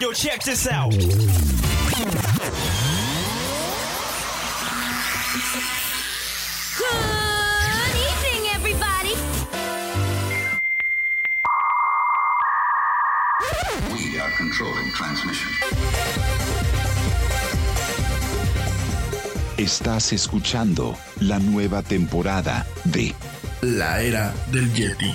Yo, check this out. Good evening, everybody. We are controlling transmission. Estás escuchando la nueva temporada de La era del Yeti.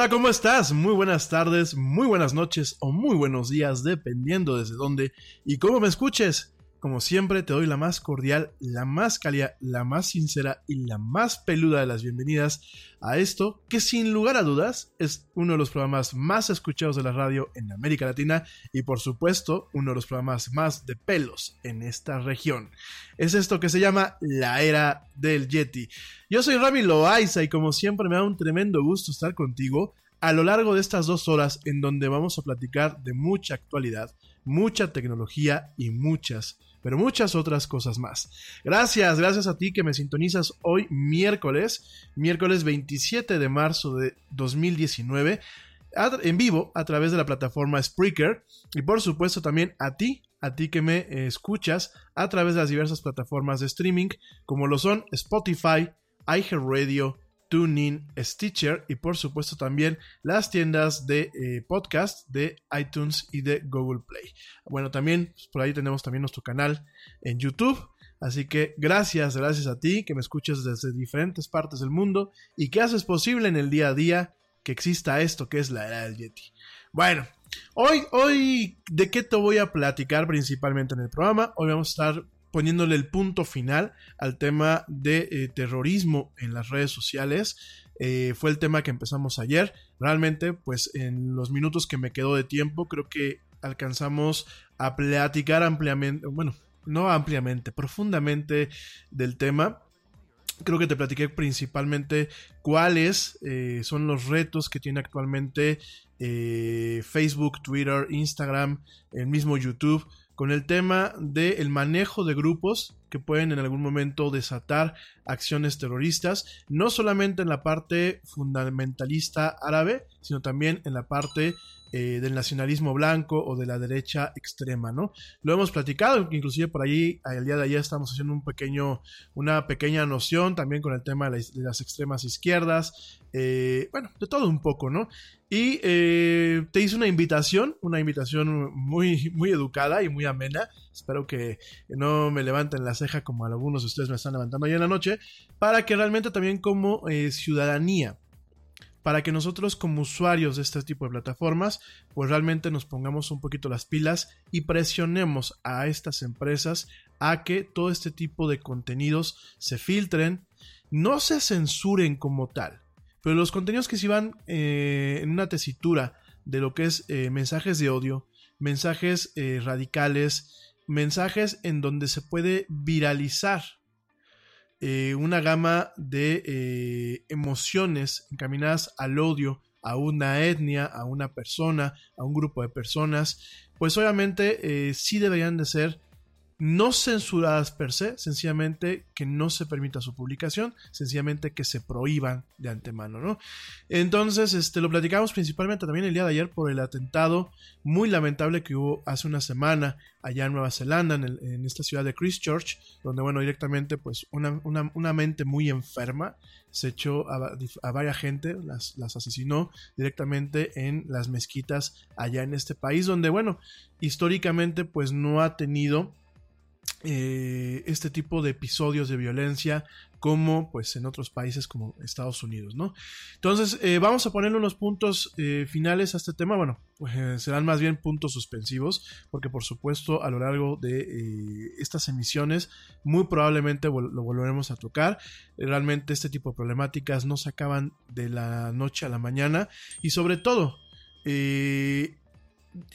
Hola, ¿cómo estás? Muy buenas tardes, muy buenas noches o muy buenos días, dependiendo desde dónde y cómo me escuches. Como siempre, te doy la más cordial, la más cálida, la más sincera y la más peluda de las bienvenidas a esto que sin lugar a dudas es uno de los programas más escuchados de la radio en América Latina y por supuesto uno de los programas más de pelos en esta región. Es esto que se llama la era del Yeti. Yo soy Rami Loaiza y como siempre me da un tremendo gusto estar contigo a lo largo de estas dos horas en donde vamos a platicar de mucha actualidad, mucha tecnología y muchas pero muchas otras cosas más. Gracias, gracias a ti que me sintonizas hoy miércoles, miércoles 27 de marzo de 2019, en vivo a través de la plataforma Spreaker y por supuesto también a ti, a ti que me escuchas a través de las diversas plataformas de streaming como lo son Spotify, iHeartRadio, TuneIn, Stitcher y por supuesto también las tiendas de eh, podcast de iTunes y de Google Play. Bueno, también pues, por ahí tenemos también nuestro canal en YouTube. Así que gracias, gracias a ti que me escuchas desde diferentes partes del mundo y que haces posible en el día a día que exista esto que es la era del Yeti. Bueno, hoy, hoy, ¿de qué te voy a platicar principalmente en el programa? Hoy vamos a estar poniéndole el punto final al tema de eh, terrorismo en las redes sociales. Eh, fue el tema que empezamos ayer. Realmente, pues en los minutos que me quedó de tiempo, creo que alcanzamos a platicar ampliamente, bueno, no ampliamente, profundamente del tema. Creo que te platiqué principalmente cuáles eh, son los retos que tiene actualmente Facebook, Twitter, Instagram, el mismo YouTube con el tema del manejo de grupos que pueden en algún momento desatar acciones terroristas, no solamente en la parte fundamentalista árabe, sino también en la parte eh, del nacionalismo blanco o de la derecha extrema, ¿no? Lo hemos platicado, inclusive por allí, el día de ayer estamos haciendo un pequeño, una pequeña noción también con el tema de, las, extremas izquierdas, eh, bueno, de todo un poco, ¿no? Y eh, te hice una invitación, una invitación muy, muy educada y muy amena. Espero que no me levanten la ceja como algunos de ustedes me están levantando hoy en la noche, para que realmente también como eh, ciudadanía, para que nosotros como usuarios de este tipo de plataformas, pues realmente nos pongamos un poquito las pilas y presionemos a estas empresas a que todo este tipo de contenidos se filtren, no se censuren como tal, pero los contenidos que se van eh, en una tesitura de lo que es eh, mensajes de odio, mensajes radicales, mensajes en donde se puede viralizar eh, una gama de eh, emociones encaminadas al odio a una etnia, a una persona, a un grupo de personas, pues obviamente eh, sí deberían de ser no censuradas per se, sencillamente que no se permita su publicación, sencillamente que se prohíban de antemano, ¿no? Entonces, este, lo platicamos principalmente también el día de ayer por el atentado muy lamentable que hubo hace una semana allá en Nueva Zelanda, en, en esta ciudad de Christchurch, donde, bueno, directamente, pues, una, una- una mente muy enferma se echó a, a varias gente, las, las asesinó directamente en las mezquitas allá en este país, donde, bueno, históricamente, pues, no ha tenido eh, este tipo de episodios de violencia como pues en otros países como Estados Unidos, ¿no? Entonces eh, vamos a ponerle unos puntos eh, finales a este tema, bueno, pues serán más bien puntos suspensivos, porque por supuesto a lo largo de estas emisiones muy probablemente lo volveremos a tocar, realmente este tipo de problemáticas no se acaban de la noche a la mañana y sobre todo eh,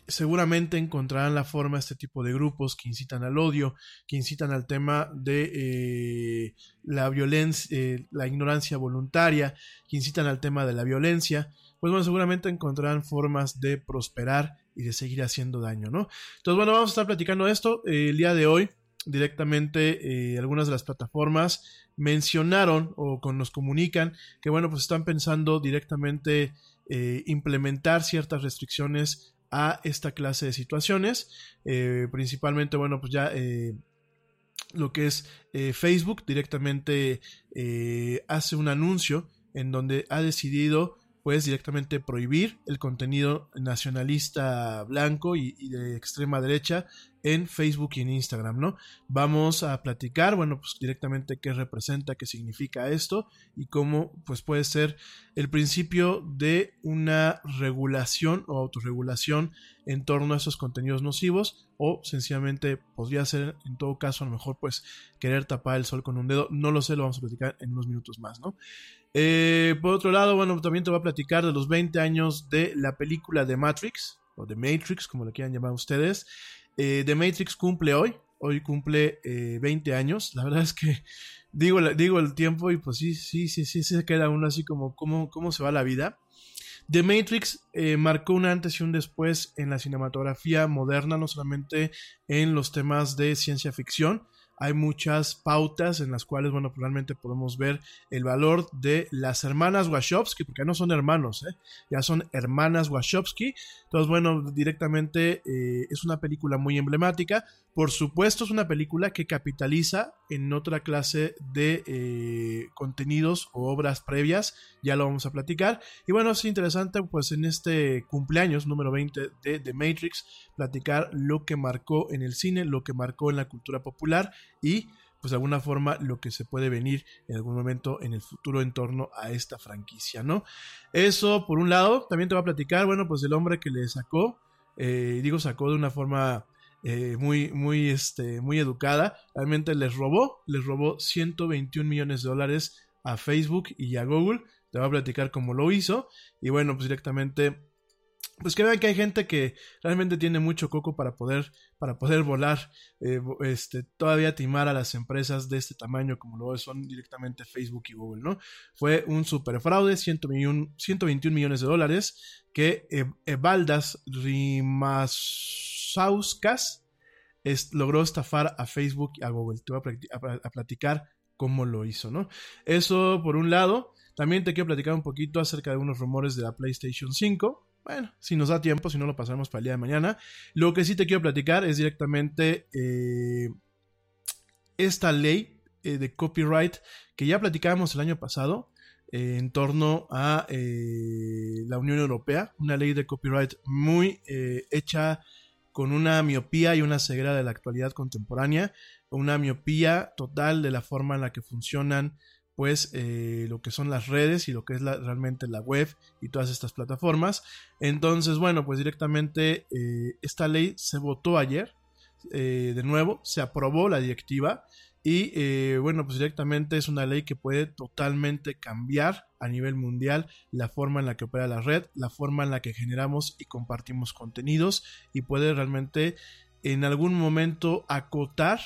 seguramente encontrarán la forma este tipo de grupos que incitan al odio, que incitan al tema de eh, la violencia, eh, la ignorancia voluntaria, que incitan al tema de la violencia, pues bueno, seguramente encontrarán formas de prosperar y de seguir haciendo daño, ¿no? Entonces, bueno, vamos a estar platicando esto eh, el día de hoy. Directamente algunas de las plataformas mencionaron o con, nos comunican que bueno pues están pensando directamente implementar ciertas restricciones a esta clase de situaciones. Eh, principalmente, bueno, pues ya eh, lo que es eh, Facebook directamente hace un anuncio en donde ha decidido pues directamente prohibir el contenido nacionalista blanco y, y de extrema derecha en Facebook y en Instagram, ¿no? Vamos a platicar, bueno, pues directamente qué representa, qué significa esto y cómo pues puede ser el principio de una regulación o autorregulación en torno a esos contenidos nocivos o sencillamente podría ser en todo caso a lo mejor pues querer tapar el sol con un dedo, no lo sé, lo vamos a platicar en unos minutos más, ¿no? Eh, por otro lado, bueno, también te voy a platicar de los 20 años de la película de Matrix, o de Matrix, como lo quieran llamar ustedes. Eh, The Matrix cumple hoy, hoy cumple eh, 20 años. La verdad es que digo, digo el tiempo y pues sí, sí, sí, sí, se queda uno así como cómo, cómo se va la vida. The Matrix eh, marcó un antes y un después en la cinematografía moderna, no solamente en los temas de ciencia ficción. Hay muchas pautas en las cuales, bueno, pues, realmente podemos ver el valor de las hermanas Wachowski, porque ya no son hermanos, ¿eh? ya son hermanas Wachowski. Entonces, bueno, directamente eh, es una película muy emblemática. Por supuesto, es una película que capitaliza en otra clase de eh, contenidos o obras previas, ya lo vamos a platicar. Y bueno, es interesante, pues en este cumpleaños número 20 de The Matrix, platicar lo que marcó en el cine, lo que marcó en la cultura popular y pues de alguna forma lo que se puede venir en algún momento en el futuro en torno a esta franquicia, ¿no? Eso por un lado, también te voy a platicar, bueno, pues el hombre que le sacó, eh, digo sacó de una forma eh, muy, muy, este, muy educada, realmente les robó, les robó 121 millones de dólares a Facebook y a Google, te voy a platicar cómo lo hizo, y bueno, pues directamente pues que vean que hay gente que realmente tiene mucho coco para poder, para poder volar, eh, este, todavía timar a las empresas de este tamaño como lo son directamente Facebook y Google, ¿no? Fue un super fraude, 121, 121 millones de dólares que eh, Evaldas Rimasauskas es- logró estafar a Facebook y a Google. Te voy a, platicar cómo lo hizo, ¿no? Eso por un lado. También te quiero platicar un poquito acerca de unos rumores de la PlayStation 5. Bueno, si nos da tiempo, si no lo pasaremos para el día de mañana. Lo que sí te quiero platicar es directamente eh, esta ley eh, de copyright que ya platicábamos el año pasado eh, en torno a la Unión Europea. Una ley de copyright muy hecha con una miopía y una ceguera de la actualidad contemporánea. Una miopía total de la forma en la que funcionan pues eh, lo que son las redes y lo que es realmente la web y todas estas plataformas. Entonces, bueno, pues directamente eh, esta ley se votó ayer, eh, de nuevo, se aprobó la directiva y eh, bueno, pues directamente es una ley que puede totalmente cambiar a nivel mundial la forma en la que opera la red, la forma en la que generamos y compartimos contenidos y puede realmente en algún momento acotar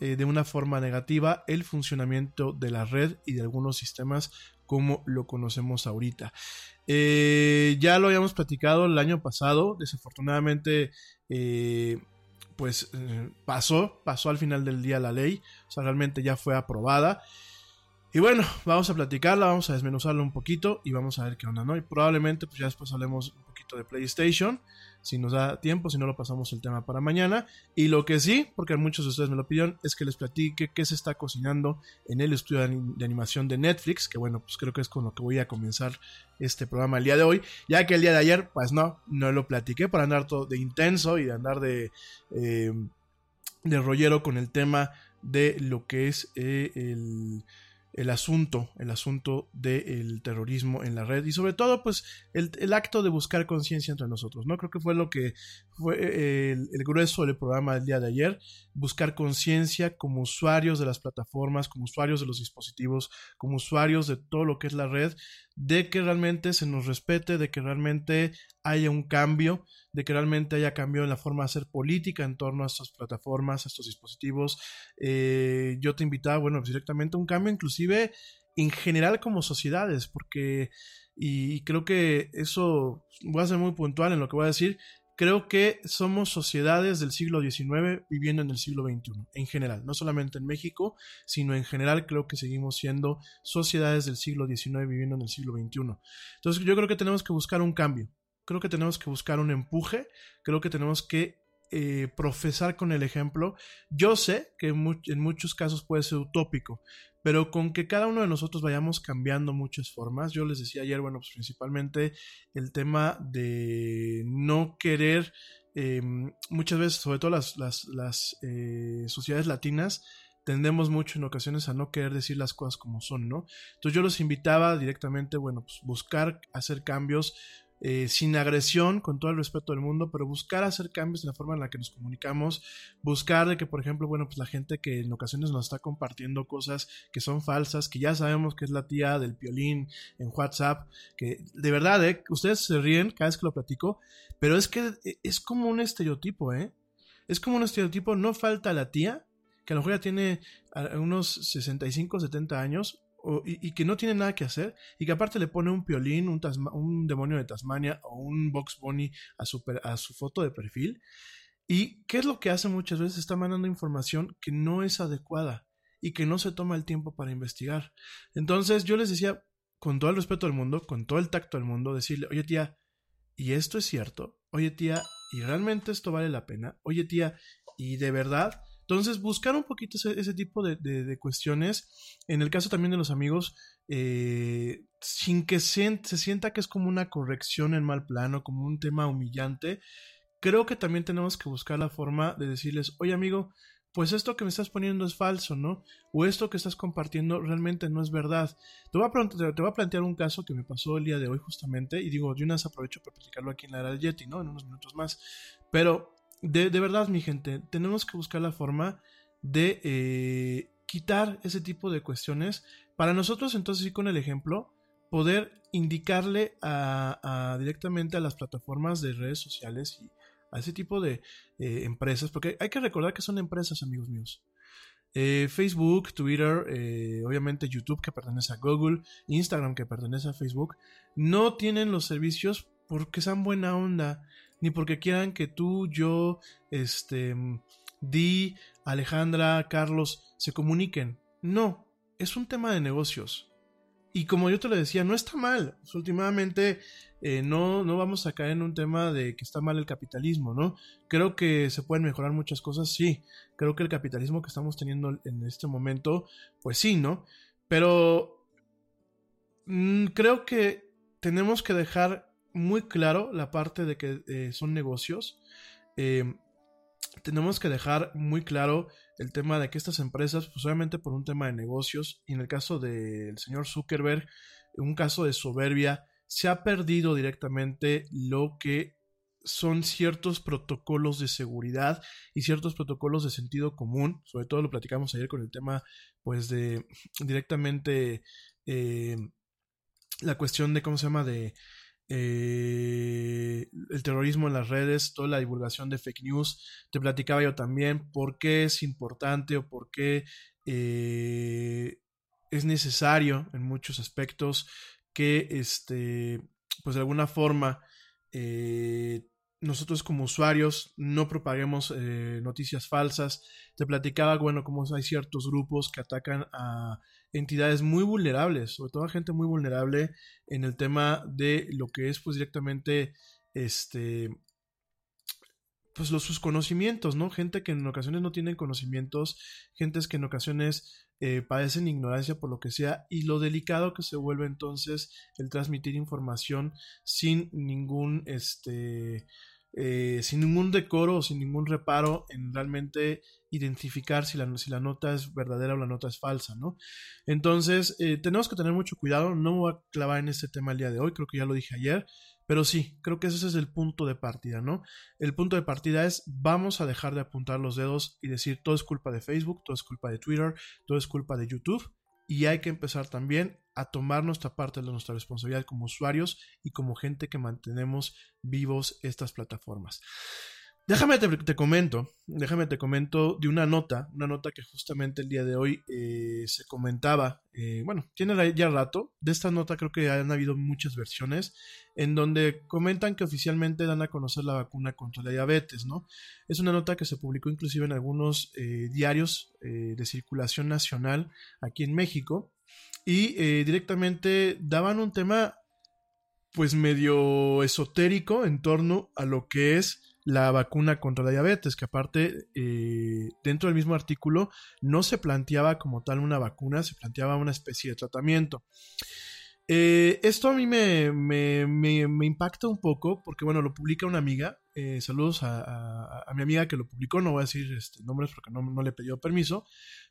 eh, de una forma negativa el funcionamiento de la red y de algunos sistemas como lo conocemos ahorita. Eh, ya lo habíamos platicado el año pasado, desafortunadamente, pues eh, pasó, pasó al final del día la ley, o sea, realmente ya fue aprobada. Y bueno, vamos a platicarla, vamos a desmenuzarla un poquito y vamos a ver qué onda, ¿no? Y probablemente pues ya después hablemos de PlayStation, si nos da tiempo, si no lo pasamos el tema para mañana. Y lo que sí, porque muchos de ustedes me lo pidieron, es que les platique qué se está cocinando en el estudio de animación de Netflix, que bueno, pues creo que es con lo que voy a comenzar este programa el día de hoy, ya que el día de ayer, pues no, no lo platiqué para andar todo de intenso y de andar de... eh, de rollero con el tema de lo que es eh, el, el asunto, el asunto del terrorismo en la red y sobre todo pues el, el acto de buscar conciencia entre nosotros, ¿no? Creo que fue lo que fue eh, el, el grueso del programa del día de ayer, buscar conciencia como usuarios de las plataformas, como usuarios de los dispositivos, como usuarios de todo lo que es la red, de que realmente se nos respete, de que realmente haya un cambio, de que realmente haya cambio en la forma de hacer política en torno a estas plataformas, a estos dispositivos. Eh, yo te invitaba, bueno, pues directamente a un cambio inclusive en general como sociedades, porque, y creo que eso, voy a ser muy puntual en lo que voy a decir, creo que somos sociedades del siglo XIX viviendo en el siglo XXI, en general, no solamente en México, sino en general creo que seguimos siendo sociedades del siglo XIX viviendo en el siglo XXI. Entonces yo creo que tenemos que buscar un cambio, creo que tenemos que buscar un empuje, creo que tenemos que eh, profesar con el ejemplo. Yo sé que en, mu- en muchos casos puede ser utópico, pero con que cada uno de nosotros vayamos cambiando muchas formas. Yo les decía ayer, bueno, pues principalmente el tema de no querer, eh, muchas veces, sobre todo las, las, las eh, sociedades latinas, tendemos mucho en ocasiones a no querer decir las cosas como son, ¿no? Entonces yo los invitaba directamente, bueno, pues buscar hacer cambios eh, sin agresión, con todo el respeto del mundo, pero buscar hacer cambios en la forma en la que nos comunicamos, buscar de que, por ejemplo, bueno, pues la gente que en ocasiones nos está compartiendo cosas que son falsas, que ya sabemos que es la tía del piolín en WhatsApp, que de verdad, ¿eh? ustedes se ríen cada vez que lo platico, pero es que es como un estereotipo, ¿eh? Es como un estereotipo, no falta la tía, que a lo mejor ya tiene unos 65, 70 años, y, que no tiene nada que hacer, y que aparte le pone un piolín, un, Tasma- un demonio de Tasmania o un Box Bunny a su, a su foto de perfil. ¿Y qué es lo que hace muchas veces? Está mandando información que no es adecuada y que no se toma el tiempo para investigar. Entonces yo les decía, con todo el respeto del mundo, con todo el tacto del mundo, decirle, oye tía, ¿y esto es cierto? Oye tía, ¿y realmente esto vale la pena? Oye tía, ¿y de verdad? Entonces, buscar un poquito ese, tipo de, cuestiones. En el caso también de los amigos, eh, sin que se, sienta que es como una corrección en mal plano, como un tema humillante, creo que también tenemos que buscar la forma de decirles, oye amigo, pues esto que me estás poniendo es falso, ¿no? O esto que estás compartiendo realmente no es verdad. Te voy a, plantear un caso que me pasó el día de hoy justamente, y digo, de una vez aprovecho para platicarlo aquí en la era del Yeti, ¿no? En unos minutos más. Pero de, de verdad, mi gente, tenemos que buscar la forma de eh, quitar ese tipo de cuestiones para nosotros entonces sí con el ejemplo poder indicarle a, directamente a las plataformas de redes sociales y a ese tipo de eh, empresas, porque hay que recordar que son empresas, amigos míos. Eh, Facebook, Twitter, eh, obviamente YouTube que pertenece a Google, Instagram que pertenece a Facebook, no tienen los servicios porque sean buena onda, ni porque quieran que tú, yo, este, Di, Alejandra, Carlos se comuniquen. No, es un tema de negocios. Y como yo te lo decía, no está mal. Últimamente eh, no, no vamos a caer en un tema de que está mal el capitalismo, ¿no? Creo que se pueden mejorar muchas cosas, sí. Creo que el capitalismo que estamos teniendo en este momento, pues sí, ¿no? Pero mm, creo que tenemos que dejar muy claro la parte de que eh, son negocios. Eh, tenemos que dejar muy claro el tema de que estas empresas, pues obviamente por un tema de negocios, y en el caso del señor Zuckerberg, un caso de soberbia, se ha perdido directamente lo que son ciertos protocolos de seguridad y ciertos protocolos de sentido común, sobre todo lo platicamos ayer con el tema, pues de directamente eh, la cuestión de, ¿cómo se llama?, de eh, el terrorismo en las redes, toda la divulgación de fake news. Te platicaba yo también por qué es importante o por qué eh, es necesario en muchos aspectos que, este, pues de alguna forma, eh, nosotros como usuarios no propaguemos noticias falsas. Te platicaba, bueno, cómo hay ciertos grupos que atacan a entidades muy vulnerables, sobre todo gente muy vulnerable en el tema de lo que es pues directamente este pues los sus conocimientos, ¿no? Gente que en ocasiones no tienen conocimientos, gentes que en ocasiones eh, padecen ignorancia por lo que sea, y lo delicado que se vuelve entonces el transmitir información sin ningún este eh, sin ningún decoro sin ningún reparo en realmente identificar si la, si la nota es verdadera o la nota es falsa, ¿no? Entonces, eh, tenemos que tener mucho cuidado, no voy a clavar en este tema el día de hoy, creo que ya lo dije ayer, pero sí, creo que ese es el punto de partida, ¿no? El punto de partida es vamos a dejar de apuntar los dedos y decir todo es culpa de Facebook, todo es culpa de Twitter, todo es culpa de YouTube y hay que empezar también a tomar nuestra parte de nuestra responsabilidad como usuarios y como gente que mantenemos vivos estas plataformas. Déjame te, comento, déjame te comento de una nota, una nota que justamente el día de hoy eh, se comentaba, eh, bueno, tiene ya rato, de esta nota creo que han habido muchas versiones en donde comentan que oficialmente dan a conocer la vacuna contra la diabetes, ¿no? Es una nota que se publicó inclusive en algunos eh, diarios de circulación nacional aquí en México y directamente daban un tema pues medio esotérico en torno a lo que es la vacuna contra la diabetes, que aparte eh, dentro del mismo artículo no se planteaba como tal una vacuna, se planteaba una especie de tratamiento. Eh, esto a mí me, me, impacta un poco porque, bueno, lo publica una amiga. Eh, saludos a, mi amiga que lo publicó, no voy a decir este, nombres porque no, no le pidió permiso.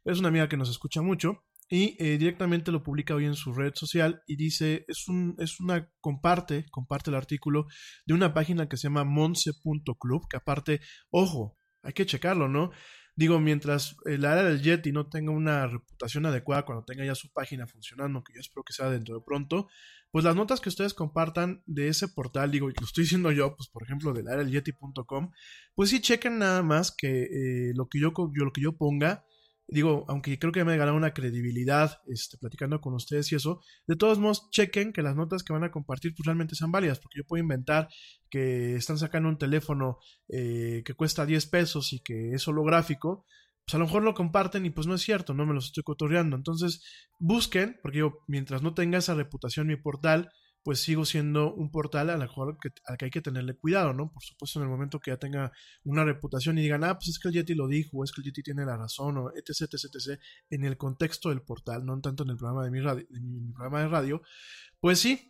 Es una amiga que nos escucha mucho y eh, directamente lo publica hoy en su red social y dice, es, un, es una, comparte, comparte el artículo de una página que se llama monse.club, que aparte, ojo, hay que checarlo, ¿no? Digo, mientras el área del Yeti no tenga una reputación adecuada cuando tenga ya su página funcionando, que yo espero que sea dentro de pronto, pues las notas que ustedes compartan de ese portal, digo, y lo estoy diciendo yo, pues por ejemplo del área del Yeti.com, pues sí chequen nada más que eh, lo que yo, lo que yo ponga digo, aunque creo que me ganado una credibilidad este, platicando con ustedes y eso, de todos modos, chequen que las notas que van a compartir pues, realmente sean válidas, porque yo puedo inventar que están sacando un teléfono eh, que cuesta 10 pesos y que es holográfico, pues a lo mejor lo comparten y pues no es cierto, no me los estoy cotorreando. Entonces, busquen, porque yo, mientras no tenga esa reputación mi portal, pues sigo siendo un portal a mejor que, al que hay que tenerle cuidado, ¿no? Por supuesto, en el momento que ya tenga una reputación y digan, ah, pues es que el Yeti lo dijo, o es que el Yeti tiene la razón, o etc, etc, etc, en el contexto del portal, no tanto en el programa de mi, radio, mi programa de radio, pues sí.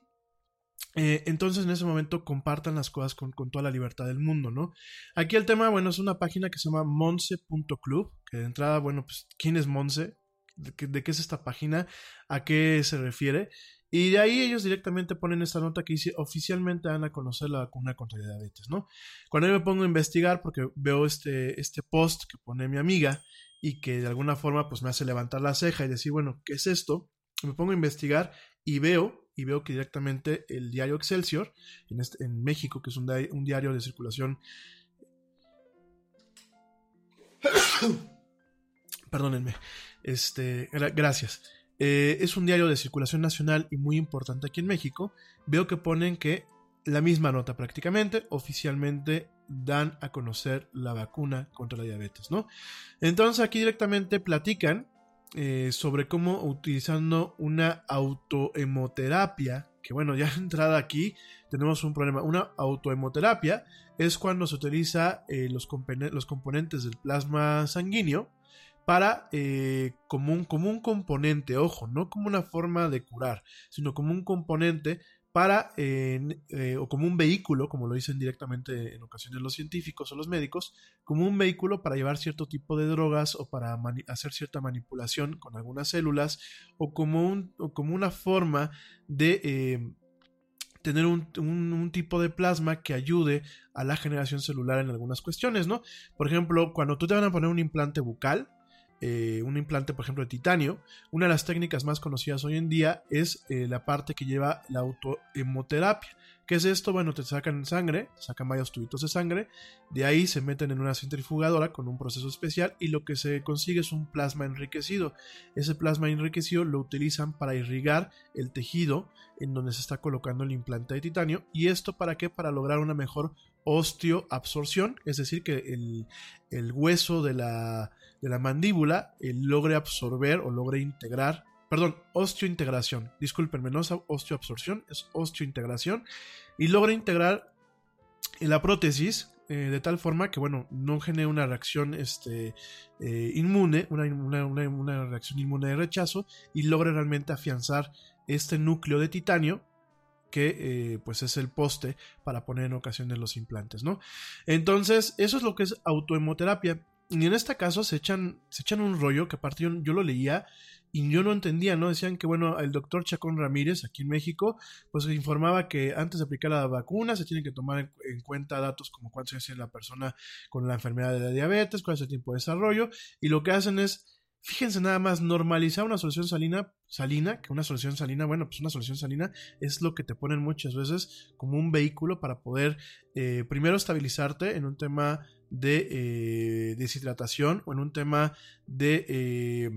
Eh, entonces en ese momento compartan las cosas con, toda la libertad del mundo, ¿no? Aquí el tema, bueno, es una página que se llama monse.club, que de entrada, bueno, pues, ¿quién es Monse? ¿De qué, es esta página? ¿A qué se refiere? Y de ahí ellos directamente ponen esta nota que dice oficialmente van a conocer la vacuna contra la diabetes, ¿no? Cuando yo me pongo a investigar, porque veo este, este post que pone mi amiga y que de alguna forma pues me hace levantar la ceja y decir, bueno, ¿qué es esto? Me pongo a investigar y veo, y veo que directamente el diario Excelsior, en, este, en México, que es un, un diario de circulación... Perdónenme. Este, gracias. Eh, es un diario de circulación nacional y muy importante aquí en México. Veo que ponen que la misma nota prácticamente, oficialmente dan a conocer la vacuna contra la diabetes, ¿no? Entonces aquí directamente platican eh, sobre cómo utilizando una autohemoterapia, que bueno, ya entrada aquí tenemos un problema. Una autohemoterapia es cuando se utiliza eh, los, los componentes del plasma sanguíneo para eh, como, un, como, un, componente, ojo, no como una forma de curar, sino como un componente para, eh, o como un vehículo, como lo dicen directamente en ocasiones los científicos o los médicos, como un vehículo para llevar cierto tipo de drogas o para hacer cierta manipulación con algunas células, o como, un, o como una forma de... Eh, tener un, un, tipo de plasma que ayude a la generación celular en algunas cuestiones, ¿no? Por ejemplo, cuando tú te van a poner un implante bucal, eh, un implante, por ejemplo, de titanio, una de las técnicas más conocidas hoy en día es eh, la parte que lleva la autohemoterapia. ¿Qué es esto? Bueno, te sacan sangre, sacan varios tubitos de sangre, de ahí se meten en una centrifugadora con un proceso especial y lo que se consigue es un plasma enriquecido. Ese plasma enriquecido lo utilizan para irrigar el tejido en donde se está colocando el implante de titanio. ¿Y esto para qué? Para lograr una mejor osteoabsorción, es decir, que el, hueso de la, de la mandíbula eh, logre absorber o logre integrar perdón, osteointegración, discúlpenme, no es osteoabsorción, es osteointegración, y logra integrar la prótesis eh, de tal forma que, bueno, no genere una reacción este, eh, inmune, una, una, reacción inmune de rechazo, y logre realmente afianzar este núcleo de titanio que eh, pues es el poste para poner en ocasiones los implantes, ¿no? Entonces, eso es lo que es autohemoterapia. Y en este caso se echan, se echan un rollo que aparte yo lo leía y yo no entendía, ¿no? Decían que, bueno, el doctor Chacón Ramírez, aquí en México, pues informaba que antes de aplicar la vacuna se tienen que tomar en, cuenta datos como cuánto es la persona con la enfermedad de la diabetes, cuál es el tiempo de desarrollo, y lo que hacen es, fíjense nada más, normalizar una solución salina, salina, que una solución salina, bueno, pues una solución salina es lo que te ponen muchas veces como un vehículo para poder eh, primero estabilizarte en un tema de eh, deshidratación o en un tema de... Eh,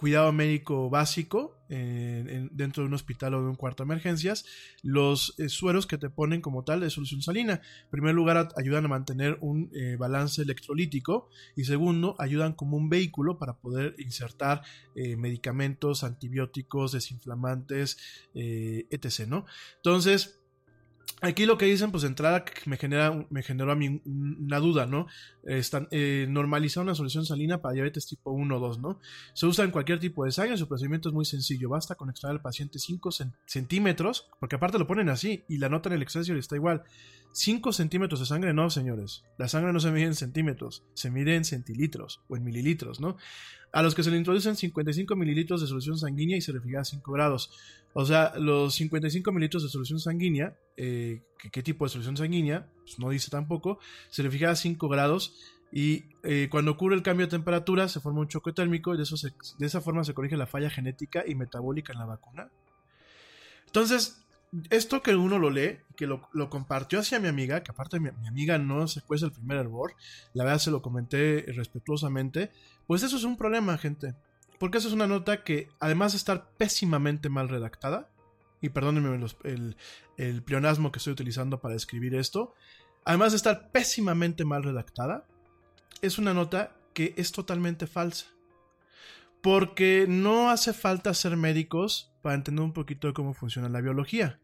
cuidado médico básico dentro de un hospital o de un cuarto de emergencias, los eh, sueros que te ponen como tal de solución salina. En primer lugar, ayudan a mantener un eh, balance electrolítico y segundo, ayudan como un vehículo para poder insertar eh, medicamentos, antibióticos, desinflamantes, etc. ¿no? Entonces, Aquí lo que dicen, pues entrada me genera, me generó a mí una duda, ¿no? Están, eh, normalizar una solución salina para diabetes tipo 1 o 2, ¿no? Se usa en cualquier tipo de sangre, su procedimiento es muy sencillo, basta con extraer al paciente 5 centímetros, porque aparte lo ponen así y la nota en el Excelsior está igual. 5 centímetros de sangre, no, señores. La sangre no se mide en centímetros, se mide en centilitros o en mililitros, ¿no? A los que se le introducen 55 mililitros de solución sanguínea y se refrigera a 5 grados. O sea, los 55 mililitros de solución sanguínea, eh, ¿qué, tipo de solución sanguínea? Pues no dice tampoco, se fija a 5 grados y eh, cuando ocurre el cambio de temperatura se forma un choque térmico y de, de esa forma se corrige la falla genética y metabólica en la vacuna. Entonces, esto que uno lo lee, que lo, compartió hacia mi amiga, que aparte mi, mi, amiga no se cuesta el primer hervor, la verdad se lo comenté respetuosamente, pues eso es un problema, gente. Porque eso es una nota que, además de estar pésimamente mal redactada, y perdónenme el, el pleonasmo que estoy utilizando para escribir esto, además de estar pésimamente mal redactada, es una nota que es totalmente falsa. Porque no hace falta ser médicos para entender un poquito de cómo funciona la biología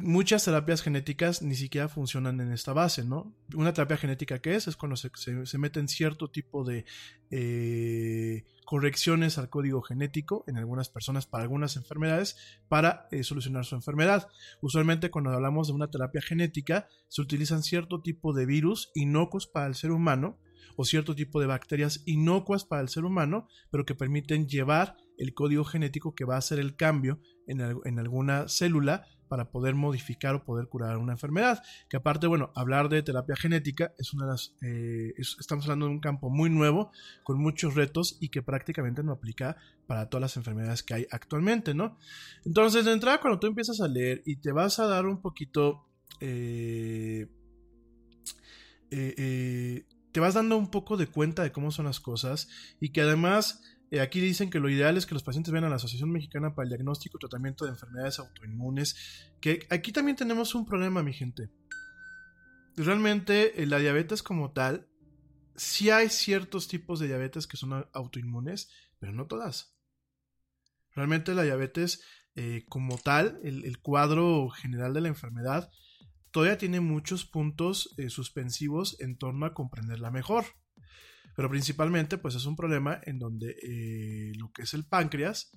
muchas terapias genéticas ni siquiera funcionan en esta base, ¿no? Una terapia genética que es es cuando se, se, meten cierto tipo de eh, correcciones al código genético en algunas personas para algunas enfermedades para eh, solucionar su enfermedad. Usualmente cuando hablamos de una terapia genética se utilizan cierto tipo de virus inocuos para el ser humano o cierto tipo de bacterias inocuas para el ser humano, pero que permiten llevar el código genético que va a hacer el cambio en, en alguna célula para poder modificar o poder curar una enfermedad. Que aparte, bueno, hablar de terapia genética es una de las... Eh, estamos hablando de un campo muy nuevo, con muchos retos y que prácticamente no aplica para todas las enfermedades que hay actualmente, ¿no? Entonces, de entrada, cuando tú empiezas a leer y te vas a dar un poquito... Eh, eh, te vas dando un poco de cuenta de cómo son las cosas y que además eh, aquí dicen que lo ideal es que los pacientes vean a la Asociación Mexicana para el Diagnóstico y Tratamiento de Enfermedades Autoinmunes, que aquí también tenemos un problema, mi gente. Realmente eh, la diabetes como tal, sí hay ciertos tipos de diabetes que son autoinmunes, pero no todas. Realmente la diabetes eh, como tal, el, cuadro general de la enfermedad, todavía tiene muchos puntos suspensivos en torno a comprenderla mejor. Pero principalmente, pues es un problema en donde eh, lo que es el páncreas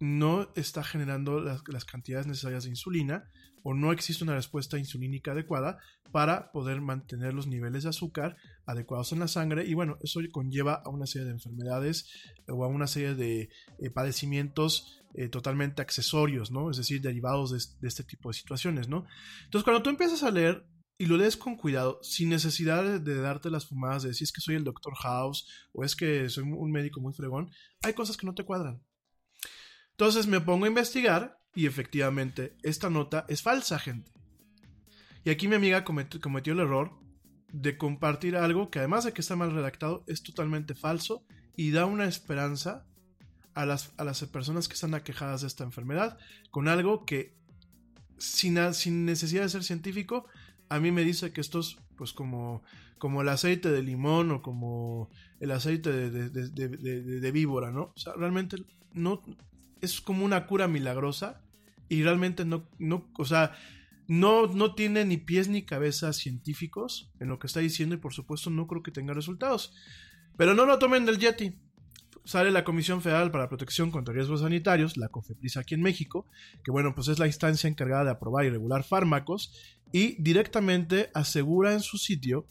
no está generando las, las, cantidades necesarias de insulina o no existe una respuesta insulínica adecuada para poder mantener los niveles de azúcar adecuados en la sangre y bueno, eso conlleva a una serie de enfermedades o a una serie de eh, padecimientos eh, totalmente accesorios, ¿no? Es decir, derivados de, de, este tipo de situaciones, ¿no? Entonces, cuando tú empiezas a leer y lo lees con cuidado, sin necesidad de, darte las fumadas de decir es que soy el Doctor House o es que soy un médico muy fregón, hay cosas que no te cuadran. Entonces me pongo a investigar y efectivamente esta nota es falsa, gente. Y aquí mi amiga cometió, cometió el error de compartir algo que además de que está mal redactado, es totalmente falso y da una esperanza a las, a las personas que están aquejadas de esta enfermedad con algo que sin, sin necesidad de ser científico, a mí me dice que esto es pues como, como el aceite de limón o como el aceite de víbora, ¿no? O sea, realmente no es como una cura milagrosa y realmente no, no o sea, no, no tiene ni pies ni cabeza científicos en lo que está diciendo y por supuesto no creo que tenga resultados. Pero no lo tomen del Yeti. Sale la Comisión Federal para la Protección contra Riesgos Sanitarios, la COFEPRIS aquí en México, que bueno, pues es la instancia encargada de aprobar y regular fármacos y directamente asegura en su sitio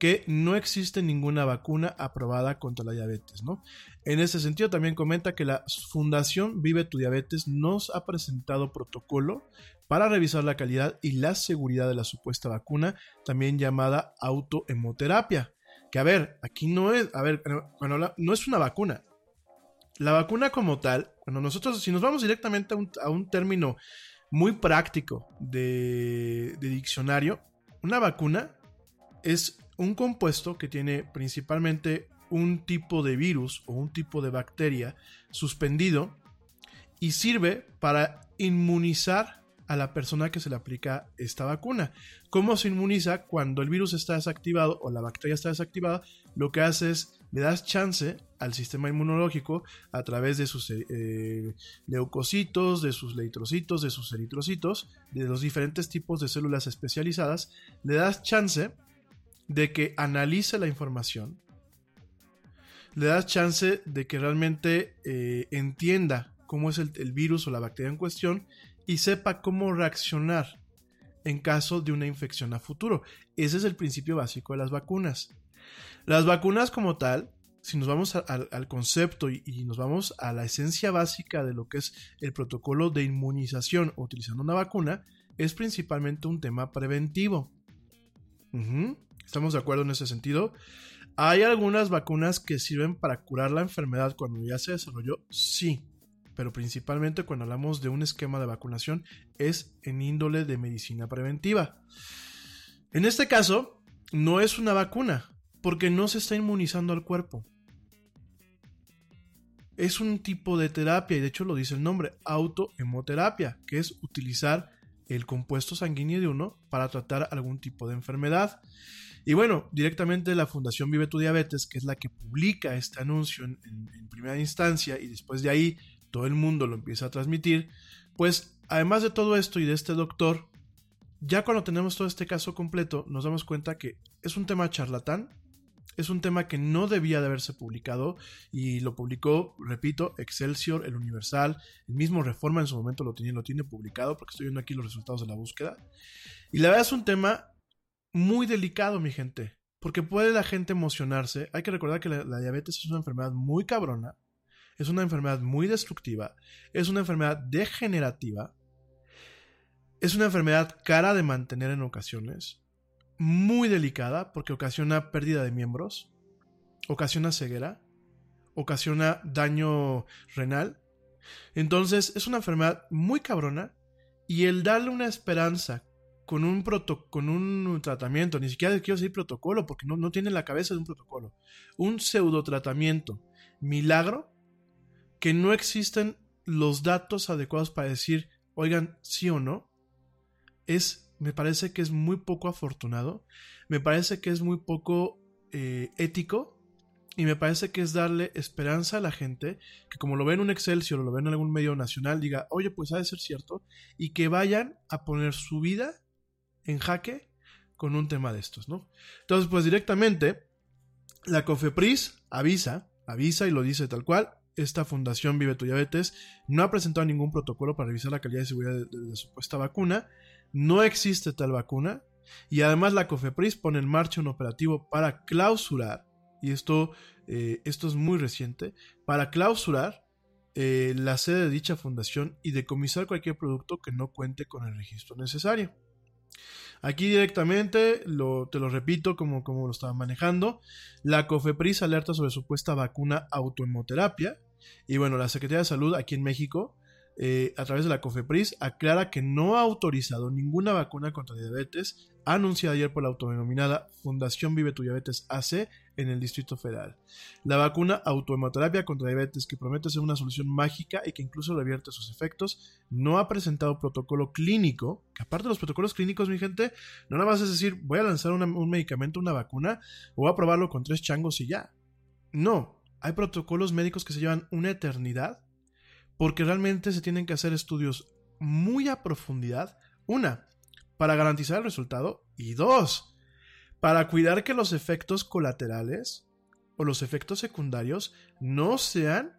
que no existe ninguna vacuna aprobada contra la diabetes, ¿no? En ese sentido también comenta que la Fundación Vive tu Diabetes nos ha presentado protocolo para revisar la calidad y la seguridad de la supuesta vacuna, también llamada autohemoterapia. Que a ver, aquí no es, a ver, habla- no es una vacuna. La vacuna como tal, cuando nosotros, si nos vamos directamente a un, a un término muy práctico de, de diccionario, una vacuna es un compuesto que tiene principalmente un tipo de virus o un tipo de bacteria suspendido y sirve para inmunizar a la persona que se le aplica esta vacuna. ¿Cómo se inmuniza cuando el virus está desactivado o la bacteria está desactivada? Lo que hace es le das chance al sistema inmunológico a través de sus eh, leucocitos, de sus leitrocitos, de sus eritrocitos, de los diferentes tipos de células especializadas, le das chance de que analice la información, le das chance de que realmente eh, entienda cómo es el, el virus o la bacteria en cuestión y sepa cómo reaccionar en caso de una infección a futuro. Ese es el principio básico de las vacunas. Las vacunas como tal, si nos vamos al- concepto y, nos vamos a la esencia básica de lo que es el protocolo de inmunización utilizando una vacuna, es principalmente un tema preventivo. ¿Estamos de acuerdo en ese sentido? ¿Hay algunas vacunas que sirven para curar la enfermedad cuando ya se desarrolló? Sí, pero principalmente cuando hablamos de un esquema de vacunación es en índole de medicina preventiva. En este caso, no es una vacuna, porque no se está inmunizando al cuerpo. Es un tipo de terapia, y de hecho lo dice el nombre, autohemoterapia, que es utilizar el compuesto sanguíneo de uno para tratar algún tipo de enfermedad. Y bueno, directamente la Fundación Vive tu Diabetes, que es la que publica este anuncio en, primera instancia y después de ahí todo el mundo lo empieza a transmitir, pues además de todo esto y de este doctor, ya cuando tenemos todo este caso completo, nos damos cuenta que es un tema charlatán, es un tema que no debía de haberse publicado y lo publicó, repito, Excelsior, el Universal, el mismo Reforma en su momento lo tiene, lo tiene publicado porque estoy viendo aquí los resultados de la búsqueda. Y la verdad es un tema muy delicado, mi gente, porque puede la gente emocionarse. Hay que recordar que la, la diabetes es una enfermedad muy cabrona, es una enfermedad muy destructiva, es una enfermedad degenerativa, es una enfermedad cara de mantener en ocasiones, muy delicada porque ocasiona pérdida de miembros, ocasiona ceguera, ocasiona daño renal. Entonces es una enfermedad muy cabrona y el darle una esperanza con un, proto con un tratamiento, ni siquiera quiero decir protocolo porque no, no tiene la cabeza de un protocolo, un pseudo tratamiento, milagro, que no existen los datos adecuados para decir, oigan, sí o no, es, me parece que es muy poco afortunado, me parece que es muy poco eh, ético y me parece que es darle esperanza a la gente que como lo ven en un Excelsior o lo ven en algún medio nacional, diga, oye, pues ha de ser cierto, y que vayan a poner su vida en jaque con un tema de estos, ¿no? Entonces, pues directamente, la COFEPRIS avisa, avisa y lo dice tal cual, esta fundación Vive tu Diabetes no ha presentado ningún protocolo para revisar la calidad y seguridad de, de, supuesta vacuna, no existe tal vacuna, y además la COFEPRIS pone en marcha un operativo para clausurar, y esto, eh, esto es muy reciente, para clausurar eh, la sede de dicha fundación y decomisar cualquier producto que no cuente con el registro necesario. Aquí directamente, lo, te lo repito como, como lo estaba manejando, la COFEPRIS alerta sobre supuesta vacuna autohemoterapia. Y bueno, la Secretaría de Salud aquí en México, eh, a través de la COFEPRIS, aclara que no ha autorizado ninguna vacuna contra diabetes anunciada ayer por la autodenominada Fundación Vive tu Diabetes AC en el Distrito Federal. La vacuna autohemoterapia contra diabetes, que promete ser una solución mágica y que incluso revierte sus efectos, no ha presentado protocolo clínico, que aparte de los protocolos clínicos, mi gente, no nada más es decir, voy a lanzar un medicamento, una vacuna, o voy a probarlo con tres changos y ya. No, hay protocolos médicos que se llevan una eternidad, porque realmente se tienen que hacer estudios muy a profundidad. Una, para garantizar el resultado. Y dos, para cuidar que los efectos colaterales o los efectos secundarios no sean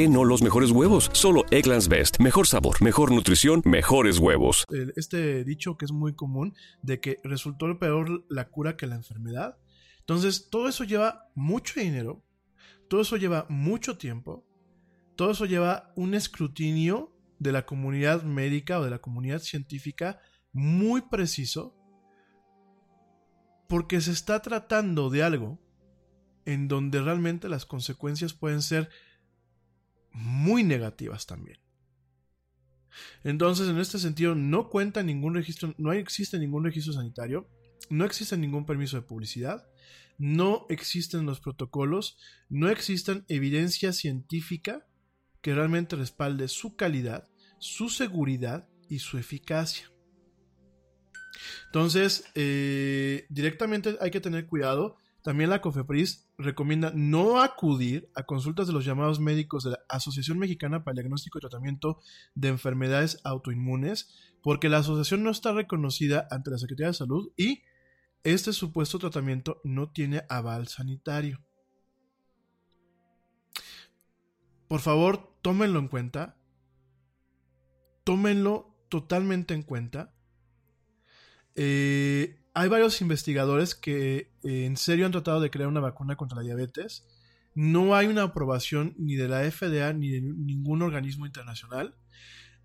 no los mejores huevos? Solo Egglands Best. Mejor sabor, mejor nutrición, mejores huevos. Este dicho que es muy común de que resultó peor la cura que la enfermedad. Entonces, todo eso lleva mucho dinero, todo eso lleva mucho tiempo, todo eso lleva un escrutinio de la comunidad médica o de la comunidad científica muy preciso, porque se está tratando de algo en donde realmente las consecuencias pueden ser muy negativas también. Entonces, en este sentido, no cuenta ningún registro, no existe ningún registro sanitario, no existe ningún permiso de publicidad, no existen los protocolos, no existen evidencia científica que realmente respalde su calidad, su seguridad y su eficacia. Entonces, eh, directamente hay que tener cuidado también la COFEPRIS recomienda no acudir a consultas de los llamados médicos de la Asociación Mexicana para el Diagnóstico y Tratamiento de Enfermedades Autoinmunes, porque la asociación no está reconocida ante la Secretaría de Salud y este supuesto tratamiento no tiene aval sanitario. Por favor, tómenlo en cuenta. Tómenlo totalmente en cuenta. Eh, hay varios investigadores que eh, en serio han tratado de crear una vacuna contra la diabetes. No hay una aprobación ni de la FDA ni de ningún organismo internacional.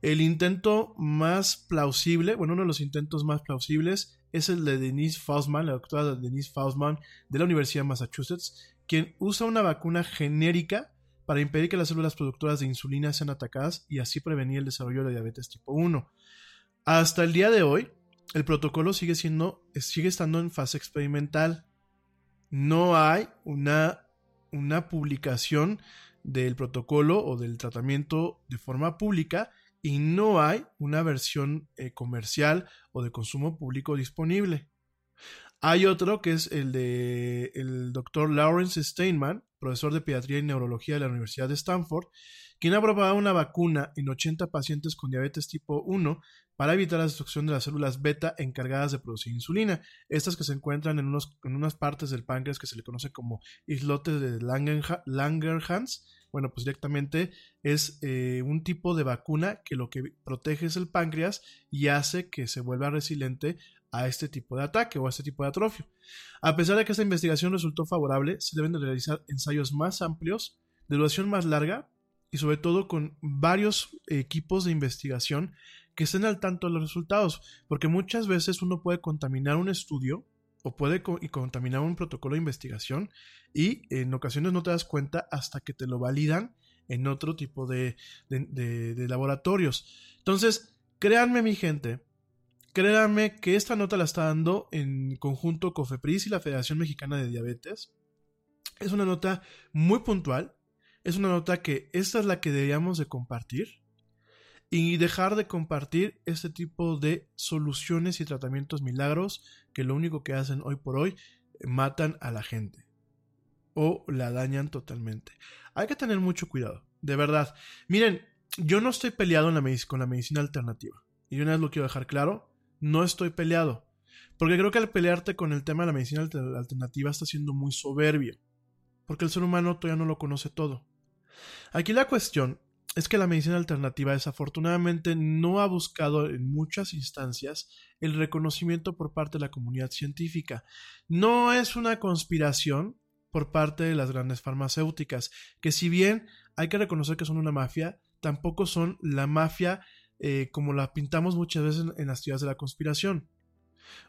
El intento más plausible, bueno, uno de los intentos más plausibles es el de Denise Faustman, la doctora Denise Faustman de la Universidad de Massachusetts, quien usa una vacuna genérica para impedir que las células productoras de insulina sean atacadas y así prevenir el desarrollo de diabetes tipo 1. Hasta el día de hoy, el protocolo sigue siendo, sigue estando en fase experimental. No hay una, una publicación del protocolo o del tratamiento de forma pública y no hay una versión eh, comercial o de consumo público disponible. Hay otro que es el de el doctor Lawrence Steinman, profesor de pediatría y neurología de la Universidad de Stanford, quien ha probado una vacuna en 80 pacientes con diabetes tipo 1 para evitar la destrucción de las células beta encargadas de producir insulina. Estas que se encuentran en, unos, en unas partes del páncreas que se le conoce como islotes de Langerhans. Bueno, pues directamente es eh, un tipo de vacuna que lo que protege es el páncreas y hace que se vuelva resiliente a este tipo de ataque o a este tipo de atrofio. A pesar de que esta investigación resultó favorable, se deben de realizar ensayos más amplios, de duración más larga y sobre todo con varios equipos de investigación que estén al tanto de los resultados, porque muchas veces uno puede contaminar un estudio o puede contaminar un protocolo de investigación y en ocasiones no te das cuenta hasta que te lo validan en otro tipo de, de laboratorios. Entonces, créanme mi gente, créanme que esta nota la está dando en conjunto COFEPRIS y la Federación Mexicana de Diabetes. Es una nota muy puntual, es una nota que esta es la que deberíamos de compartir y dejar de compartir este tipo de soluciones y tratamientos milagros que lo único que hacen hoy por hoy matan a la gente o la dañan totalmente. Hay que tener mucho cuidado, de verdad. Miren, yo no estoy peleado con la medicina alternativa. Y una vez lo quiero dejar claro, no estoy peleado. Porque creo que al pelearte con el tema de la medicina alternativa está siendo muy soberbio. Porque el ser humano todavía no lo conoce todo. Aquí la cuestión es que la medicina alternativa desafortunadamente no ha buscado en muchas instancias el reconocimiento por parte de la comunidad científica. No es una conspiración por parte de las grandes farmacéuticas, que si bien hay que reconocer que son una mafia, tampoco son la mafia eh, como la pintamos muchas veces en, las teorías de la conspiración.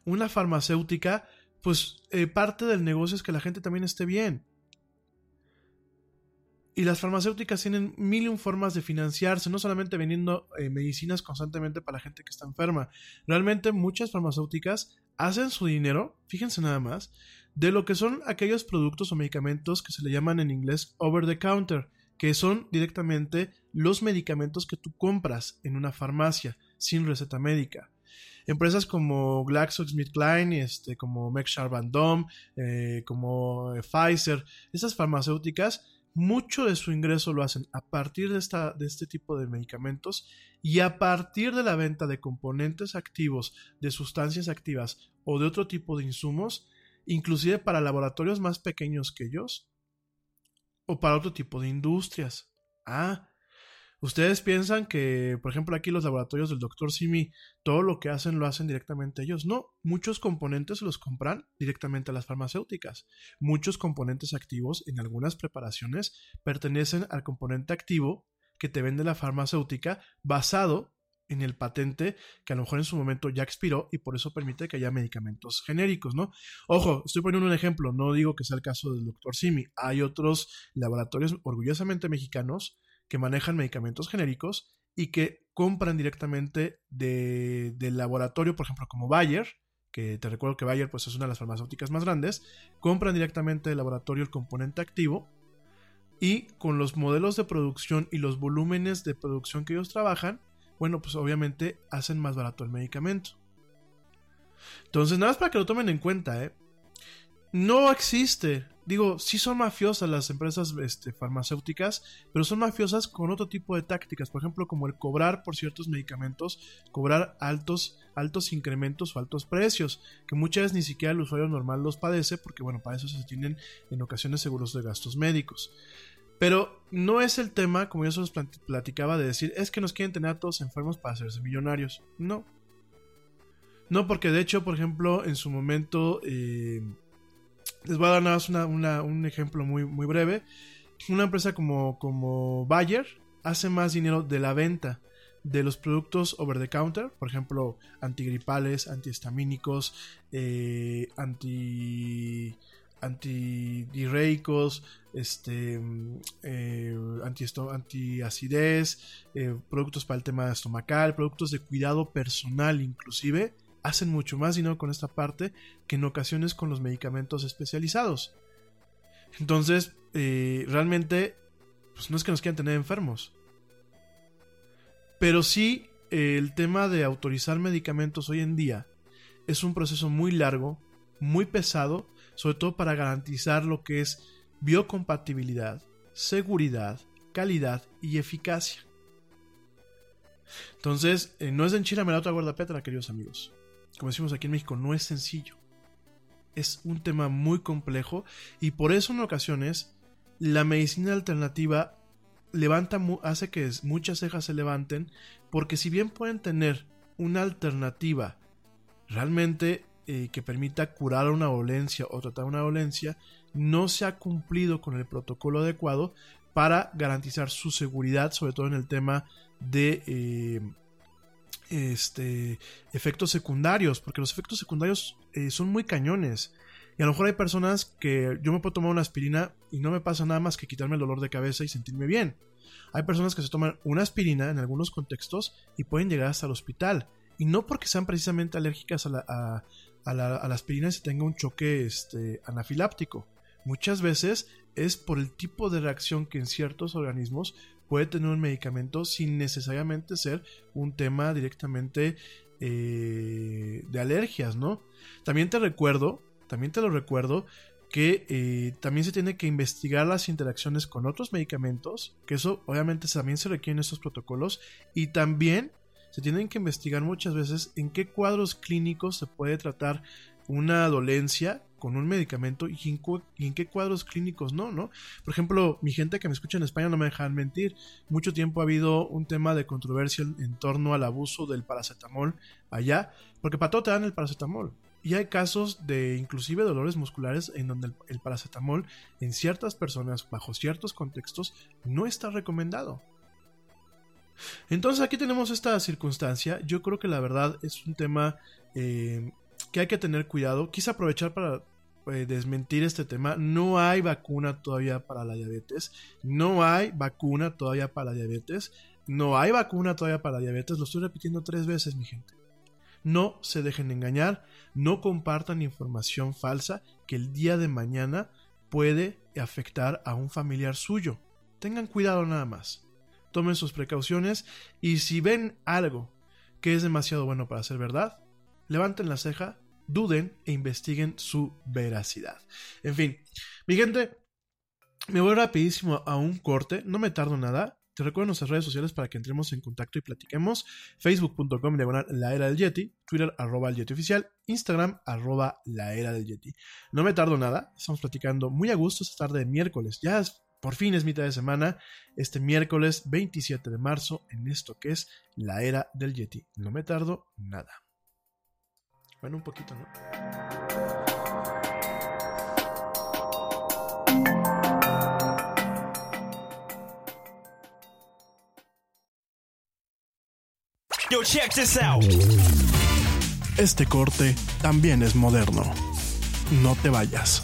Una farmacéutica, pues eh, parte del negocio es que la gente también esté bien. Y las farmacéuticas tienen mil y formas de financiarse, no solamente vendiendo eh, medicinas constantemente para la gente que está enferma. Realmente muchas farmacéuticas hacen su dinero, fíjense nada más, de lo que son aquellos productos o medicamentos que se le llaman en inglés over the counter, que son directamente los medicamentos que tú compras en una farmacia sin receta médica. Empresas como GlaxoSmithKline, este, como Merck Sharp eh, como eh, Pfizer, esas farmacéuticas mucho de su ingreso lo hacen a partir de, esta, de este tipo de medicamentos y a partir de la venta de componentes activos, de sustancias activas o de otro tipo de insumos, inclusive para laboratorios más pequeños que ellos o para otro tipo de industrias. Ah, Ustedes piensan que, por ejemplo, aquí los laboratorios del Dr. Simi, todo lo que hacen lo hacen directamente ellos. No, muchos componentes los compran directamente a las farmacéuticas. Muchos componentes activos en algunas preparaciones pertenecen al componente activo que te vende la farmacéutica basado en el patente que a lo mejor en su momento ya expiró y por eso permite que haya medicamentos genéricos, ¿no? Ojo, estoy poniendo un ejemplo, no digo que sea el caso del Dr. Simi, hay otros laboratorios orgullosamente mexicanos que manejan medicamentos genéricos y que compran directamente de, del laboratorio, por ejemplo, como Bayer, que te recuerdo que Bayer pues, es una de las farmacéuticas más grandes, compran directamente del laboratorio el componente activo y con los modelos de producción y los volúmenes de producción que ellos trabajan, bueno, pues obviamente hacen más barato el medicamento. Entonces, nada más para que lo tomen en cuenta, ¿eh? No existe digo, sí son mafiosas las empresas este, farmacéuticas, pero son mafiosas con otro tipo de tácticas, por ejemplo, como el cobrar por ciertos medicamentos, cobrar altos, altos incrementos o altos precios, que muchas veces ni siquiera el usuario normal los padece, porque bueno, para eso se tienen en ocasiones seguros de gastos médicos. Pero no es el tema, como yo se los platicaba, de decir, es que nos quieren tener a todos enfermos para hacerse millonarios. No. No, porque de hecho, por ejemplo, en su momento... Eh, les voy a dar nada más un ejemplo muy, muy breve. Una empresa como, como Bayer hace más dinero de la venta de los productos over the counter, por ejemplo, antigripales, antihistamínicos, eh, anti este, eh, anti, antiacidez, eh, productos para el tema estomacal, productos de cuidado personal inclusive, hacen mucho más dinero con esta parte que en ocasiones con los medicamentos especializados. Entonces, eh, realmente, pues no es que nos quieran tener enfermos. Pero sí, eh, el tema de autorizar medicamentos hoy en día es un proceso muy largo, muy pesado, sobre todo para garantizar lo que es biocompatibilidad, seguridad, calidad y eficacia. Entonces, eh, no es de enchilame la otra guardapetra, queridos amigos como decimos aquí en México, no es sencillo. Es un tema muy complejo y por eso en ocasiones la medicina alternativa levanta, hace que muchas cejas se levanten, porque si bien pueden tener una alternativa realmente eh, que permita curar una dolencia o tratar una dolencia, no se ha cumplido con el protocolo adecuado para garantizar su seguridad, sobre todo en el tema de eh, este, efectos secundarios, porque los efectos secundarios eh, son muy cañones. Y a lo mejor hay personas que yo me puedo tomar una aspirina y no me pasa nada más que quitarme el dolor de cabeza y sentirme bien. Hay personas que se toman una aspirina en algunos contextos y pueden llegar hasta el hospital. Y no porque sean precisamente alérgicas a la, a, aspirina se tenga un choque este, anafiláptico. Muchas veces es por el tipo de reacción que en ciertos organismos puede tener un medicamento sin necesariamente ser un tema directamente eh, de alergias, ¿no? También te recuerdo, también te lo recuerdo, que eh, también se tiene que investigar las interacciones con otros medicamentos, que eso obviamente también se requiere en estos protocolos, y también se tienen que investigar muchas veces en qué cuadros clínicos se puede tratar una dolencia con un medicamento y en, qué cuadros clínicos no, ¿no? Por ejemplo, mi gente que me escucha en España no me dejan mentir. Mucho tiempo ha habido un tema de controversia en torno al abuso del paracetamol allá, porque para todo te dan el paracetamol. Y hay casos de inclusive dolores musculares en donde el, el paracetamol en ciertas personas, bajo ciertos contextos, no está recomendado. Entonces aquí tenemos esta circunstancia. Yo creo que la verdad es un tema eh, que hay que tener cuidado. Quise aprovechar para eh, desmentir este tema. No hay vacuna todavía para la diabetes. No hay vacuna todavía para la diabetes. No hay vacuna todavía para la diabetes. Lo estoy repitiendo tres veces, mi gente. No se dejen engañar. No compartan información falsa que el día de mañana puede afectar a un familiar suyo. Tengan cuidado nada más. Tomen sus precauciones y si ven algo que es demasiado bueno para ser verdad, levanten la ceja, duden e investiguen su veracidad. En fin, mi gente, me voy rapidísimo a un corte, no me tardo nada. Te recuerdo nuestras redes sociales para que entremos en contacto y platiquemos. Facebook.com diagonal la era del Yeti, Twitter arroba el Yeti oficial, Instagram arroba la era del Yeti. No me tardo nada, estamos platicando muy a gusto esta tarde de miércoles. Ya es, por fin es mitad de semana, este miércoles 27 de marzo, en esto que es la era del Yeti. No me tardo nada. Bueno, un poquito, ¿no? Yo, check this out. Este corte también es moderno. No te vayas.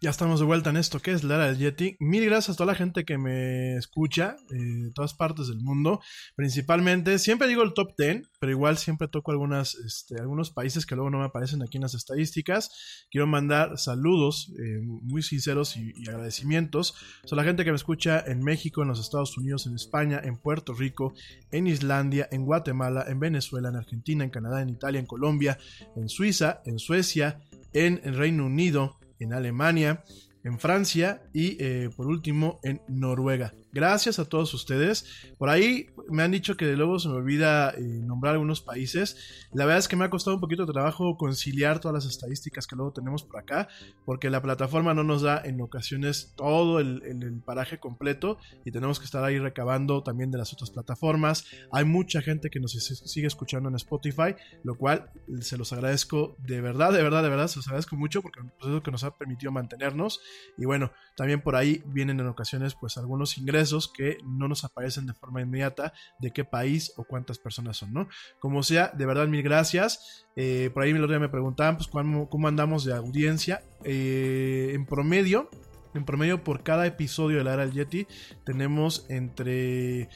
Ya estamos de vuelta en esto que es la era del Yeti. Mil gracias a toda la gente que me escucha eh, de todas partes del mundo. Principalmente, siempre digo el top 10, pero igual siempre toco algunas, este, algunos países que luego no me aparecen aquí en las estadísticas. Quiero mandar saludos eh, muy sinceros y, y agradecimientos a la gente que me escucha en México, en los Estados Unidos, en España, en Puerto Rico, en Islandia, en Guatemala, en Venezuela, en Argentina, en Canadá, en Italia, en Colombia, en Suiza, en Suecia, en el Reino Unido en Alemania, en Francia y eh, por último en Noruega. Gracias a todos ustedes. Por ahí me han dicho que luego se me olvida eh, nombrar algunos países. La verdad es que me ha costado un poquito de trabajo conciliar todas las estadísticas que luego tenemos por acá, porque la plataforma no nos da en ocasiones todo el, el, paraje completo y tenemos que estar ahí recabando también de las otras plataformas. Hay mucha gente que nos sigue escuchando en Spotify, lo cual se los agradezco de verdad, de verdad, de verdad, se los agradezco mucho porque es lo que nos ha permitido mantenernos. Y bueno, también por ahí vienen en ocasiones pues algunos ingresos que no nos aparecen de forma inmediata de qué país o cuántas personas son, ¿no? Como sea, de verdad, mil gracias. Eh, por ahí el otro día me preguntaban, pues, cómo, cómo andamos de audiencia. Eh, en promedio, en promedio por cada episodio de la era del Yeti tenemos entre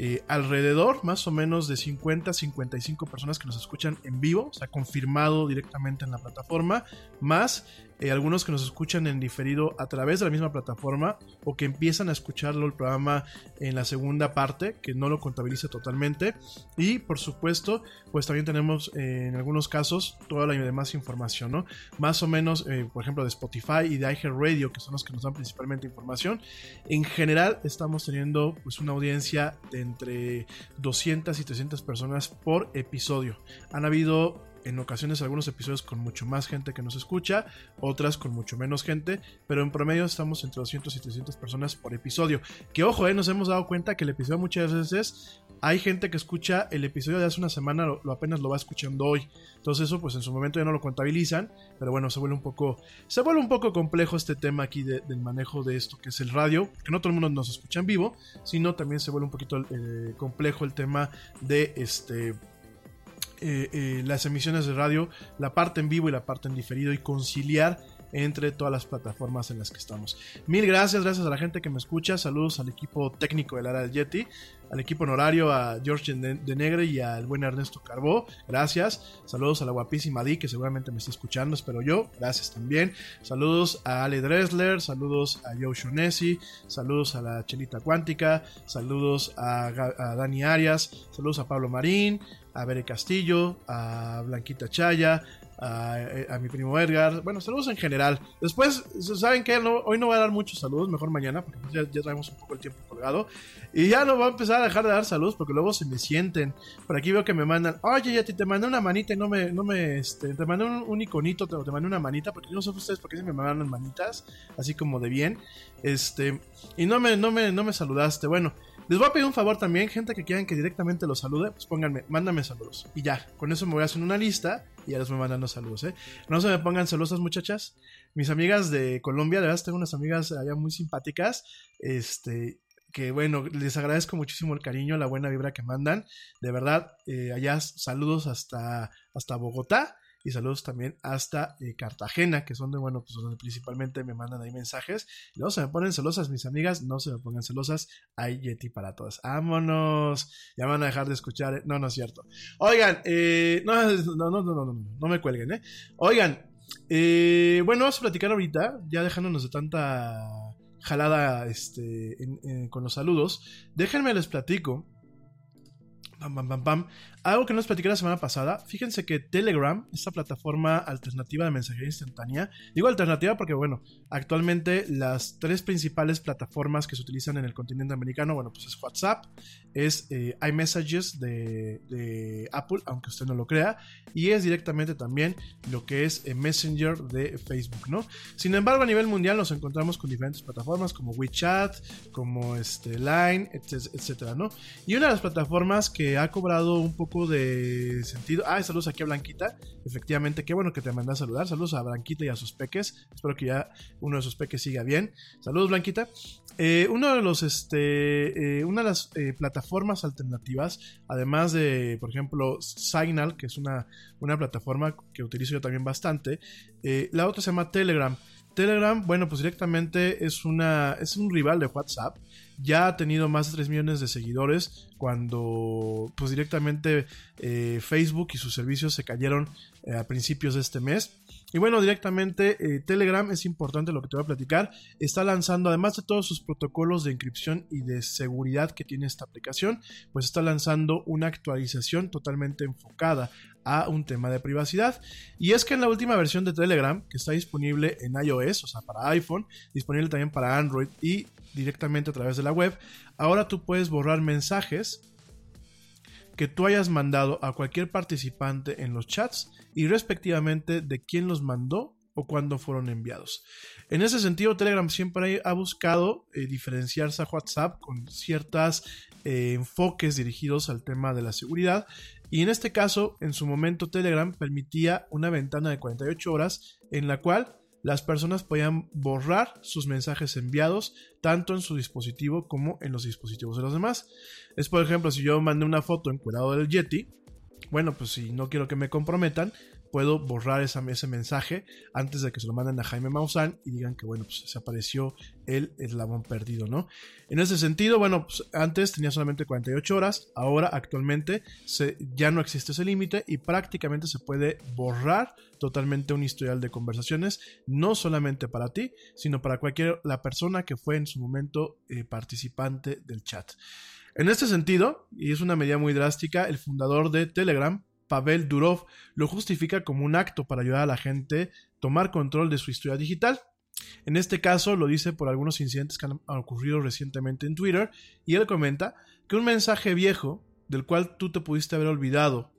eh, alrededor más o menos de 50 55 personas que nos escuchan en vivo, o sea, confirmado directamente en la plataforma, más eh, algunos que nos escuchan en diferido a través de la misma plataforma o que empiezan a escucharlo el programa en la segunda parte, que no lo contabilice totalmente. Y por supuesto, pues también tenemos eh, en algunos casos toda la demás información, ¿no? Más o menos, eh, por ejemplo, de Spotify y de iHeartRadio, que son los que nos dan principalmente información. En general, estamos teniendo pues una audiencia de entre 200 y 300 personas por episodio. Han habido en ocasiones algunos episodios con mucho más gente que nos escucha, otras con mucho menos gente, pero en promedio estamos entre 200 y 300 personas por episodio. Que ojo, eh, nos hemos dado cuenta que el episodio muchas veces hay gente que escucha el episodio de hace una semana, lo, apenas lo va escuchando hoy. Entonces eso pues en su momento ya no lo contabilizan, pero bueno, se vuelve un poco, se vuelve un poco complejo este tema aquí del manejo de esto que es el radio, que no todo el mundo nos escucha en vivo, sino también se vuelve un poquito eh, complejo el tema de este eh, eh, las emisiones de radio, la parte en vivo y la parte en diferido y conciliar entre todas las plataformas en las que estamos. Mil gracias, gracias a la gente que me escucha, saludos al equipo técnico del área del Yeti, al equipo honorario, a George de Negre y al buen Ernesto Carbó, gracias, saludos a la guapísima Di que seguramente me está escuchando, espero yo, gracias también, saludos a Ale Dressler, saludos a Joe Shonesi, saludos a la Chelita Cuántica, saludos a, a Dani Arias, saludos a Pablo Marín, a Bere Castillo, a Blanquita Chaya, a, mi primo Edgar. Bueno, saludos en general. Después, ¿saben qué? hoy no voy a dar muchos saludos, mejor mañana, porque ya, traemos un poco el tiempo colgado. Y ya no voy a empezar a dejar de dar saludos porque luego se me sienten. Por aquí veo que me mandan, oye, ya te, te mandé una manita y no me, no me, este, te mandé un, iconito, te, te mandé una manita, porque yo no sé ustedes por qué se me mandan manitas, así como de bien. Este, y no me, no me, no me saludaste. Bueno, les voy a pedir un favor también, gente que quieran que directamente los salude, pues pónganme, mándame saludos. Y ya, con eso me voy a hacer una lista y ya les voy mandando saludos, ¿eh? No se me pongan celosas, muchachas. Mis amigas de Colombia, de verdad tengo unas amigas allá muy simpáticas. Este, que bueno, les agradezco muchísimo el cariño, la buena vibra que mandan. De verdad, eh, allá saludos hasta, hasta Bogotá y saludos también hasta eh, Cartagena, que son de, bueno, pues donde principalmente me mandan ahí mensajes. Y no se me ponen celosas, mis amigas, no se me pongan celosas, hay Yeti para todas. ¡Vámonos! Ya van a dejar de escuchar, ¿eh? no, no es cierto. Oigan, eh, no, no, no, no, no, no, no me cuelguen, ¿eh? Oigan, eh, bueno, vamos a platicar ahorita, ya dejándonos de tanta jalada este, con los saludos. Déjenme les platico. Pam, pam, pam, pam. Algo que nos platiqué la semana pasada, fíjense que Telegram, esta plataforma alternativa de mensajería instantánea, digo alternativa porque bueno, actualmente las tres principales plataformas que se utilizan en el continente americano, bueno, pues es WhatsApp, es eh, iMessages de, de, Apple, aunque usted no lo crea, y es directamente también lo que es eh, Messenger de Facebook, ¿no? Sin embargo, a nivel mundial nos encontramos con diferentes plataformas como WeChat, como este, Line, etcétera, ¿no? Y una de las plataformas que ha cobrado un poco de sentido. Ah, saludos aquí a Blanquita. Efectivamente, qué bueno que te mandé a saludar. Saludos a Blanquita y a sus peques. Espero que ya uno de sus peques siga bien. Saludos, Blanquita. Eh, uno de los, este, eh, una de las eh, plataformas alternativas, además de, por ejemplo, Signal, que es una, una plataforma que utilizo yo también bastante, la otra se llama Telegram. Telegram, bueno, pues directamente es, una, es un rival de WhatsApp. Ya ha tenido más de 3 millones de seguidores cuando pues directamente eh, Facebook y sus servicios se cayeron eh, a principios de este mes. Y bueno, directamente eh, Telegram es importante lo que te voy a platicar. Está lanzando, además de todos sus protocolos de inscripción y de seguridad que tiene esta aplicación, pues está lanzando una actualización totalmente enfocada a un tema de privacidad. Y es que en la última versión de Telegram, que está disponible en iOS, o sea, para iPhone, disponible también para Android y directamente a través de la web, ahora tú puedes borrar mensajes que tú hayas mandado a cualquier participante en los chats y respectivamente de quién los mandó o cuándo fueron enviados. En ese sentido, Telegram siempre ha buscado eh, diferenciarse a WhatsApp con ciertos eh, enfoques dirigidos al tema de la seguridad. Y en este caso, en su momento, Telegram permitía una ventana de 48 horas en la cual las personas podían borrar sus mensajes enviados tanto en su dispositivo como en los dispositivos de los demás. Es por ejemplo, si yo mandé una foto encuadrado del Yeti, bueno, pues si no quiero que me comprometan, puedo borrar ese mensaje antes de que se lo manden a Jaime Maussan y digan que, bueno, pues se apareció el eslabón perdido, ¿no? En ese sentido, bueno, pues antes tenía solamente 48 horas, ahora actualmente ya no existe ese límite y prácticamente se puede borrar totalmente un historial de conversaciones, no solamente para ti, sino para cualquier la persona que fue en su momento eh, participante del chat. En este sentido, y es una medida muy drástica, el fundador de Telegram, Pavel Durov, lo justifica como un acto para ayudar a la gente a tomar control de su historia digital. En este caso lo dice por algunos incidentes que han ocurrido recientemente en Twitter y él comenta que un mensaje viejo del cual tú te pudiste haber olvidado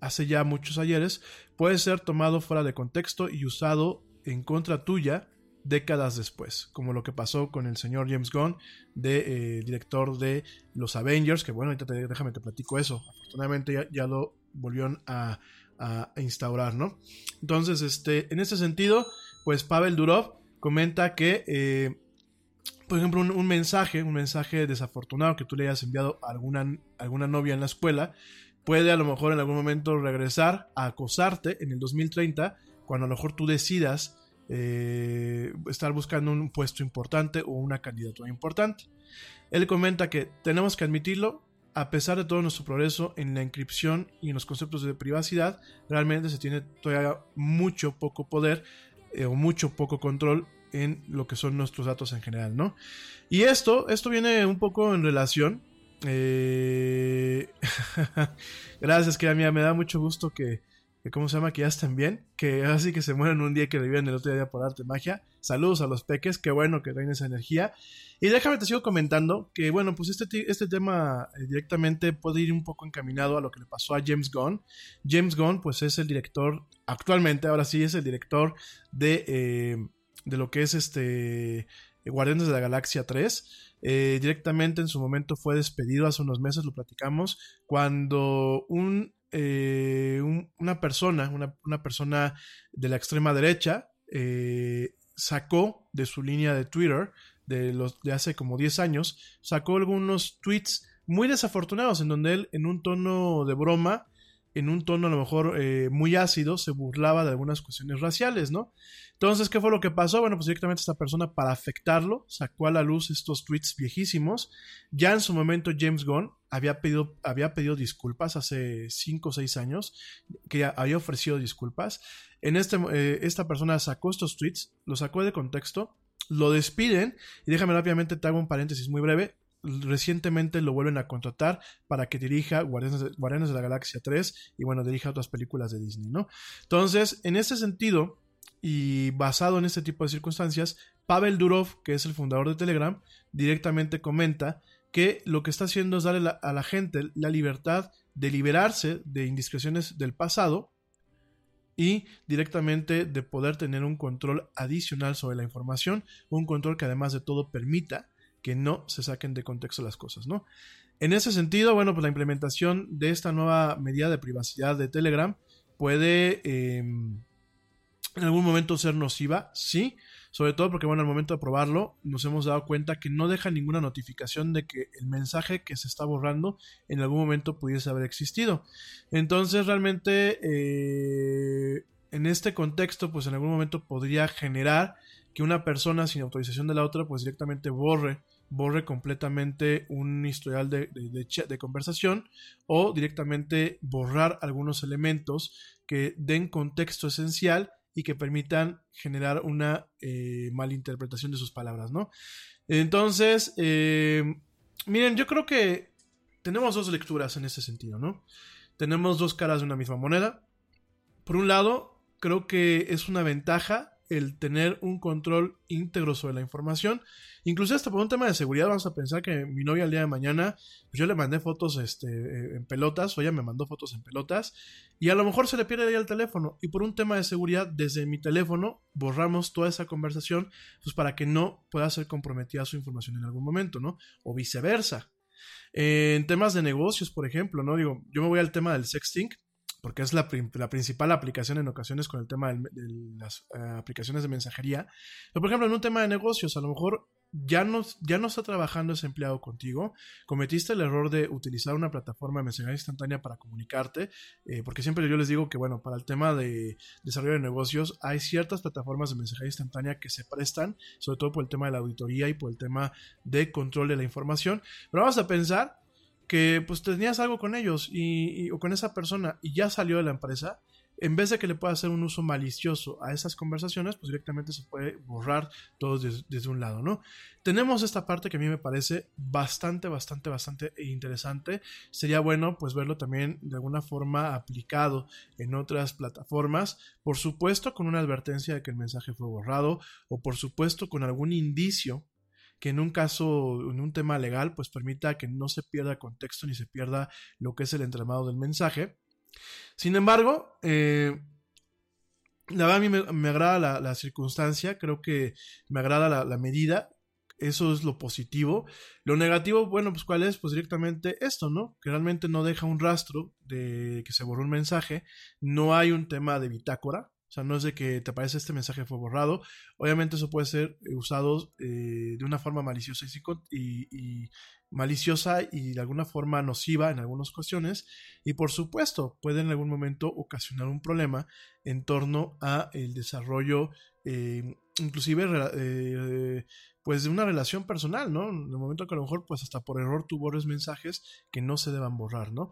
hace ya muchos ayeres puede ser tomado fuera de contexto y usado en contra tuya décadas después, como lo que pasó con el señor James Gunn, de, eh, director de los Avengers, que bueno, déjame te platico eso, afortunadamente ya lo volvieron a, a, instaurar, ¿no? Entonces, este, en ese sentido, pues Pavel Durov comenta que, eh, por ejemplo, un, mensaje, un mensaje desafortunado que tú le hayas enviado a alguna, alguna novia en la escuela, puede a lo mejor en algún momento regresar a acosarte en el 2030, cuando a lo mejor tú decidas eh, estar buscando un puesto importante o una candidatura importante. Él comenta que tenemos que admitirlo, a pesar de todo nuestro progreso en la inscripción y en los conceptos de privacidad, realmente se tiene todavía mucho poco poder eh, o mucho poco control en lo que son nuestros datos en general, ¿no? Y esto, esto viene un poco en relación. Eh... Gracias, que mía, me da mucho gusto que, ¿cómo se llama? Que ya estén bien, que así que se mueren un día que reviven el otro día por arte magia. Saludos a los peques, qué bueno que traen esa energía. Y déjame te sigo comentando que, bueno, pues este, este tema eh, directamente puede ir un poco encaminado a lo que le pasó a James Gunn. James Gunn, pues es el director, actualmente, ahora sí, es el director de, eh, de lo que es este Guardianes de la Galaxia 3. Eh, directamente en su momento fue despedido hace unos meses, lo platicamos, cuando un eh, un, una persona, una, una, persona de la extrema derecha, eh, sacó de su línea de Twitter de, los, de hace como 10 años, sacó algunos tweets muy desafortunados en donde él en un tono de broma, en un tono a lo mejor eh, muy ácido, se burlaba de algunas cuestiones raciales, ¿no? Entonces, ¿qué fue lo que pasó? Bueno, pues directamente esta persona para afectarlo sacó a la luz estos tweets viejísimos. Ya en su momento James Gunn había pedido, había pedido disculpas hace 5 o 6 años, que había ofrecido disculpas. En este, eh, esta persona sacó estos tweets, lo sacó de contexto, lo despiden y déjame rápidamente te hago un paréntesis muy breve recientemente lo vuelven a contratar para que dirija Guardianes de, de, la Galaxia 3 y bueno, dirija otras películas de Disney, ¿no? Entonces, en ese sentido, y basado en este tipo de circunstancias, Pavel Durov, que es el fundador de Telegram, directamente comenta que lo que está haciendo es darle a la gente la libertad de liberarse de indiscreciones del pasado y directamente de poder tener un control adicional sobre la información, un control que además de todo permita que no se saquen de contexto las cosas, ¿no? En ese sentido, bueno, pues la implementación de esta nueva medida de privacidad de Telegram puede eh, en algún momento ser nociva, sí, sobre todo porque, bueno, al momento de probarlo nos hemos dado cuenta que no deja ninguna notificación de que el mensaje que se está borrando en algún momento pudiese haber existido. Entonces, realmente, eh, en este contexto, pues en algún momento podría generar que una persona sin autorización de la otra, pues directamente borre borre completamente un historial de, conversación o directamente borrar algunos elementos que den contexto esencial y que permitan generar una eh, malinterpretación de sus palabras, ¿no? Entonces, eh, miren, yo creo que tenemos dos lecturas en ese sentido, ¿no? Tenemos dos caras de una misma moneda. Por un lado, creo que es una ventaja el tener un control íntegro sobre la información. Incluso hasta por un tema de seguridad, vamos a pensar que mi novia al día de mañana, pues yo le mandé fotos este, en pelotas, o ella me mandó fotos en pelotas, y a lo mejor se le pierde ahí el teléfono. Y por un tema de seguridad, desde mi teléfono borramos toda esa conversación, pues para que no pueda ser comprometida su información en algún momento, ¿no? O viceversa. Eh, en temas de negocios, por ejemplo, ¿no? Digo, yo me voy al tema del sexting porque es la, principal aplicación en ocasiones con el tema de, las uh, aplicaciones de mensajería. Pero, por ejemplo, en un tema de negocios, a lo mejor ya no, ya no está trabajando ese empleado contigo, cometiste el error de utilizar una plataforma de mensajería instantánea para comunicarte, eh, porque siempre yo les digo que, bueno, para el tema de desarrollo de negocios hay ciertas plataformas de mensajería instantánea que se prestan, sobre todo por el tema de la auditoría y por el tema de control de la información, pero vamos a pensar que pues tenías algo con ellos y, o con esa persona y ya salió de la empresa en vez de que le pueda hacer un uso malicioso a esas conversaciones, pues directamente se puede borrar todo desde, desde, un lado, ¿no? Tenemos esta parte que a mí me parece bastante, bastante, bastante interesante. Sería bueno, pues, verlo también de alguna forma aplicado en otras plataformas. Por supuesto, con una advertencia de que el mensaje fue borrado, o por supuesto, con algún indicio que en un caso, en un tema legal, pues permita que no se pierda contexto ni se pierda lo que es el entramado del mensaje. Sin embargo, eh, la verdad a mí me, agrada la, la, circunstancia, creo que me agrada la, la, medida, eso es lo positivo. Lo negativo, bueno, pues cuál es, pues directamente esto, ¿no? Que realmente no deja un rastro de que se borró un mensaje, no hay un tema de bitácora, o sea, no es de que te aparece este mensaje fue borrado. Obviamente eso puede ser usado eh, de una forma maliciosa y, y, maliciosa y de alguna forma nociva en algunas cuestiones. Y por supuesto puede en algún momento ocasionar un problema en torno a el desarrollo, eh, inclusive eh, pues de una relación personal, ¿no? En el momento que a lo mejor pues hasta por error tú borres mensajes que no se deban borrar, ¿no?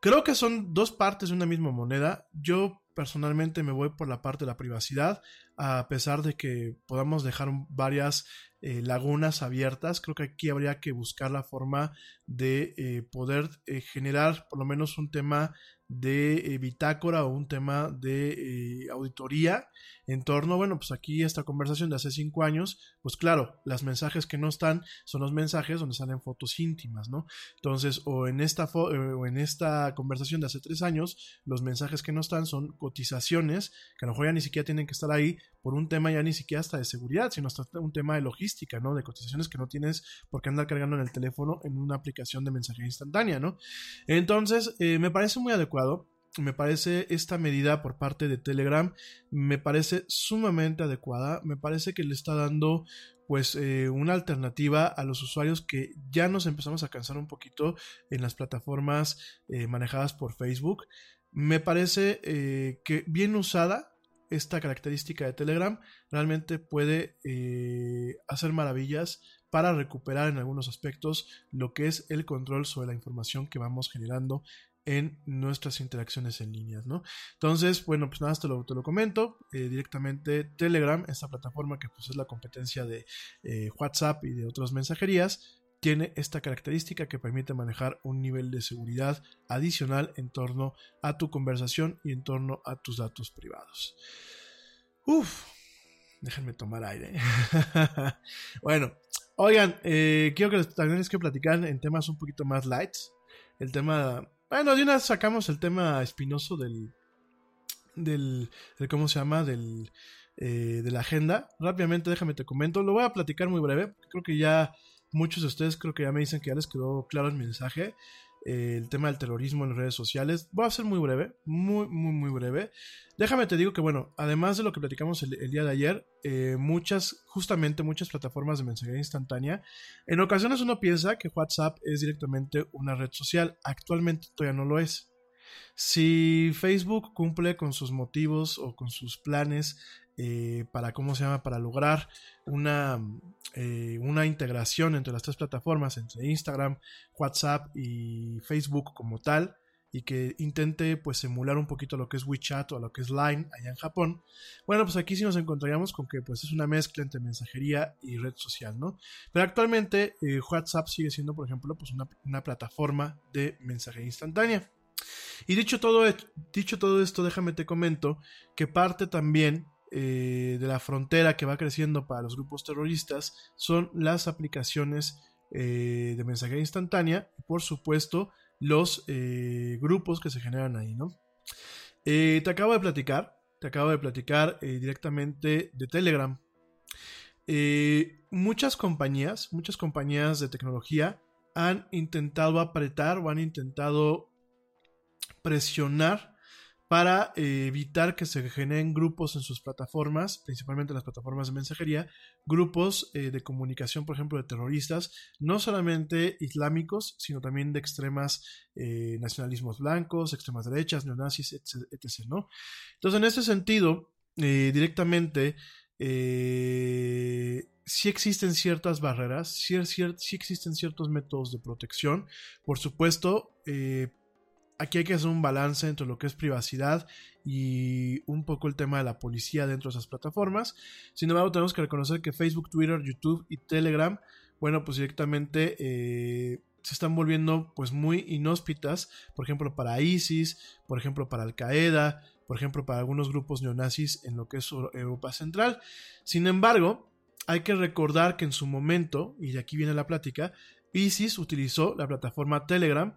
Creo que son dos partes de una misma moneda. Yo personalmente me voy por la parte de la privacidad, a pesar de que podamos dejar varias eh, lagunas abiertas, creo que aquí habría que buscar la forma de eh, poder eh, generar por lo menos un tema de bitácora o un tema de auditoría en torno, bueno, pues aquí esta conversación de hace cinco años, pues claro, las mensajes que no están son los mensajes donde salen fotos íntimas, ¿no? Entonces, o en esta, o en esta conversación de hace tres años, los mensajes que no están son cotizaciones, que a lo mejor ya ni siquiera tienen que estar ahí por un tema ya ni siquiera hasta de seguridad, sino hasta un tema de logística, ¿no? De cotizaciones que no tienes por qué andar cargando en el teléfono en una aplicación de mensajería instantánea, ¿no? Entonces, eh, me parece muy adecuado me parece esta medida por parte de Telegram me parece sumamente adecuada me parece que le está dando pues eh, una alternativa a los usuarios que ya nos empezamos a cansar un poquito en las plataformas eh, manejadas por Facebook me parece que bien usada esta característica de Telegram realmente puede eh, hacer maravillas para recuperar en algunos aspectos lo que es el control sobre la información que vamos generando en nuestras interacciones en líneas, ¿no? Entonces, bueno, pues nada, te lo, te lo comento eh, directamente Telegram, esta plataforma que pues es la competencia de eh, WhatsApp y de otras mensajerías, tiene esta característica que permite manejar un nivel de seguridad adicional en torno a tu conversación y en torno a tus datos privados. Uf, déjenme tomar aire. bueno, oigan, eh, quiero que les, también les quiero platicar en temas un poquito más light. El tema, bueno, de una sacamos el tema espinoso del, del, del ¿cómo se llama? Del, eh, de la agenda. Rápidamente, déjame te comento. Lo voy a platicar muy breve. Creo que ya Muchos de ustedes creo que ya me dicen que ya les quedó claro el mensaje. Eh, el tema del terrorismo en las redes sociales. Voy a ser muy breve, muy, muy, muy breve. Déjame te digo que, bueno, además de lo que platicamos el, día de ayer, eh, muchas, justamente muchas plataformas de mensajería instantánea, en ocasiones uno piensa que WhatsApp es directamente una red social. Actualmente todavía no lo es. Si Facebook cumple con sus motivos o con sus planes eh, para, ¿cómo se llama? Para lograr una, eh, una integración entre las tres plataformas, entre Instagram, WhatsApp y Facebook como tal, y que intente pues emular un poquito lo que es WeChat o lo que es Line allá en Japón. Bueno, pues aquí sí nos encontraríamos con que pues es una mezcla entre mensajería y red social, ¿no? Pero actualmente eh, WhatsApp sigue siendo, por ejemplo, pues una, una plataforma de mensajería instantánea. Y dicho todo, dicho todo esto, déjame te comento que parte también eh, de la frontera que va creciendo para los grupos terroristas son las aplicaciones eh, de mensajería instantánea y por supuesto los eh, grupos que se generan ahí, ¿no? te acabo de platicar, te acabo de platicar directamente de Telegram. muchas compañías, muchas compañías de tecnología han intentado apretar o han intentado presionar para eh, evitar que se generen grupos en sus plataformas, principalmente en las plataformas de mensajería, grupos eh, de comunicación, por ejemplo, de terroristas, no solamente islámicos, sino también de extremas eh, nacionalismos blancos, extremas derechas, neonazis, etc. Entonces, en ese sentido, directamente, sí existen ciertas barreras, sí, existen ciertos métodos de protección. Por supuesto, aquí hay que hacer un balance entre lo que es privacidad y un poco el tema de la policía dentro de esas plataformas. Sin embargo, tenemos que reconocer que Facebook, Twitter, YouTube y Telegram, bueno, pues directamente eh, se están volviendo pues muy inhóspitas, por ejemplo, para ISIS, por ejemplo, para Al Qaeda, por ejemplo, para algunos grupos neonazis en lo que es Europa Central. Sin embargo, hay que recordar que en su momento, y de aquí viene la plática, ISIS utilizó la plataforma Telegram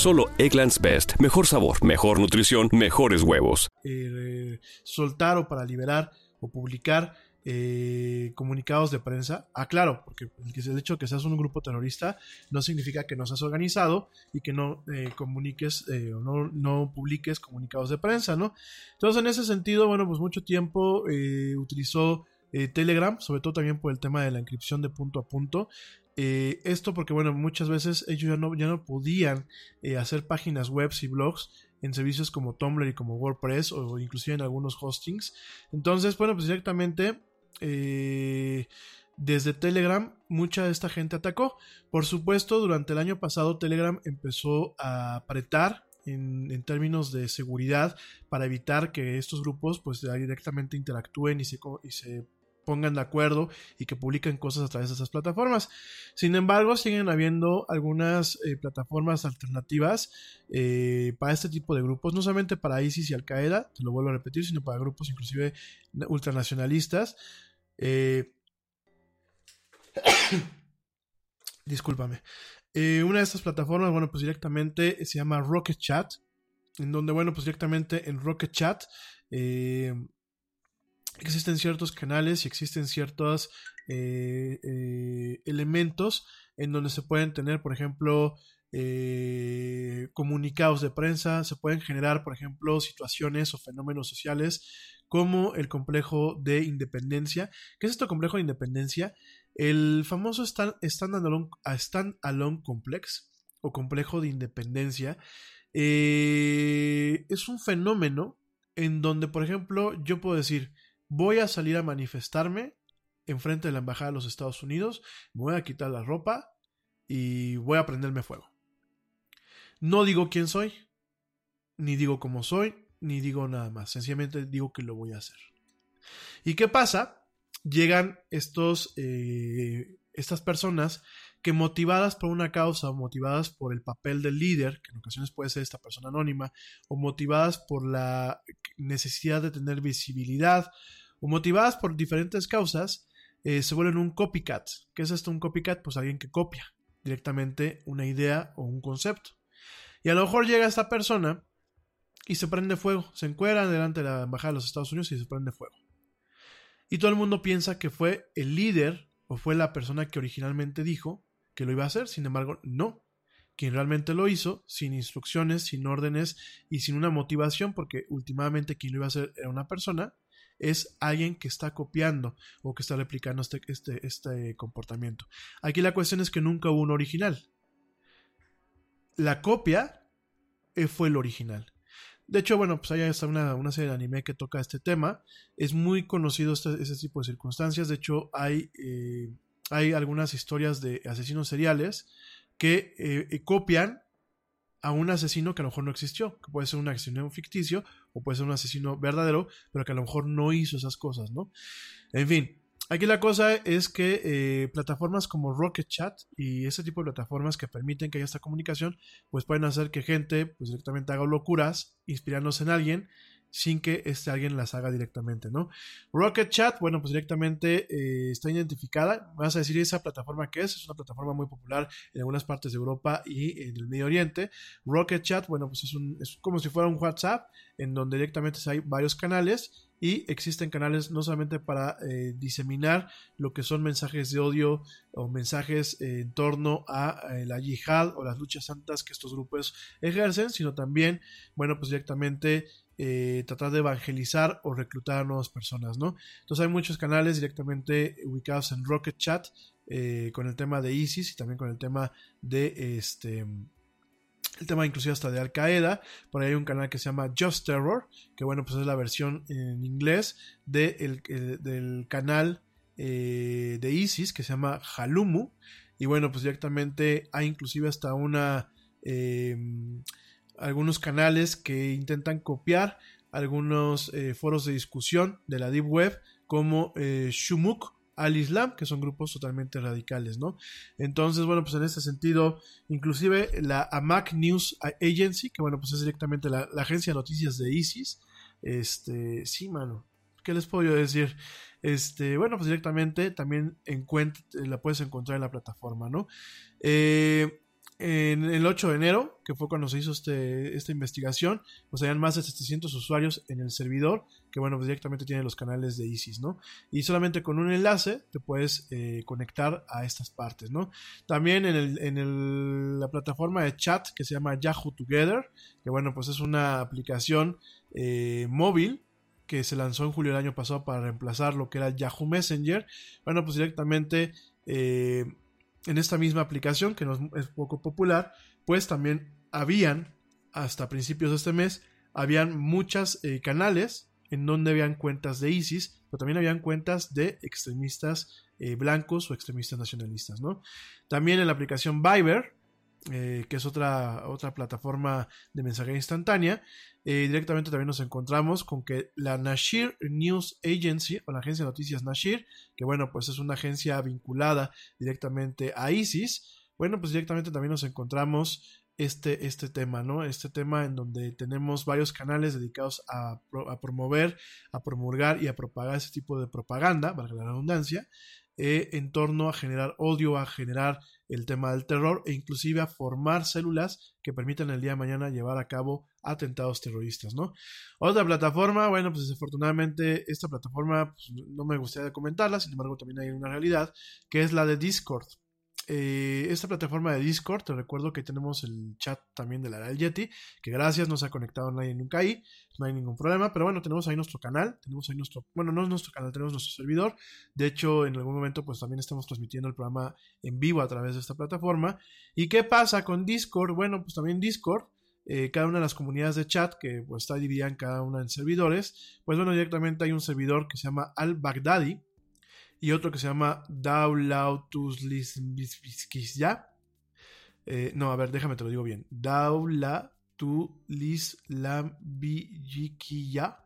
Solo Egglands Best. Mejor sabor, mejor nutrición, mejores huevos. Eh, soltar o para liberar o publicar eh, comunicados de prensa. Ah, claro, porque el hecho de que seas un grupo terrorista no significa que no seas organizado y que no eh, comuniques o no, no, publiques comunicados de prensa, ¿no? Entonces, en ese sentido, bueno, pues mucho tiempo utilizó Telegram, sobre todo también por el tema de la inscripción de punto a punto. Eh, esto porque, bueno, muchas veces ellos ya no, ya no podían eh, hacer páginas web y blogs en servicios como Tumblr y como WordPress o inclusive en algunos hostings. Entonces, bueno, pues directamente eh, desde Telegram mucha de esta gente atacó. Por supuesto, durante el año pasado Telegram empezó a apretar en, términos de seguridad para evitar que estos grupos pues directamente interactúen y se, y se pongan de acuerdo y que publiquen cosas a través de esas plataformas. Sin embargo, siguen habiendo algunas eh, plataformas alternativas eh, para este tipo de grupos, no solamente para ISIS y Al Qaeda, te lo vuelvo a repetir, sino para grupos inclusive ultranacionalistas. Eh, discúlpame. una de estas plataformas, bueno, pues directamente se llama Rocket Chat, en donde, bueno, pues directamente en Rocket Chat existen ciertos canales y existen ciertos eh, eh, elementos en donde se pueden tener, por ejemplo, eh, comunicados de prensa, se pueden generar, por ejemplo, situaciones o fenómenos sociales como el complejo de independencia. ¿Qué es esto complejo de independencia? El famoso stand-alone stand complex o complejo de independencia es un fenómeno en donde, por ejemplo, yo puedo decir, voy a salir a manifestarme enfrente de la embajada de los Estados Unidos, me voy a quitar la ropa y voy a prenderme fuego. No digo quién soy, ni digo cómo soy, ni digo nada más, sencillamente digo que lo voy a hacer. ¿Y qué pasa? Llegan estos, eh, estas personas que motivadas por una causa o motivadas por el papel del líder, que en ocasiones puede ser esta persona anónima, o motivadas por la necesidad de tener visibilidad, o motivadas por diferentes causas, eh, se vuelven un copycat. ¿Qué es esto un copycat? Pues alguien que copia directamente una idea o un concepto. Y a lo mejor llega esta persona y se prende fuego, se encuera delante de la embajada de los Estados Unidos y se prende fuego. Y todo el mundo piensa que fue el líder o fue la persona que originalmente dijo que lo iba a hacer, sin embargo, no. Quien realmente lo hizo, sin instrucciones, sin órdenes y sin una motivación, porque últimamente quien lo iba a hacer era una persona, es alguien que está copiando o que está replicando este, este, este comportamiento. Aquí la cuestión es que nunca hubo un original. La copia eh, fue el original. De hecho, bueno, pues hay hasta una, una serie de anime que toca este tema. Es muy conocido este, ese tipo de circunstancias. De hecho, hay, eh, hay algunas historias de asesinos seriales que eh, eh, copian a un asesino que a lo mejor no existió, que puede ser un asesino ficticio o puede ser un asesino verdadero, pero que a lo mejor no hizo esas cosas, ¿no? En fin, Aquí la cosa es que eh, plataformas como Rocket Chat y ese tipo de plataformas que permiten que haya esta comunicación, pues pueden hacer que gente pues directamente haga locuras inspirándose en alguien sin que este alguien las haga directamente, ¿no? Rocket Chat, bueno, pues directamente eh, está identificada. Vas a decir esa plataforma que es, es una plataforma muy popular en algunas partes de Europa y en el Medio Oriente. Rocket Chat, bueno, pues es, un, es como si fuera un WhatsApp en donde directamente hay varios canales y existen canales no solamente para eh, diseminar lo que son mensajes de odio o mensajes eh, en torno a la yihad o las luchas santas que estos grupos ejercen, sino también, bueno, pues directamente tratar de evangelizar o reclutar a nuevas personas, ¿no? Entonces hay muchos canales directamente ubicados en Rocket Chat con el tema de ISIS y también con el tema de este el tema inclusive hasta de Al Qaeda. Por ahí hay un canal que se llama Just Terror, que bueno, pues es la versión en inglés de del canal eh, de ISIS que se llama Halumu. Y bueno, pues directamente hay inclusive hasta una... Em, algunos canales que intentan copiar algunos eh, foros de discusión de la Deep Web como eh, Shumuk al Islam, que son grupos totalmente radicales, ¿no? Entonces, bueno, pues en este sentido, inclusive la AMAC News Agency, que bueno, pues es directamente la, agencia de noticias de ISIS, este, sí, mano, ¿qué les puedo decir? Este, bueno, pues directamente también la puedes encontrar en la plataforma, ¿no? Eh, en el 8 de enero, que fue cuando se hizo este, esta investigación, pues habían más de 700 usuarios en el servidor, que bueno, pues directamente tienen los canales de ISIS, ¿no? Y solamente con un enlace te puedes eh, conectar a estas partes, ¿no? También en la plataforma de chat que se llama Yahoo Together, que bueno, pues es una aplicación eh, móvil que se lanzó en julio del año pasado para reemplazar lo que era Yahoo Messenger. Bueno, pues directamente... Eh, en esta misma aplicación, que no es, poco popular, pues también habían, hasta principios de este mes, habían muchos eh, canales en donde habían cuentas de ISIS, pero también habían cuentas de extremistas eh, blancos o extremistas nacionalistas, ¿no? También en la aplicación Viber, eh, que es otra, otra plataforma de mensajería instantánea, eh, directamente también nos encontramos con que la Nashir News Agency, o la agencia de noticias Nashir, que bueno, pues es una agencia vinculada directamente a ISIS, bueno, pues directamente también nos encontramos este, este tema, ¿no? Este tema en donde tenemos varios canales dedicados a, a promover, a promulgar y a propagar ese tipo de propaganda, valga la redundancia, eh, en torno a generar odio, a generar el tema del terror e inclusive a formar células que permitan el día de mañana llevar a cabo atentados terroristas, ¿no? Otra plataforma, bueno, pues desafortunadamente esta plataforma pues, no me gustaría comentarla, sin embargo también hay una realidad, que es la de Discord. Eh, esta plataforma de Discord, te recuerdo que tenemos el chat también de la del Yeti, que gracias, no se ha conectado nadie nunca ahí, no hay ningún problema, pero bueno, tenemos ahí nuestro canal, tenemos ahí nuestro, bueno, no es nuestro canal, tenemos nuestro servidor, de hecho, en algún momento pues también estamos transmitiendo el programa en vivo a través de esta plataforma. ¿Y qué pasa con Discord? Bueno, pues también Discord, eh, cada una de las comunidades de chat, que pues está dividida en cada una en servidores, pues bueno, directamente hay un servidor que se llama Al Baghdadi, y otro que se llama Daulautuslisya. Eh, no, a ver, déjame te lo digo bien. Daulatulislambiyikiya.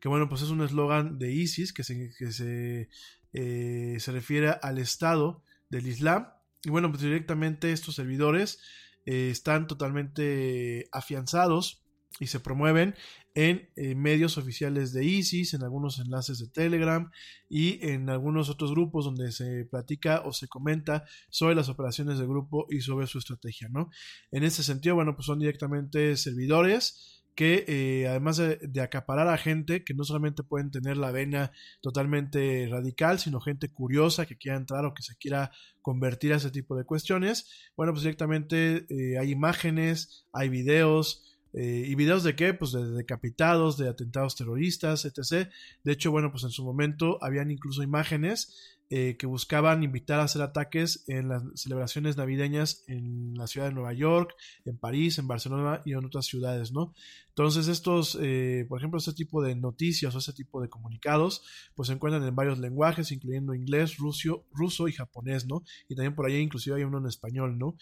Que bueno, pues es un eslogan de ISIS que se, que se, eh, se refiere al Estado del Islam. Y bueno, pues directamente estos servidores eh, están totalmente afianzados y se promueven en eh, medios oficiales de ISIS, en algunos enlaces de Telegram y en algunos otros grupos donde se platica o se comenta sobre las operaciones del grupo y sobre su estrategia, ¿no? En ese sentido, bueno, pues son directamente servidores que eh, además de, acaparar a gente que no solamente pueden tener la vena totalmente radical, sino gente curiosa que quiera entrar o que se quiera convertir a ese tipo de cuestiones, bueno, pues directamente eh, hay imágenes, hay videos, Eh, ¿Y videos de qué? Pues de decapitados, de atentados terroristas, etc. De hecho, bueno, pues en su momento habían incluso imágenes eh, que buscaban invitar a hacer ataques en las celebraciones navideñas en la ciudad de Nueva York, en París, en Barcelona y en otras ciudades, ¿no? Entonces estos, eh, por ejemplo, este tipo de noticias o ese tipo de comunicados, pues se encuentran en varios lenguajes, incluyendo inglés, ruso, ruso y japonés, ¿no? Y también por ahí inclusive hay uno en español, ¿no?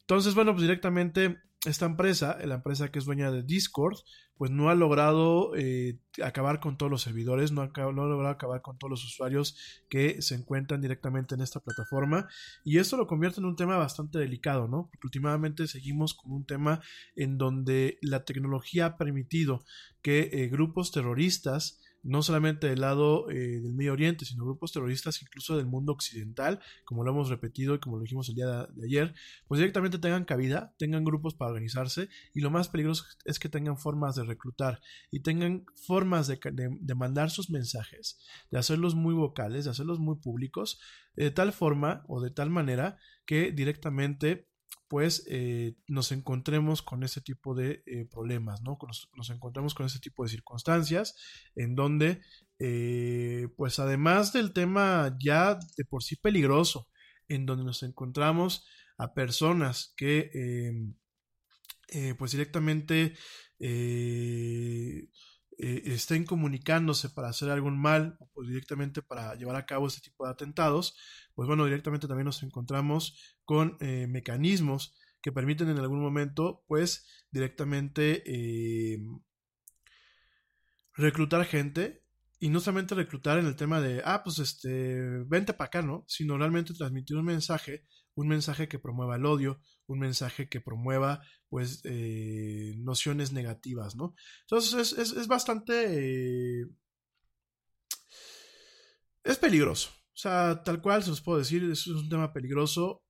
Entonces, bueno, pues directamente esta empresa, la empresa que es dueña de Discord, pues no ha logrado eh, acabar con todos los servidores, no ha, no logrado acabar con todos los usuarios que se encuentran directamente en esta plataforma. Y esto lo convierte en un tema bastante delicado, ¿no? Porque últimamente seguimos con un tema en donde la tecnología ha permitido que eh, grupos terroristas no solamente del lado eh, del Medio Oriente, sino grupos terroristas incluso del mundo occidental, como lo hemos repetido y como lo dijimos el día de, ayer, pues directamente tengan cabida, tengan grupos para organizarse y lo más peligroso es que tengan formas de reclutar y tengan formas de mandar sus mensajes, de hacerlos muy vocales, de hacerlos muy públicos, de tal forma o de tal manera que directamente pues eh, nos encontremos con ese tipo de eh, problemas, ¿no? Nos, encontramos con ese tipo de circunstancias en donde, eh, pues además del tema ya de por sí peligroso, en donde nos encontramos a personas que, pues directamente estén comunicándose para hacer algún mal o pues directamente para llevar a cabo este tipo de atentados, pues bueno, directamente también nos encontramos con eh, mecanismos que permiten en algún momento, pues directamente eh, reclutar gente y no solamente reclutar en el tema de, ah, pues este, vente para acá, ¿no? Sino realmente transmitir un mensaje, un mensaje que promueva el odio, un mensaje que promueva, pues, eh, nociones negativas, ¿no? Entonces es, es, bastante... Eh, es peligroso. O sea, tal cual se los puedo decir, es un tema peligroso.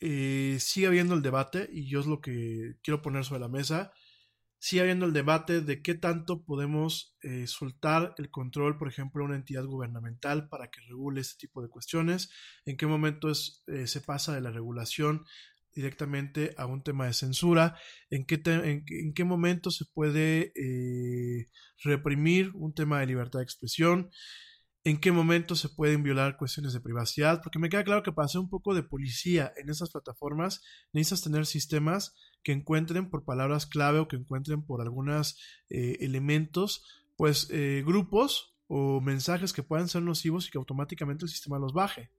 Eh, sigue habiendo el debate y yo es lo que quiero poner sobre la mesa sigue habiendo el debate de qué tanto podemos soltar el control, por ejemplo, a una entidad gubernamental para que regule este tipo de cuestiones, en qué momento es, se pasa de la regulación directamente a un tema de censura, en qué, te, en, qué momento se puede eh, reprimir un tema de libertad de expresión, en qué momento se pueden violar cuestiones de privacidad, porque me queda claro que para hacer un poco de policía en esas plataformas necesitas tener sistemas que encuentren por palabras clave o que encuentren por algunos eh, elementos, pues eh, grupos o mensajes que puedan ser nocivos y que automáticamente el sistema los baje.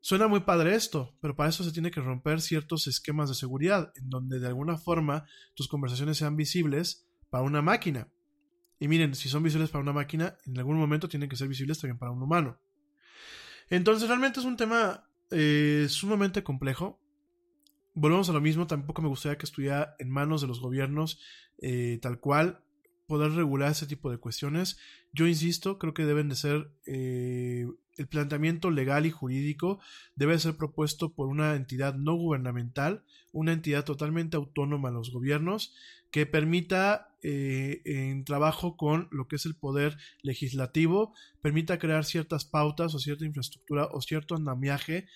Suena muy padre esto, pero para eso se tiene que romper ciertos esquemas de seguridad, en donde de alguna forma tus conversaciones sean visibles para una máquina. Y miren, si son visibles para una máquina, en algún momento tienen que ser visibles también para un humano. Entonces realmente es un tema eh, sumamente complejo volvemos a lo mismo, tampoco me gustaría que estuviera en manos de los gobiernos eh, tal cual poder regular ese tipo de cuestiones. Yo insisto, creo que deben de ser eh, el planteamiento legal y jurídico debe ser propuesto por una entidad no gubernamental, una entidad totalmente autónoma a los gobiernos que permita eh, en trabajo con lo que es el poder legislativo, permita crear ciertas pautas o cierta infraestructura o cierto andamiaje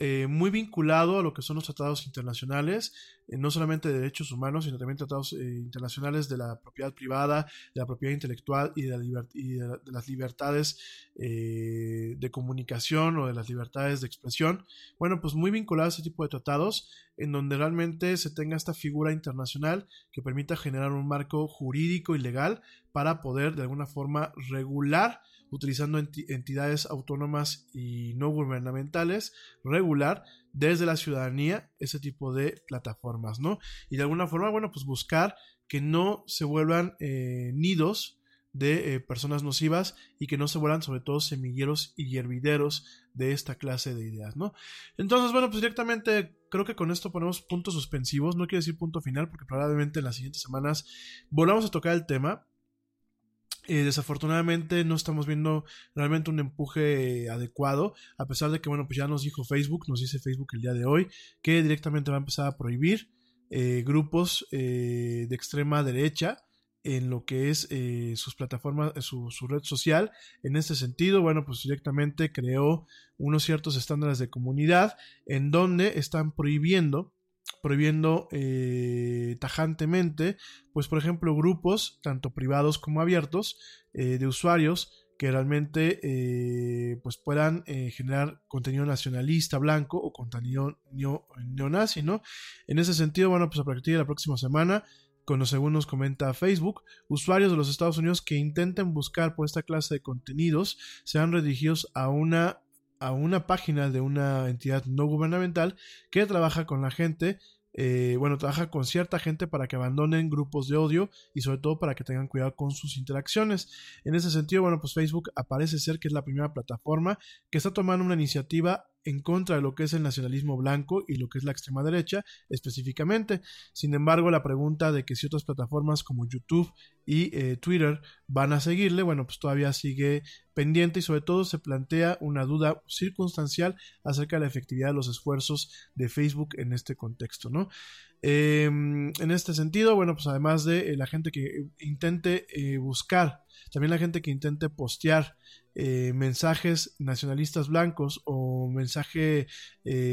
eh, muy vinculado a lo que son los tratados internacionales, eh, no solamente de derechos humanos, sino también tratados eh, internacionales de la propiedad privada, de la propiedad intelectual y de, la y de, de las libertades eh, de comunicación o de las libertades de expresión. Bueno, pues muy vinculado a ese tipo de tratados, en donde realmente se tenga esta figura internacional que permita generar un marco jurídico y legal para poder de alguna forma regular utilizando entidades autónomas y no gubernamentales, regular desde la ciudadanía ese tipo de plataformas, ¿no? Y de alguna forma, bueno, pues buscar que no se vuelvan eh, nidos de eh, personas nocivas y que no se vuelvan sobre todo semilleros y hervideros de esta clase de ideas, ¿no? Entonces, bueno, pues directamente creo que con esto ponemos puntos suspensivos, no quiero decir punto final porque probablemente en las siguientes semanas volvamos a tocar el tema, eh, desafortunadamente no estamos viendo realmente un empuje adecuado, a pesar de que, bueno, pues ya nos dijo Facebook, nos dice Facebook el día de hoy, que directamente va a empezar a prohibir eh, grupos eh, de extrema derecha en lo que es eh, sus plataformas, su, su, red social. En este sentido, bueno, pues directamente creó unos ciertos estándares de comunidad en donde están prohibiendo prohibiendo eh, tajantemente, pues por ejemplo, grupos, tanto privados como abiertos, eh, de usuarios que realmente eh, pues puedan generar contenido nacionalista blanco o contenido neo- neonazi, ¿no? En ese sentido, bueno, pues a partir de la próxima semana, como según nos comenta Facebook, usuarios de los Estados Unidos que intenten buscar por esta clase de contenidos serán redirigidos a una, a una página de una entidad no gubernamental que trabaja con la gente eh, bueno, trabaja con cierta gente para que abandonen grupos de odio y sobre todo para que tengan cuidado con sus interacciones. En ese sentido, bueno, pues Facebook aparece ser que es la primera plataforma que está tomando una iniciativa en contra de lo que es el nacionalismo blanco y lo que es la extrema derecha específicamente. Sin embargo, la pregunta de que si otras plataformas como YouTube y eh, Twitter van a seguirle, bueno, pues todavía sigue pendiente y sobre todo se plantea una duda circunstancial acerca de la efectividad de los esfuerzos de Facebook en este contexto, ¿no? Eh, en este sentido, bueno, pues además de eh, la gente que intente eh, buscar, también la gente que intente postear eh, mensajes nacionalistas blancos o mensaje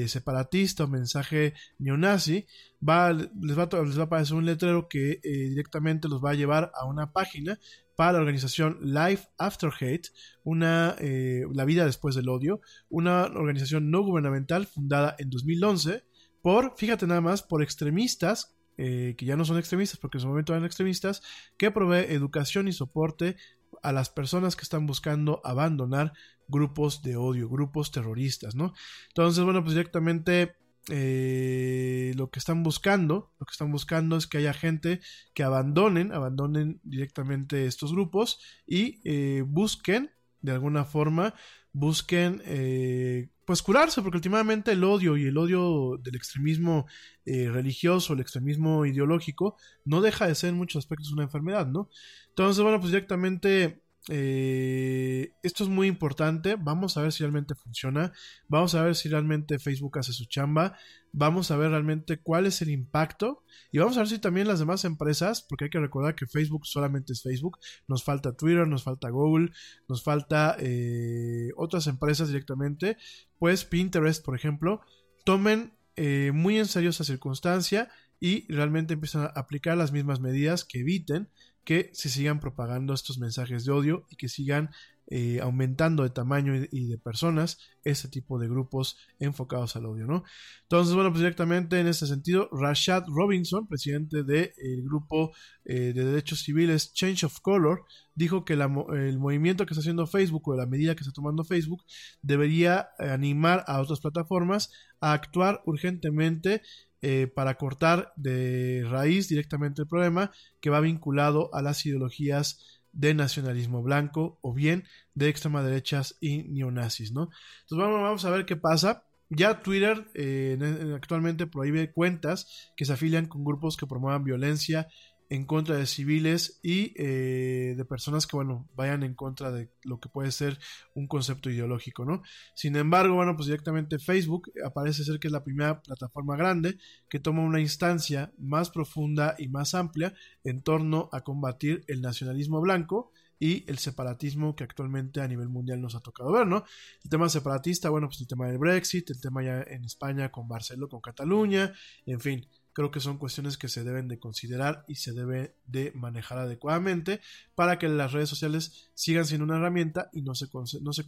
separatista o mensaje neonazi, va, les, va, a- aparecer un letrero que eh, directamente los va a llevar a una página para la organización Life After Hate, una, eh, la vida después del odio, una organización no gubernamental fundada en 2011 por, fíjate nada más, por extremistas, eh, que ya no son extremistas porque en su momento eran extremistas, que provee educación y soporte a las personas que están buscando abandonar grupos de odio, grupos terroristas, ¿no? Entonces, bueno, pues directamente eh, lo que están buscando, lo que están buscando es que haya gente que abandonen, abandonen directamente estos grupos y eh, busquen, de alguna forma, busquen eh, pues curarse, porque últimamente el odio y el odio del extremismo eh, religioso, el extremismo ideológico, no deja de ser en muchos aspectos una enfermedad, ¿no? Entonces, bueno, pues directamente eh, esto es muy importante. Vamos a ver si realmente funciona. Vamos a ver si realmente Facebook hace su chamba. Vamos a ver realmente cuál es el impacto. Y vamos a ver si también las demás empresas, porque hay que recordar que Facebook solamente es Facebook. Nos falta Twitter, nos falta Google, nos falta eh, otras empresas directamente. Pues Pinterest, por ejemplo, tomen eh, muy en serio esa circunstancia y realmente empiezan a aplicar las mismas medidas que eviten que se sigan propagando estos mensajes de odio y que sigan eh, aumentando de tamaño y, de personas este tipo de grupos enfocados al odio, ¿no? Entonces, bueno, pues directamente en este sentido, Rashad Robinson, presidente del de, grupo eh, de derechos civiles Change of Color, dijo que la, el movimiento que está haciendo Facebook o la medida que está tomando Facebook debería animar a otras plataformas a actuar urgentemente eh, para cortar de raíz directamente el problema que va vinculado a las ideologías de nacionalismo blanco o bien de extrema derechas y neonazis, ¿no? Entonces vamos, a ver qué pasa. Ya Twitter eh, actualmente prohíbe cuentas que se afilian con grupos que promuevan violencia en contra de civiles y eh, de personas que, bueno, vayan en contra de lo que puede ser un concepto ideológico, ¿no? Sin embargo, bueno, pues directamente Facebook aparece ser que es la primera plataforma grande que toma una instancia más profunda y más amplia en torno a combatir el nacionalismo blanco y el separatismo que actualmente a nivel mundial nos ha tocado ver, ¿no? El tema separatista, bueno, pues el tema del Brexit, el tema ya en España con Barcelona, con Cataluña, en fin, creo que son cuestiones que se deben de considerar y se debe de manejar adecuadamente para que las redes sociales sigan siendo una herramienta y no se, no se,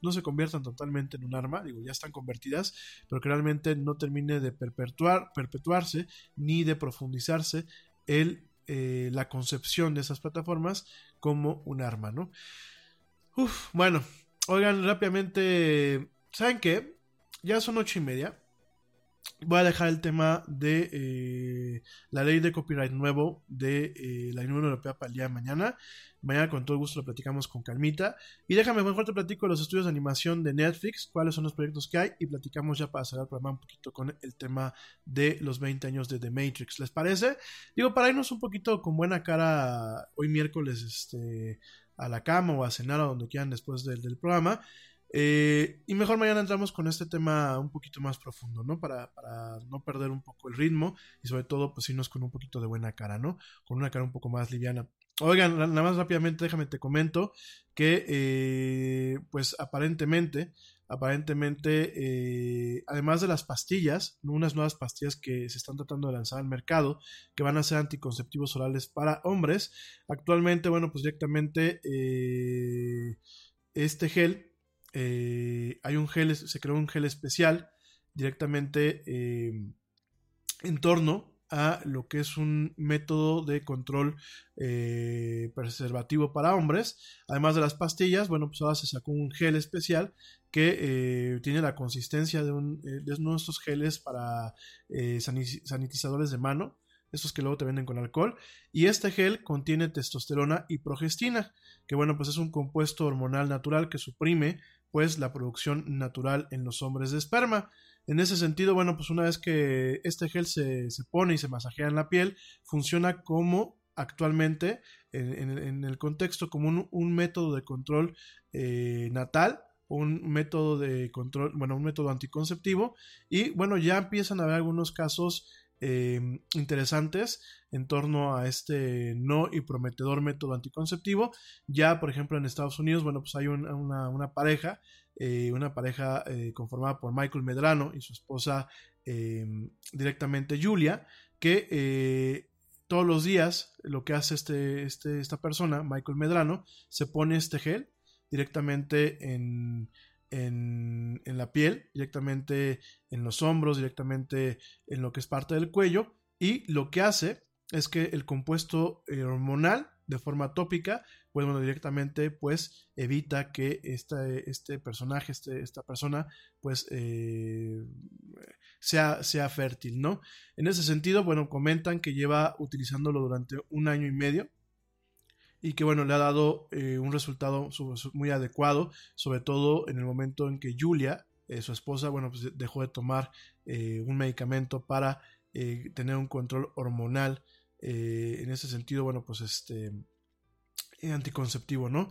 no se conviertan totalmente en un arma, digo, ya están convertidas, pero que realmente no termine de perpetuar, perpetuarse ni de profundizarse el, eh, la concepción de esas plataformas como un arma, ¿no? Uf, bueno, oigan rápidamente, ¿saben qué? Ya son ocho y media voy a dejar el tema de eh, la ley de copyright nuevo de eh, la Unión Europea para el día de mañana. Mañana con todo gusto lo platicamos con calmita. Y déjame mejor te platico los estudios de animación de Netflix, cuáles son los proyectos que hay y platicamos ya para cerrar el programa un poquito con el tema de los 20 años de The Matrix. ¿Les parece? Digo, para irnos un poquito con buena cara hoy miércoles este, a la cama o a cenar o donde quieran después del, del programa. Eh, y mejor mañana entramos con este tema un poquito más profundo, ¿no? Para, para, no perder un poco el ritmo y sobre todo, pues irnos con un poquito de buena cara, ¿no? Con una cara un poco más liviana. Oigan, nada más rápidamente, déjame te comento que, eh, pues aparentemente, aparentemente, eh, además de las pastillas, unas nuevas pastillas que se están tratando de lanzar al mercado, que van a ser anticonceptivos orales para hombres. Actualmente, bueno, pues directamente este gel, eh, hay un gel, se creó un gel especial directamente en torno a lo que es un método de control eh, preservativo para hombres. Además de las pastillas, bueno, pues ahora se sacó un gel especial que eh, tiene la consistencia de, un, eh, de uno de estos geles para sanitizadores de mano. Estos que luego te venden con alcohol. Y este gel contiene testosterona y progestina, que bueno, pues es un compuesto hormonal natural que suprime pues la producción natural en los hombres de esperma. En ese sentido, bueno, pues una vez que este gel se, pone y se masajea en la piel, funciona como actualmente en, el contexto como un, método de control eh, natal un método de control, bueno, un método anticonceptivo y bueno, ya empiezan a haber algunos casos eh, interesantes en torno a este no y prometedor método anticonceptivo. Ya, por ejemplo, en Estados Unidos, bueno, pues hay una, pareja, eh, una pareja eh, conformada por Michael Medrano y su esposa directamente Julia, que todos los días lo que hace este, este, esta persona, Michael Medrano, se pone este gel directamente en, en, la piel, directamente en los hombros, directamente en lo que es parte del cuello, y lo que hace es que el compuesto eh, hormonal de forma tópica, pues bueno, directamente pues evita que este personaje, este, esta persona, pues eh, sea, sea fértil, ¿no? En ese sentido, bueno, comentan que lleva utilizándolo durante un año y medio, y que bueno, le ha dado eh, un resultado muy adecuado, sobre todo en el momento en que Julia, eh, su esposa, bueno, pues dejó de tomar eh, un medicamento para tener un control hormonal. en ese sentido, bueno, pues este anticonceptivo, ¿no?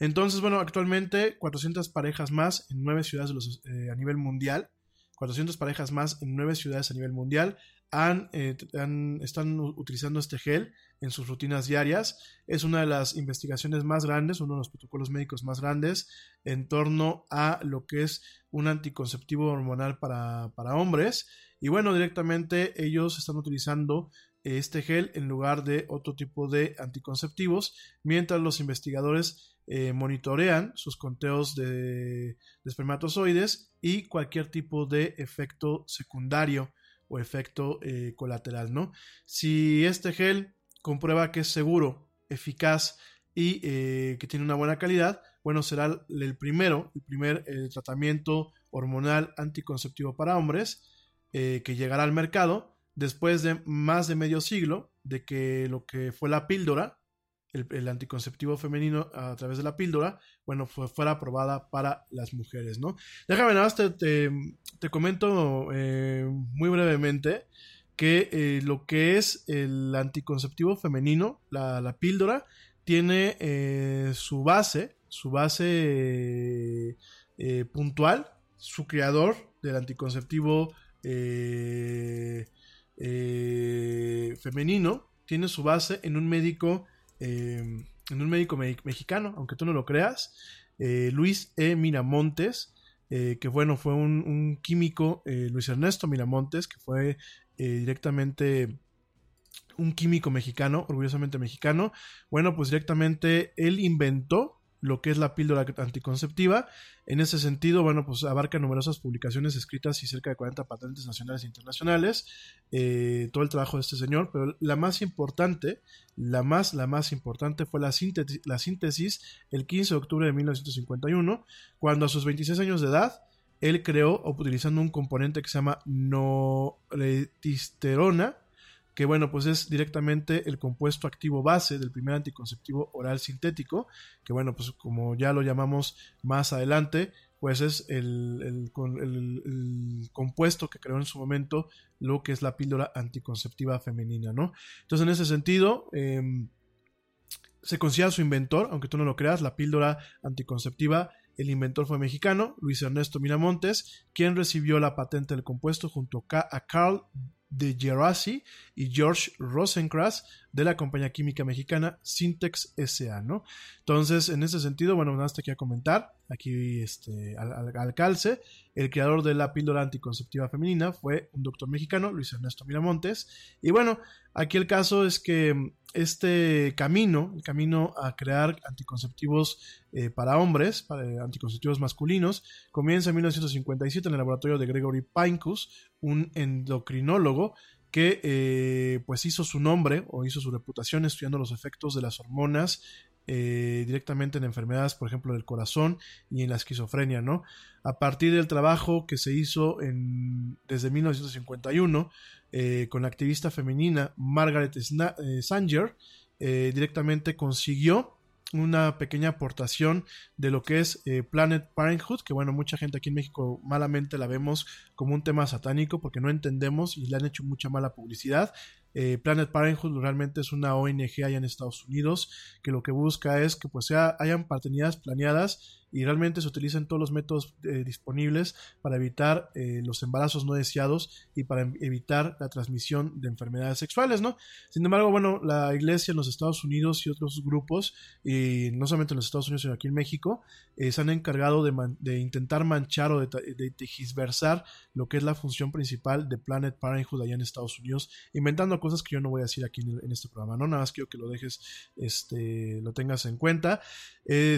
Entonces, bueno, actualmente 400 parejas más en nueve ciudades a nivel mundial, 400 parejas más en nueve ciudades a nivel mundial eh, han, están utilizando este gel en sus rutinas diarias. Es una de las investigaciones más grandes, uno de los protocolos médicos más grandes en torno a lo que es un anticonceptivo hormonal para, hombres. Y bueno, directamente ellos están utilizando este gel en lugar de otro tipo de anticonceptivos, mientras los investigadores eh, monitorean sus conteos de, espermatozoides y cualquier tipo de efecto secundario o efecto eh, colateral, ¿no? Si este gel comprueba que es seguro, eficaz y eh, que tiene una buena calidad, bueno, será el primero, el primer eh, tratamiento hormonal anticonceptivo para hombres que llegará al mercado después de más de medio siglo de que lo que fue la píldora el, anticonceptivo femenino a través de la píldora, bueno, fue, fuera aprobada para las mujeres, ¿no? Déjame nada más te, te, comento eh, muy brevemente que eh, lo que es el anticonceptivo femenino, la, píldora, tiene eh, su base, su base puntual, su creador del anticonceptivo femenino, tiene su base en un médico Em, en un médico mexicano, aunque tú no lo creas, eh, Luis E. Miramontes, eh, que bueno, fue un, químico, eh, Luis Ernesto Miramontes, que fue directamente un químico mexicano, orgullosamente mexicano, bueno, pues directamente él inventó lo que es la píldora anticonceptiva. En ese sentido, bueno, pues abarca numerosas publicaciones escritas y cerca de 40 patentes nacionales e internacionales. Eh, todo el trabajo de este señor, pero la más importante, la más, la más importante fue la síntesis, la síntesis el 15 de octubre de 1951, cuando a sus 26 años de edad, él creó, utilizando un componente que se llama noletisterona, que bueno, pues es directamente el compuesto activo base del primer anticonceptivo oral sintético, que bueno, pues como ya lo llamamos más adelante, pues es el, compuesto que creó en su momento lo que es la píldora anticonceptiva femenina, ¿no? Entonces, en ese sentido, em, se considera su inventor, aunque tú no lo creas, la píldora anticonceptiva el inventor fue mexicano, Luis Ernesto Miramontes, quien recibió la patente del compuesto junto a Carl de Gerasi y George Rosencrantz de la compañía química mexicana Syntex SA, ¿no? Entonces, en ese sentido, bueno, nada más te quiero comentar, aquí este, al, al, al, calce, el creador de la píldora anticonceptiva femenina fue un doctor mexicano, Luis Ernesto Miramontes, y bueno, aquí el caso es que este camino, el camino a crear anticonceptivos eh, para hombres, para eh, anticonceptivos masculinos, comienza en 1957 en el laboratorio de Gregory Pincus, un endocrinólogo que eh, pues hizo su nombre o hizo su reputación estudiando los efectos de las hormonas eh, directamente en enfermedades, por ejemplo, del corazón y en la esquizofrenia, ¿no? A partir del trabajo que se hizo en, desde 1951 eh, con la activista femenina Margaret Sanger, directamente consiguió una pequeña aportación de lo que es eh, Planet Parenthood, que bueno, mucha gente aquí en México malamente la vemos como un tema satánico porque no entendemos y le han hecho mucha mala publicidad. Eh, Planet Parenthood realmente es una ONG allá en Estados Unidos que lo que busca es que pues sea, hayan paternidades planeadas y realmente se utilizan todos los métodos eh, disponibles para evitar eh, los embarazos no deseados y para evitar la transmisión de enfermedades sexuales, ¿no? Sin embargo, bueno, la iglesia en los Estados Unidos y otros grupos, y no solamente en los Estados Unidos, sino aquí en México, eh, se han encargado de, intentar manchar o de, de, lo que es la función principal de Planet Parenthood allá en Estados Unidos, inventando cosas que yo no voy a decir aquí en, este programa, ¿no? Nada más quiero que lo dejes, este, lo tengas en cuenta.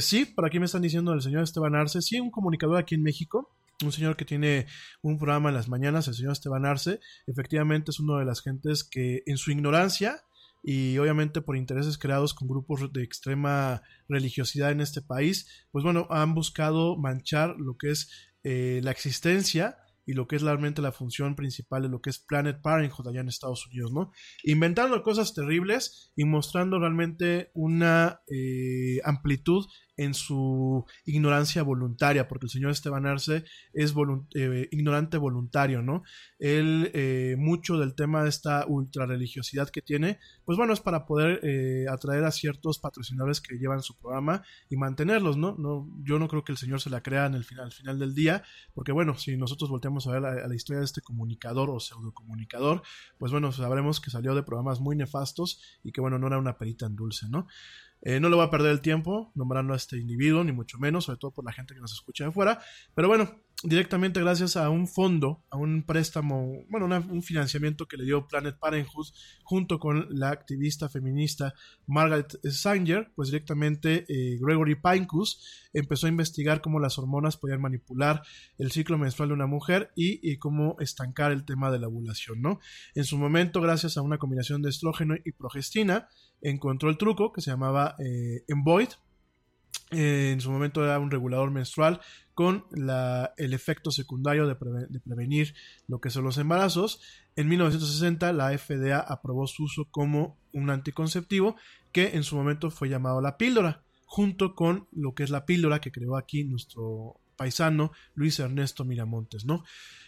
sí, por aquí me están diciendo señor Esteban Arce, sí, un comunicador aquí en México, un señor que tiene un programa en las mañanas, el señor Esteban Arce, efectivamente es una de las gentes que en su ignorancia y obviamente por intereses creados con grupos de extrema religiosidad en este país, pues bueno, han buscado manchar lo que es eh, la existencia y lo que es realmente la función principal de lo que es Planet Parenthood allá en Estados Unidos, ¿no? Inventando cosas terribles y mostrando realmente una eh, amplitud en su ignorancia voluntaria, porque el señor Esteban Arce es eh, ignorante voluntario, ¿no? Él, eh, mucho del tema de esta ultra religiosidad que tiene, pues bueno, es para poder eh, atraer a ciertos patrocinadores que llevan su programa y mantenerlos, ¿no? no yo no creo que el señor se la crea en el final, al final del día, porque bueno, si nosotros volteamos a ver la, historia de este comunicador o pseudo comunicador, pues bueno, sabremos que salió de programas muy nefastos y que bueno, no era una perita en dulce, ¿no? Eh, no le voy a perder el tiempo nombrando a este individuo, ni mucho menos, sobre todo por la gente que nos escucha de fuera. Pero bueno, directamente gracias a un fondo, a un préstamo, bueno, un financiamiento que le dio Planet Parenthood junto con la activista feminista Margaret Sanger, pues directamente eh, Gregory Pincus empezó a investigar cómo las hormonas podían manipular el ciclo menstrual de una mujer y, y, cómo estancar el tema de la ovulación, ¿no? En su momento, gracias a una combinación de estrógeno y progestina, encontró el truco que se llamaba eh, Emboid. Eh, en su momento era un regulador menstrual con el efecto secundario de, prevenir lo que son los embarazos. En 1960 la FDA aprobó su uso como un anticonceptivo que en su momento fue llamado la píldora, junto con lo que es la píldora que creó aquí nuestro paisano Luis Ernesto Miramontes, ¿no?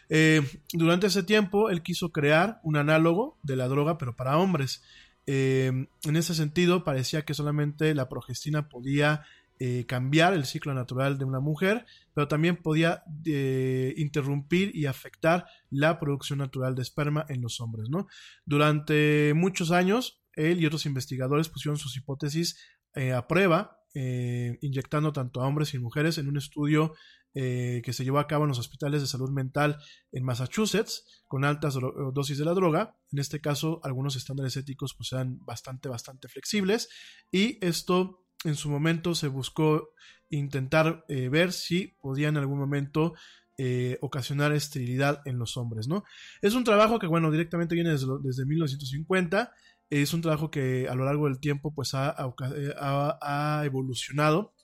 Eh, durante ese tiempo él quiso crear un análogo de la droga pero para hombres. Eh, en ese sentido, parecía que solamente la progestina podía eh, cambiar el ciclo natural de una mujer, pero también podía eh, interrumpir y afectar la producción natural de esperma en los hombres. ¿no? Durante muchos años, él y otros investigadores pusieron sus hipótesis eh, a prueba, inyectando tanto a hombres y mujeres en un estudio que se llevó a cabo en los hospitales de salud mental en Massachusetts con altas dosis de la droga. En este caso, algunos estándares éticos pues eran bastante, bastante flexibles y esto en su momento se buscó intentar eh, ver si podía en algún momento eh, ocasionar esterilidad en los hombres, ¿no? Es un trabajo que, bueno, directamente viene desde, desde 1950. Es un trabajo que a lo largo del tiempo pues ha, ha evolucionado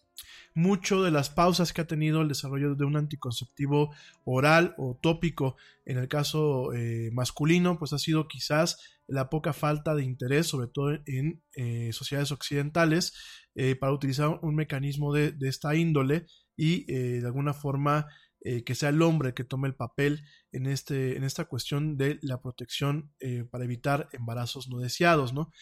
mucho de las pausas que ha tenido el desarrollo de un anticonceptivo oral o tópico en el caso eh, masculino, pues ha sido quizás la poca falta de interés, sobre todo en eh, sociedades occidentales, eh, para utilizar un mecanismo de, esta índole y de alguna forma que sea el hombre que tome el papel en, este, en esta cuestión de la protección para evitar embarazos no deseados, ¿no?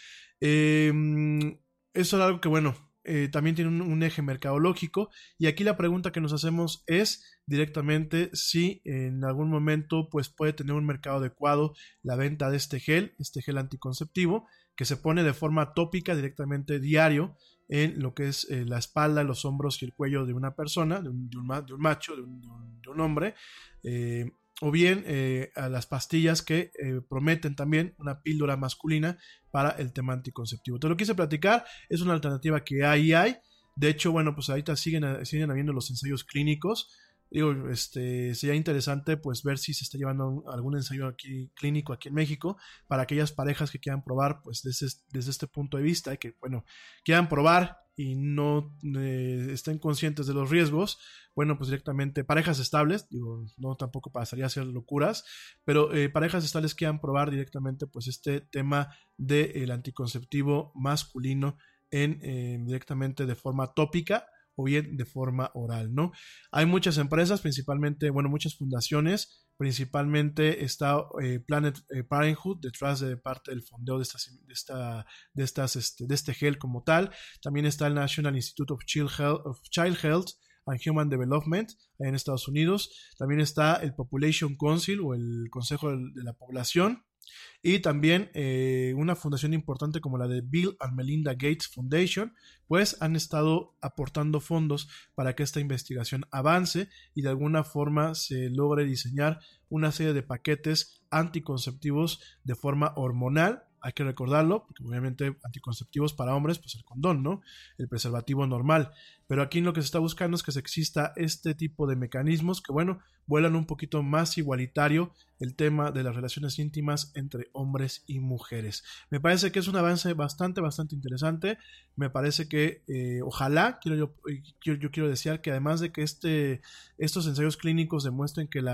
eso es algo que, bueno, eh, también tiene un, eje mercadológico y aquí la pregunta que nos hacemos es directamente si en algún momento pues puede tener un mercado adecuado la venta de este gel, este gel anticonceptivo que se pone de forma tópica directamente diario en lo que es eh, la espalda, los hombros y el cuello de una persona, de un, de un, de un macho, de un, de un hombre. Eh, o bien eh, a las pastillas que eh, prometen también una píldora masculina para el tema anticonceptivo. Te lo quise platicar, es una alternativa que y hay. De hecho, bueno, pues ahorita siguen, siguen habiendo los ensayos clínicos. Digo, este, sería interesante pues ver si se está llevando algún ensayo aquí clínico aquí en México para aquellas parejas que quieran probar pues desde, desde este punto de vista que bueno, quieran probar y no eh, estén conscientes de los riesgos, bueno, pues directamente parejas estables, digo, no tampoco pasaría a ser locuras, pero eh, parejas estables quieran probar directamente pues este tema del anticonceptivo masculino en eh, directamente de forma tópica o bien de forma oral, ¿no? Hay muchas empresas, principalmente, bueno, muchas fundaciones, principalmente está eh, Planet eh, Parenthood detrás de parte del fondeo de de esta, de estas, este, de este gel como tal. También está el National Institute of Child Health, of Child Health and Human Development en Estados Unidos. También está el Population Council o el Consejo de la Población y también eh, una fundación importante como la de Bill and Melinda Gates Foundation, pues han estado aportando fondos para que esta investigación avance y de alguna forma se logre diseñar una serie de paquetes anticonceptivos de forma hormonal hay que recordarlo, porque obviamente anticonceptivos para hombres, pues el condón, ¿no? El preservativo normal. Pero aquí lo que se está buscando es que se exista este tipo de mecanismos que, bueno, vuelan un poquito más igualitario el tema de las relaciones íntimas entre hombres y mujeres. Me parece que es un avance bastante, bastante interesante. Me parece que eh, ojalá, yo, quiero desear que además de que este, estos ensayos clínicos demuestren que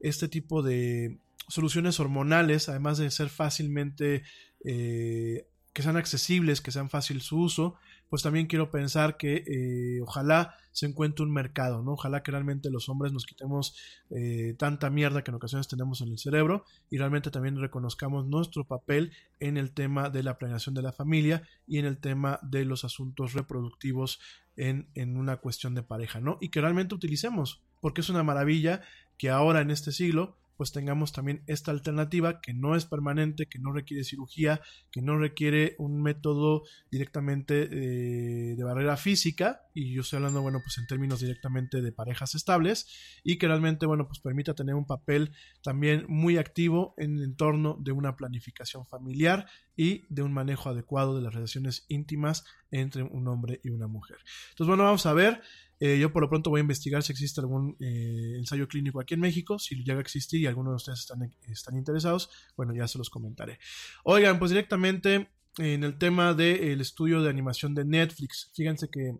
este tipo de soluciones hormonales, además de ser fácilmente, eh, que sean accesibles, que sean fácil su uso, pues también quiero pensar que eh, ojalá se encuentre un mercado, ¿no? Ojalá que realmente los hombres nos quitemos eh, tanta mierda que en ocasiones tenemos en el cerebro y realmente también reconozcamos nuestro papel en el tema de la planeación de la familia y en el tema de los asuntos reproductivos en, en una cuestión de pareja, ¿no? Y que realmente utilicemos, porque es una maravilla que ahora en este siglo pues tengamos también esta alternativa que no es permanente, que no requiere cirugía, que no requiere un método directamente eh, de barrera física, y yo estoy hablando, bueno, pues en términos directamente de parejas estables, y que realmente, bueno, pues permita tener un papel también muy activo en el entorno de una planificación familiar y de un manejo adecuado de las relaciones íntimas entre un hombre y una mujer. Entonces, bueno, vamos a ver. Eh, yo por lo pronto voy a investigar si existe algún eh, ensayo clínico aquí en México. Si llega a existir y alguno de ustedes están, están interesados, bueno, ya se los comentaré. Oigan, pues directamente en el tema del estudio de animación de Netflix. Fíjense que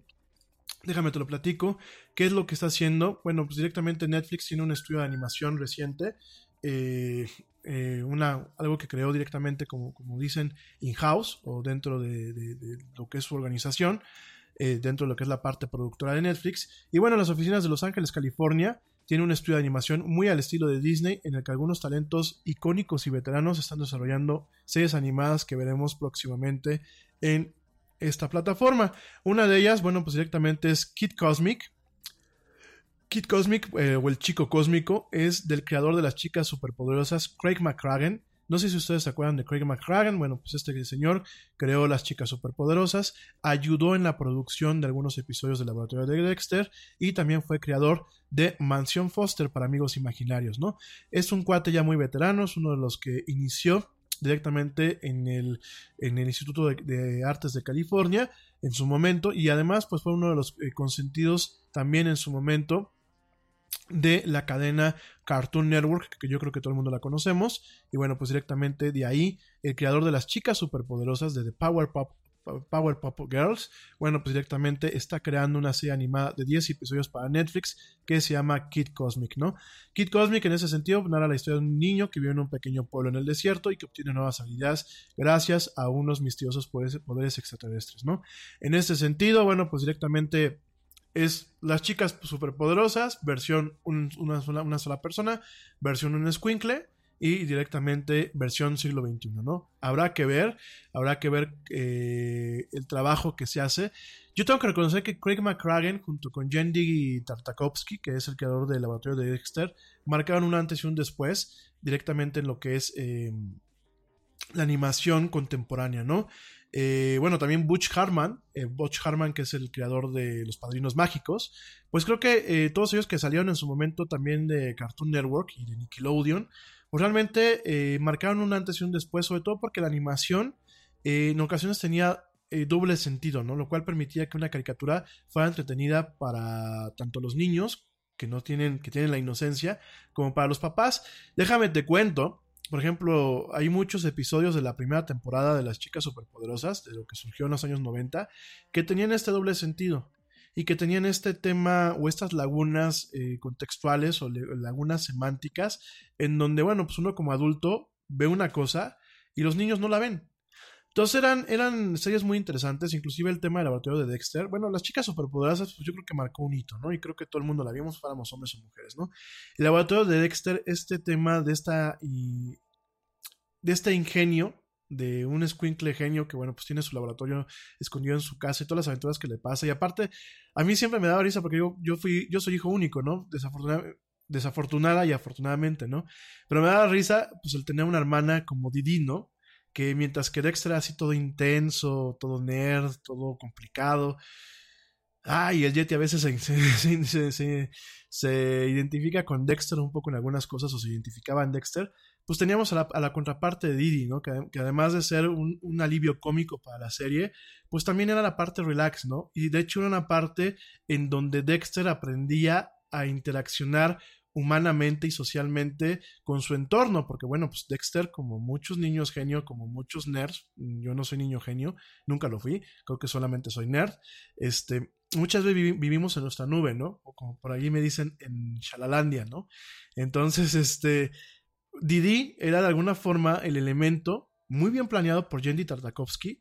Déjame te lo platico. ¿Qué es lo que está haciendo? Bueno, pues directamente Netflix tiene un estudio de animación reciente. Eh, una, algo que creó directamente, como, como dicen, in-house o dentro de, de, de, lo que es su organización, eh, dentro de lo que es la parte productora de Netflix. Y bueno, las oficinas de Los Ángeles, California, tiene un estudio de animación muy al estilo de Disney, en el que algunos talentos icónicos y veteranos están desarrollando series animadas que veremos próximamente en esta plataforma. Una de ellas, bueno, pues directamente es Kid Cosmic. Kid Cosmic, eh, o el chico cósmico, es del creador de las chicas superpoderosas, Craig McCragen. No sé si ustedes se acuerdan de Craig McCragen. Bueno, pues este señor creó las chicas superpoderosas, ayudó en la producción de algunos episodios del laboratorio de Dexter y también fue creador de Mansión Foster para amigos imaginarios, ¿no? Es un cuate ya muy veterano, es uno de los que inició directamente en el, en el Instituto de, de, Artes de California en su momento y además pues fue uno de los eh, consentidos también en su momento de la cadena Cartoon Network, que yo creo que todo el mundo la conocemos. Y bueno, pues directamente de ahí, el creador de las chicas superpoderosas de The Power Pop Girls, bueno, pues directamente está creando una serie animada de 10 episodios para Netflix que se llama Kid Cosmic, ¿no? Kid Cosmic en ese sentido narra la historia de un niño que vive en un pequeño pueblo en el desierto y que obtiene nuevas habilidades gracias a unos misteriosos poderes, poderes extraterrestres, ¿no? En ese sentido, bueno, pues directamente es las chicas superpoderosas, versión un, una, sola, persona, versión un squinkle y directamente versión siglo XXI, ¿no? Habrá que ver, habrá que ver eh, el trabajo que se hace. Yo tengo que reconocer que Craig McCragen, junto con Jendy Tartakovsky, que es el creador del laboratorio de Dexter, marcaron un antes y un después directamente en lo que es eh, la animación contemporánea, ¿no? Eh, bueno, también Butch Harman, eh, Butch Harman, que es el creador de Los Padrinos Mágicos, pues creo que todos ellos que salieron en su momento también de Cartoon Network y de Nickelodeon, pues realmente marcaron un antes y un después, sobre todo porque la animación en ocasiones tenía eh, doble sentido, ¿no? Lo cual permitía que una caricatura fuera entretenida para tanto los niños que no tienen, que tienen la inocencia, como para los papás. Déjame te cuento, por ejemplo, hay muchos episodios de la primera temporada de las chicas superpoderosas, de lo que surgió en los años 90, que tenían este doble sentido y que tenían este tema o estas lagunas eh, contextuales o lagunas semánticas en donde, bueno, pues uno como adulto ve una cosa y los niños no la ven. Entonces eran, eran series muy interesantes, inclusive el tema del laboratorio de Dexter. Bueno, las chicas superpoderosas, pues yo creo que marcó un hito, ¿no? Y creo que todo el mundo la vimos, fuéramos hombres o mujeres, ¿no? El laboratorio de Dexter, este tema de esta y de este ingenio de un squinkle genio que, bueno, pues tiene su laboratorio escondido en su casa y todas las aventuras que le pasa. Y aparte, a mí siempre me daba risa porque yo, yo fui, yo soy hijo único, ¿no? desafortunada y afortunadamente, ¿no? Pero me daba risa, pues el tener una hermana como Didi, ¿no? Que mientras que Dexter era así todo intenso, todo nerd, todo complicado. Ah, y el Yeti a veces se, se, identifica con Dexter un poco en algunas cosas, o se identificaba en Dexter. Pues teníamos a la, contraparte de Didi, ¿no? Que, además de ser un, un, alivio cómico para la serie, pues también era la parte relax, ¿no? Y de hecho era una parte en donde Dexter aprendía a interaccionar humanamente y socialmente con su entorno, porque bueno, pues Dexter, como muchos niños genio, como muchos nerds, yo no soy niño genio, nunca lo fui, creo que solamente soy nerd, este, muchas veces vivimos en nuestra nube, ¿no? O como por ahí me dicen en Shalalandia, ¿no? Entonces, este, Didi era de alguna forma el elemento muy bien planeado por Jendy Tartakovsky,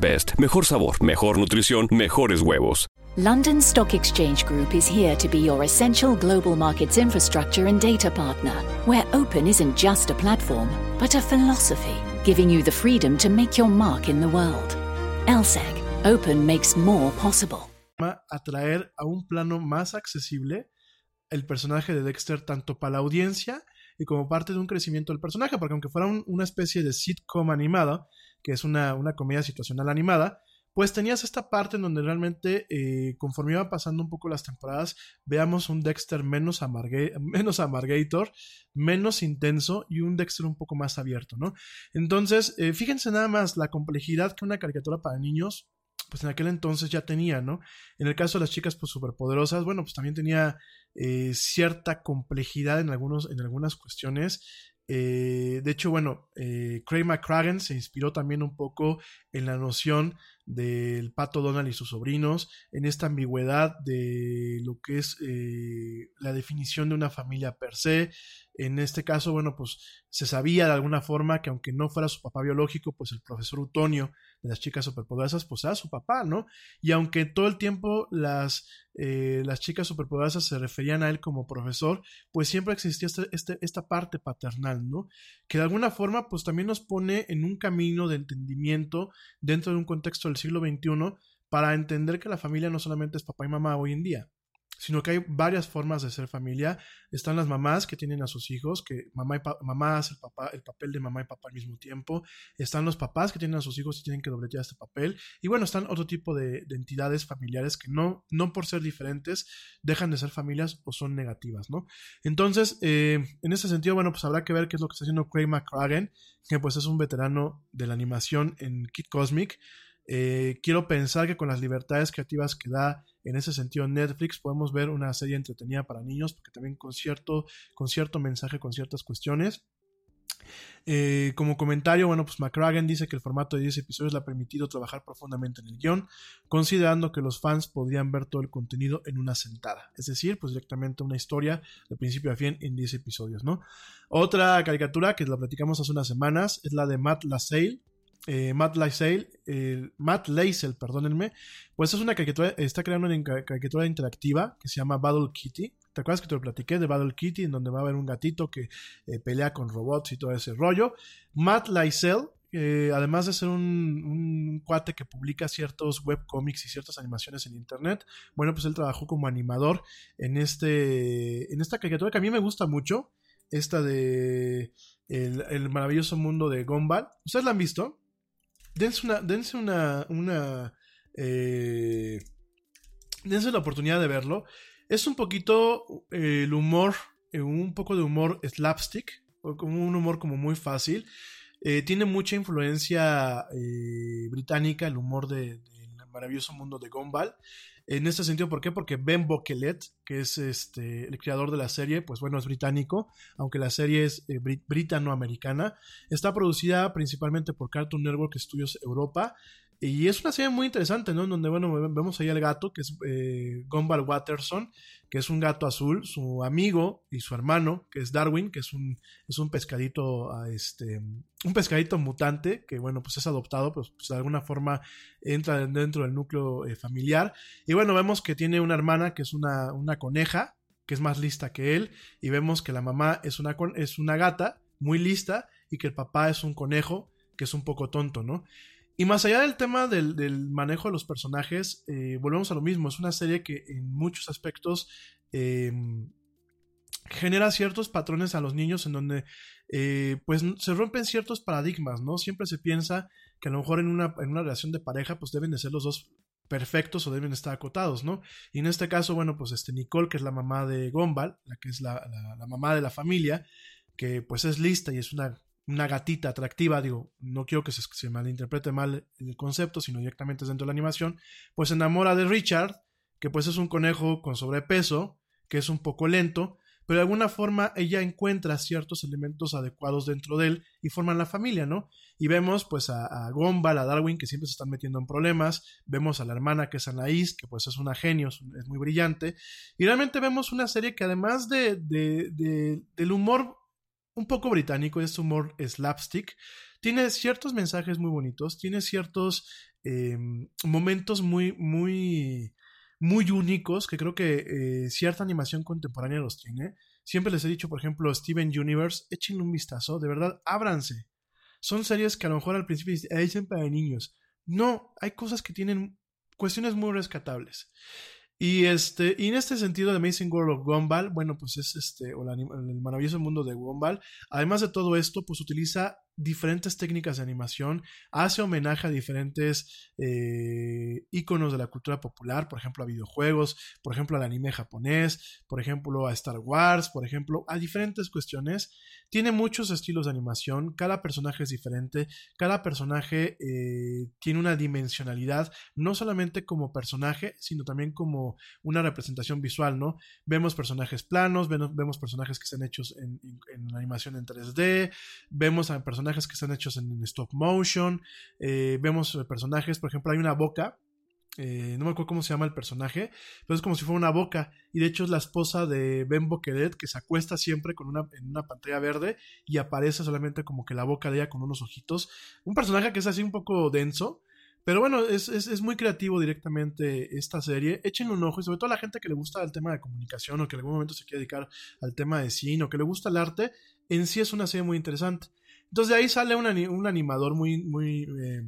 Best. Mejor sabor, mejor nutrición, mejores huevos. London Stock Exchange Group is here to be your essential global markets infrastructure and data partner, where open isn't just a platform, but a philosophy, giving you the freedom to make your mark in the world. LSEG, open makes more possible. Atraer a un plano más accesible el personaje de Dexter tanto para la audiencia y como parte de un crecimiento del personaje, porque aunque fuera un, una especie de sitcom animada, que es una, una comedia situacional animada, pues tenías esta parte en donde realmente, eh, conforme iba pasando un poco las temporadas, veamos un Dexter menos, menos amargator, menos intenso y un Dexter un poco más abierto, ¿no? Entonces, eh, fíjense nada más la complejidad que una caricatura para niños, pues en aquel entonces ya tenía, ¿no? En el caso de las chicas, pues superpoderosas, bueno, pues también tenía eh, cierta complejidad en, algunos, en algunas cuestiones eh, de hecho, bueno, eh, Craig McCragen se inspiró también un poco en la noción del pato Donald y sus sobrinos, en esta ambigüedad de lo que es eh, la definición de una familia per se. En este caso, bueno, pues se sabía de alguna forma que aunque no fuera su papá biológico, pues el profesor Utonio de las chicas superpoderosas, pues era su papá, ¿no? Y aunque todo el tiempo las, eh, las chicas superpoderosas se referían a él como profesor, pues siempre existía este, este, esta parte paternal, ¿no? Que de alguna forma, pues también nos pone en un camino de entendimiento dentro de un contexto del siglo XXI para entender que la familia no solamente es papá y mamá hoy en día, sino que hay varias formas de ser familia. Están las mamás que tienen a sus hijos, que mamá, y hace el, papá, el papel de mamá y papá al mismo tiempo. Están los papás que tienen a sus hijos y tienen que dobletear este papel. Y bueno, están otro tipo de, entidades familiares que no, no por ser diferentes dejan de ser familias o son negativas, ¿no? Entonces, eh, en ese sentido, bueno, pues habrá que ver qué es lo que está haciendo Craig McCragen, que pues es un veterano de la animación en Kid Cosmic. Eh, quiero pensar que con las libertades creativas que da en ese sentido Netflix podemos ver una serie entretenida para niños, porque también con cierto, con cierto mensaje, con ciertas cuestiones. Eh, como comentario, bueno, pues McCragen dice que el formato de 10 episodios le ha permitido trabajar profundamente en el guion, considerando que los fans podrían ver todo el contenido en una sentada. Es decir, pues directamente una historia de principio a fin en 10 episodios, ¿no? Otra caricatura que la platicamos hace unas semanas es la de Matt LaSalle, eh, Matt Laisel, eh, Matt Laisel, perdónenme, pues es una caricatura, está creando una caricatura interactiva que se llama Battle Kitty. ¿Te acuerdas que te lo platiqué de Battle Kitty, en donde va a haber un gatito que eh, pelea con robots y todo ese rollo? Matt Laisel, además de ser un, un, cuate que publica ciertos webcomics y ciertas animaciones en internet, bueno, pues él trabajó como animador en, este, en esta caricatura que a mí me gusta mucho, esta de el, el maravilloso mundo de Gumball. ¿Ustedes la han visto? Dense una, dense una, una eh, dense la oportunidad de verlo. Es un poquito eh, el humor, eh, un poco de humor slapstick, como un humor como muy fácil. tiene mucha influencia británica, el humor del de, maravilloso mundo de Gumball. En este sentido, ¿por qué? Porque Ben Boquelet, que es este, el creador de la serie, pues bueno, es británico, aunque la serie es eh, britano-americana. Está producida principalmente por Cartoon Network Studios Europa y es una serie muy interesante, ¿no? En donde, bueno, vemos ahí al gato, que es eh, Gumball Watterson, que es un gato azul, su amigo y su hermano, que es Darwin, que es un, es un pescadito, ah, este, un pescadito mutante, que, bueno, pues es adoptado, pues, pues de alguna forma entra dentro del núcleo eh, familiar. Y bueno, vemos que tiene una hermana que es una, una coneja, que es más lista que él, y vemos que la mamá es una, es una gata muy lista y que el papá es un conejo que es un poco tonto, ¿no? Y más allá del tema del, manejo de los personajes, eh, volvemos a lo mismo. Es una serie que en muchos aspectos em, genera ciertos patrones a los niños en donde eh, pues se rompen ciertos paradigmas, ¿no? Siempre se piensa que a lo mejor en una, en una relación de pareja pues deben de ser los dos perfectos o deben estar acotados, ¿no? Y en este caso, bueno, pues este Nicole, que es la mamá de Gombal, la que es la, la mamá de la familia, que pues es lista y es una una gatita atractiva, digo, no quiero que se, malinterprete mal el concepto, sino directamente dentro de la animación, pues se enamora de Richard, que pues es un conejo con sobrepeso, que es un poco lento, pero de alguna forma ella encuentra ciertos elementos adecuados dentro de él y forman la familia, ¿no? Y vemos pues a, a Gumball, a Darwin, que siempre se están metiendo en problemas, vemos a la hermana que es Anaís, que pues es una genio, es muy brillante, y realmente vemos una serie que además de, de del humor un poco británico, es humor slapstick. Tiene ciertos mensajes muy bonitos, tiene ciertos em, momentos muy, muy, muy únicos que creo que eh, cierta animación contemporánea los tiene. Siempre les he dicho, por ejemplo, Steven Universe, échenle un vistazo, de verdad, ábranse. Son series que a lo mejor al principio dicen para niños. No, hay cosas que tienen cuestiones muy rescatables. Y este, y en este sentido, The Amazing World of Gumball, bueno, pues es este, o el maravilloso mundo de Gumball. Además de todo esto, pues utiliza diferentes técnicas de animación, hace homenaje a diferentes eh, iconos de la cultura popular, por ejemplo a videojuegos, por ejemplo al anime japonés, por ejemplo a Star Wars, por ejemplo a diferentes cuestiones. Tiene muchos estilos de animación, cada personaje es diferente, cada personaje eh, tiene una dimensionalidad, no solamente como personaje, sino también como una representación visual, ¿no? Vemos personajes planos, vemos, personajes que están hechos en, en animación en 3D, vemos a personajes personajes que están hechos en, stop motion. Eh, vemos personajes, por ejemplo, hay una boca. Eh, no me acuerdo cómo se llama el personaje, pero es como si fuera una boca. Y de hecho es la esposa de Ben Boquedet que se acuesta siempre con una, en una pantalla verde y aparece solamente como que la boca de ella con unos ojitos. Un personaje que es así un poco denso, pero bueno, es, es, muy creativo directamente esta serie. Échenle un ojo y sobre todo a la gente que le gusta el tema de comunicación o que en algún momento se quiere dedicar al tema de cine o que le gusta el arte, en sí es una serie muy interesante. Entonces de ahí sale un, animador muy, muy, eh,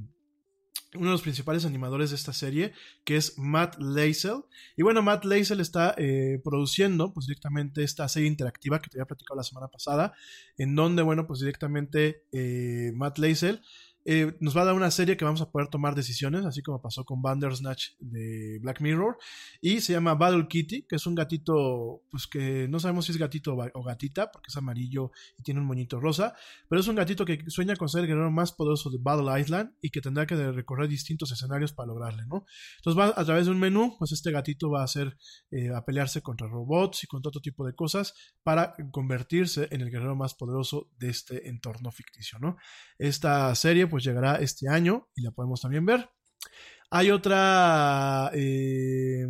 uno de los principales animadores de esta serie, que es Matt Leisel. Y bueno, Matt Leisel está eh, produciendo pues directamente esta serie interactiva que te había platicado la semana pasada, en donde, bueno, pues directamente eh, Matt Leisel eh, nos va a dar una serie que vamos a poder tomar decisiones, así como pasó con Bandersnatch de Black Mirror. Y se llama Battle Kitty, que es un gatito, pues que no sabemos si es gatito o gatita, porque es amarillo y tiene un moñito rosa. Pero es un gatito que sueña con ser el guerrero más poderoso de Battle Island y que tendrá que recorrer distintos escenarios para lograrle, ¿no? Entonces va a través de un menú, pues este gatito va a hacer, eh, a pelearse contra robots y contra otro tipo de cosas para convertirse en el guerrero más poderoso de este entorno ficticio, ¿no? Esta serie, pues pues llegará este año y la podemos también ver. Hay otra, eh,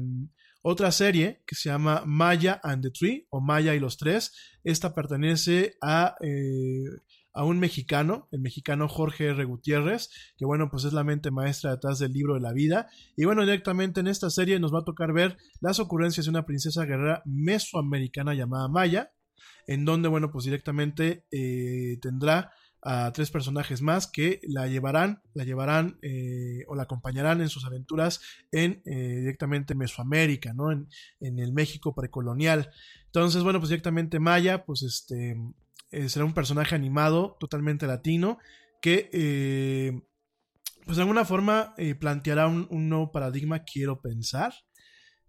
otra serie que se llama Maya and the Tree o Maya y los Tres. Esta pertenece a, eh, a un mexicano, el mexicano Jorge R. Gutiérrez, que bueno, pues es la mente maestra detrás del libro de la vida. Y bueno, directamente en esta serie nos va a tocar ver las ocurrencias de una princesa guerrera mesoamericana llamada Maya, en donde, bueno, pues directamente eh, tendrá a tres personajes más que la llevarán, la llevarán eh, o la acompañarán en sus aventuras en eh, directamente Mesoamérica, ¿no? En, el México precolonial. Entonces, bueno, pues directamente Maya, pues este eh, será un personaje animado, totalmente latino, que pues de alguna forma planteará un, un nuevo paradigma, quiero pensar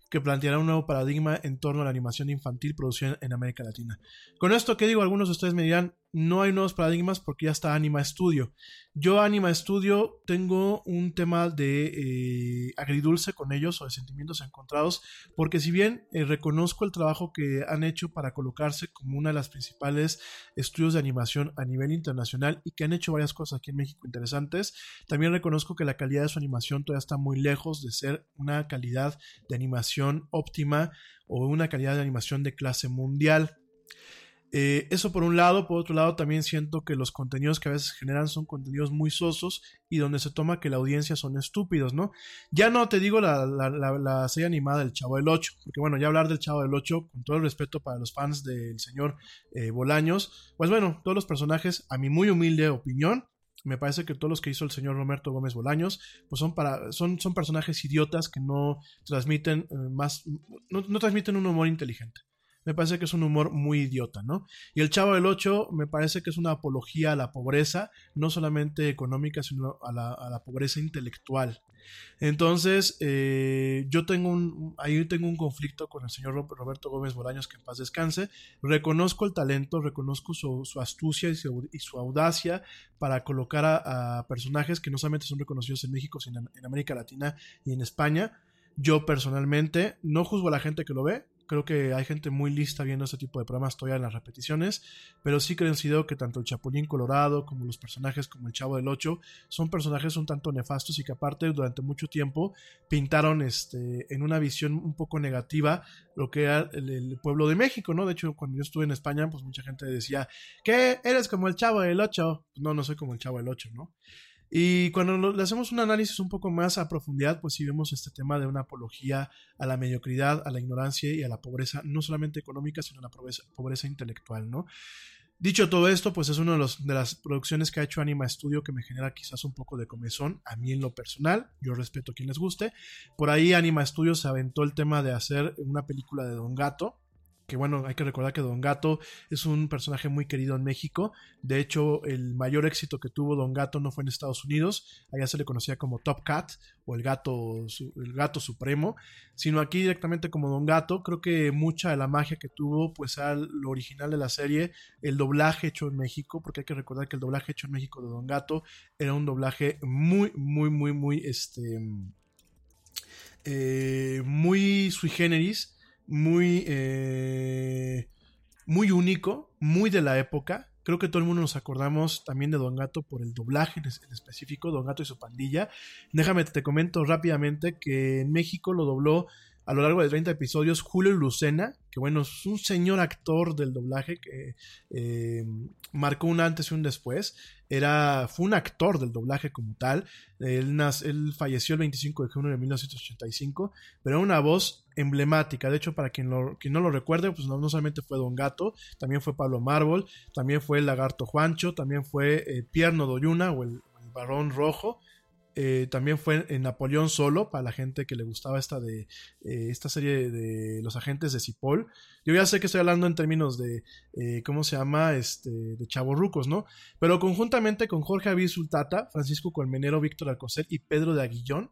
que planteará un nuevo paradigma en torno a la animación infantil producida en América Latina. Con esto, ¿qué digo? Algunos de ustedes me dirán, no hay nuevos paradigmas porque ya está Anima Studio. Yo Anima Studio tengo un tema de eh, agridulce con ellos o de sentimientos encontrados porque si bien eh, reconozco el trabajo que han hecho para colocarse como una de las principales estudios de animación a nivel internacional y que han hecho varias cosas aquí en México interesantes, también reconozco que la calidad de su animación todavía está muy lejos de ser una calidad de animación óptima o una calidad de animación de clase mundial. Eh, eso por un lado, por otro lado también siento que los contenidos que a veces generan son contenidos muy sosos y donde se toma que la audiencia son estúpidos, ¿no? Ya no te digo la, la, serie animada del Chavo del 8, porque bueno, ya hablar del Chavo del 8, con todo el respeto para los fans del señor eh, Bolaños, pues bueno, todos los personajes, a mi muy humilde opinión, me parece que todos los que hizo el señor Roberto Gómez Bolaños, pues son para, son, son personajes idiotas que no transmiten eh, más, no transmiten un humor inteligente me parece que es un humor muy idiota, ¿no? Y el Chavo del 8 me parece que es una apología a la pobreza, no solamente económica, sino a la, pobreza intelectual. Entonces, eh, yo tengo un, ahí tengo un conflicto con el señor Roberto Gómez Bolaños, que en paz descanse. Reconozco el talento, reconozco su, astucia y su, audacia para colocar a, personajes que no solamente son reconocidos en México, sino en América Latina y en España. Yo personalmente no juzgo a la gente que lo ve, Creo que hay gente muy lista viendo este tipo de programas todavía en las repeticiones, pero sí coincido que tanto el Chapulín Colorado como los personajes como el Chavo del Ocho son personajes un tanto nefastos y que aparte durante mucho tiempo pintaron este, en una visión un poco negativa lo que era el, pueblo de México, ¿no? De hecho, cuando yo estuve en España, pues mucha gente decía, ¿qué? ¿Eres como el Chavo del Ocho? No, no soy como el Chavo del Ocho, ¿no? Y cuando le hacemos un análisis un poco más a profundidad, pues sí vemos este tema de una apología a la mediocridad, a la ignorancia y a la pobreza, no solamente económica, sino a la pobreza, pobreza intelectual, ¿no? Dicho todo esto, pues es una de, de las producciones que ha hecho Anima Studio que me genera quizás un poco de comezón, a mí en lo personal, yo respeto a quien les guste. Por ahí Anima Studio se aventó el tema de hacer una película de Don Gato, que bueno, hay que recordar que Don Gato es un personaje muy querido en México. De hecho, el mayor éxito que tuvo Don Gato no fue en Estados Unidos, allá se le conocía como Top Cat o el gato, el gato supremo, sino aquí directamente como Don Gato. Creo que mucha de la magia que tuvo, pues era lo original de la serie, el doblaje hecho en México, porque hay que recordar que el doblaje hecho en México de Don Gato era un doblaje muy, muy, muy, muy, este, eh, muy sui generis muy, eh, muy único, muy de la época. Creo que todo el mundo nos acordamos también de Don Gato por el doblaje en específico, Don Gato y su pandilla. Déjame te comento rápidamente que en México lo dobló a lo largo de 30 episodios Julio Lucena, que bueno, es un señor actor del doblaje que eh, marcó un antes y un después. Era, fue un actor del doblaje como tal. Él, él falleció el 25 de junio de 1985, pero era una voz emblemática. De hecho, para quien, lo, quien no lo recuerde, pues no, solamente fue Don Gato, también fue Pablo Mármol, también fue el Lagarto Juancho, también fue eh, Pierno Doyuna o el, el Barón Rojo eh, también fue en Napoleón Solo, para la gente que le gustaba esta de eh, esta serie de los agentes de Cipoll. Yo ya sé que estoy hablando en términos de, eh, ¿cómo se llama? Este, de chavorrucos, ¿no? Pero conjuntamente con Jorge Avisul Tata, Francisco Colmenero, Víctor Alcocer y Pedro de Aguillón,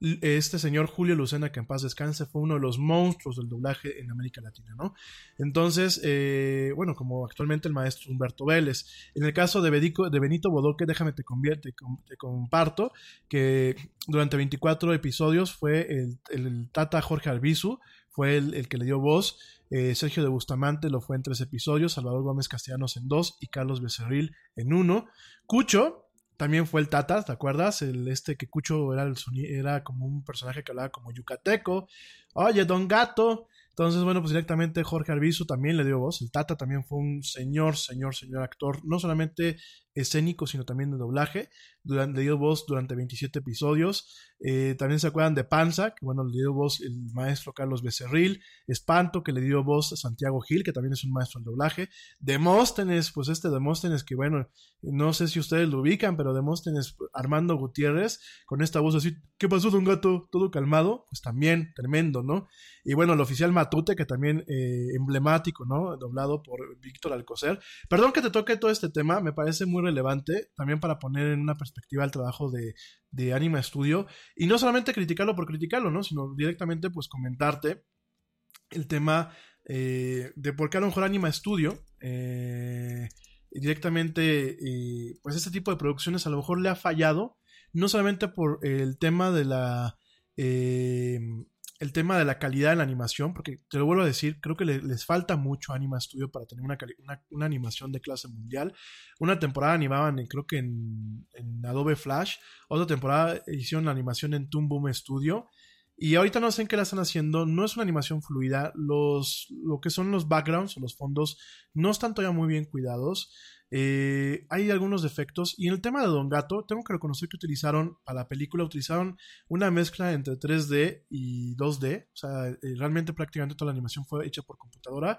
este señor Julio Lucena, que en paz descanse, fue uno de los monstruos del doblaje en América Latina, ¿no? Entonces, eh, bueno, como actualmente el maestro Humberto Vélez. En el caso de, Benito Bodoque, déjame te, convierte, te comparto que durante 24 episodios fue el, Tata Jorge Albizu, fue el, que le dio voz. Eh, Sergio de Bustamante lo fue en tres episodios, Salvador Gómez Castellanos en dos y Carlos Becerril en uno. Cucho, también fue el Tata, ¿te acuerdas? El este que Cucho era, el era como un personaje que hablaba como yucateco. Oye, don gato. Entonces, bueno, pues directamente Jorge Arbizu también le dio voz. El Tata también fue un señor, señor, señor actor, no solamente escénico, sino también de doblaje. Durante, le dio voz durante 27 episodios. Eh, también se acuerdan de Panza, que bueno, le dio voz el maestro Carlos Becerril. Espanto, que le dio voz a Santiago Gil, que también es un maestro de doblaje. Demóstenes, pues este Demóstenes, que bueno, no sé si ustedes lo ubican, pero Demóstenes Armando Gutiérrez, con esta voz así, ¿qué pasó, don gato? Todo calmado, pues también tremendo, ¿no? Y bueno, el oficial Matute, que también eh, emblemático, ¿no? Doblado por Víctor Alcocer. Perdón que te toque todo este tema, me parece muy relevante, también para poner en una perspectiva el trabajo de, de Anima Studio, y no solamente criticarlo por criticarlo, ¿no? Sino directamente, pues, comentarte el tema eh, de por qué a lo mejor Anima Studio, eh, directamente, eh, pues, este tipo de producciones a lo mejor le ha fallado, no solamente por el tema de la el tema de la calidad de la animación, porque te lo vuelvo a decir, creo que les falta mucho Anima Studio para tener una, una, animación de clase mundial. Una temporada animaban, creo que en, Adobe Flash, otra temporada hicieron la animación en Toon Boom Studio. Y ahorita no sé en qué la están haciendo, no es una animación fluida, los, lo que son los backgrounds o los fondos no están todavía muy bien cuidados. Eh, hay algunos defectos. Y en el tema de Don Gato, tengo que reconocer que utilizaron, para la película, utilizaron una mezcla entre 3D y 2D. O sea, eh, realmente prácticamente toda la animación fue hecha por computadora.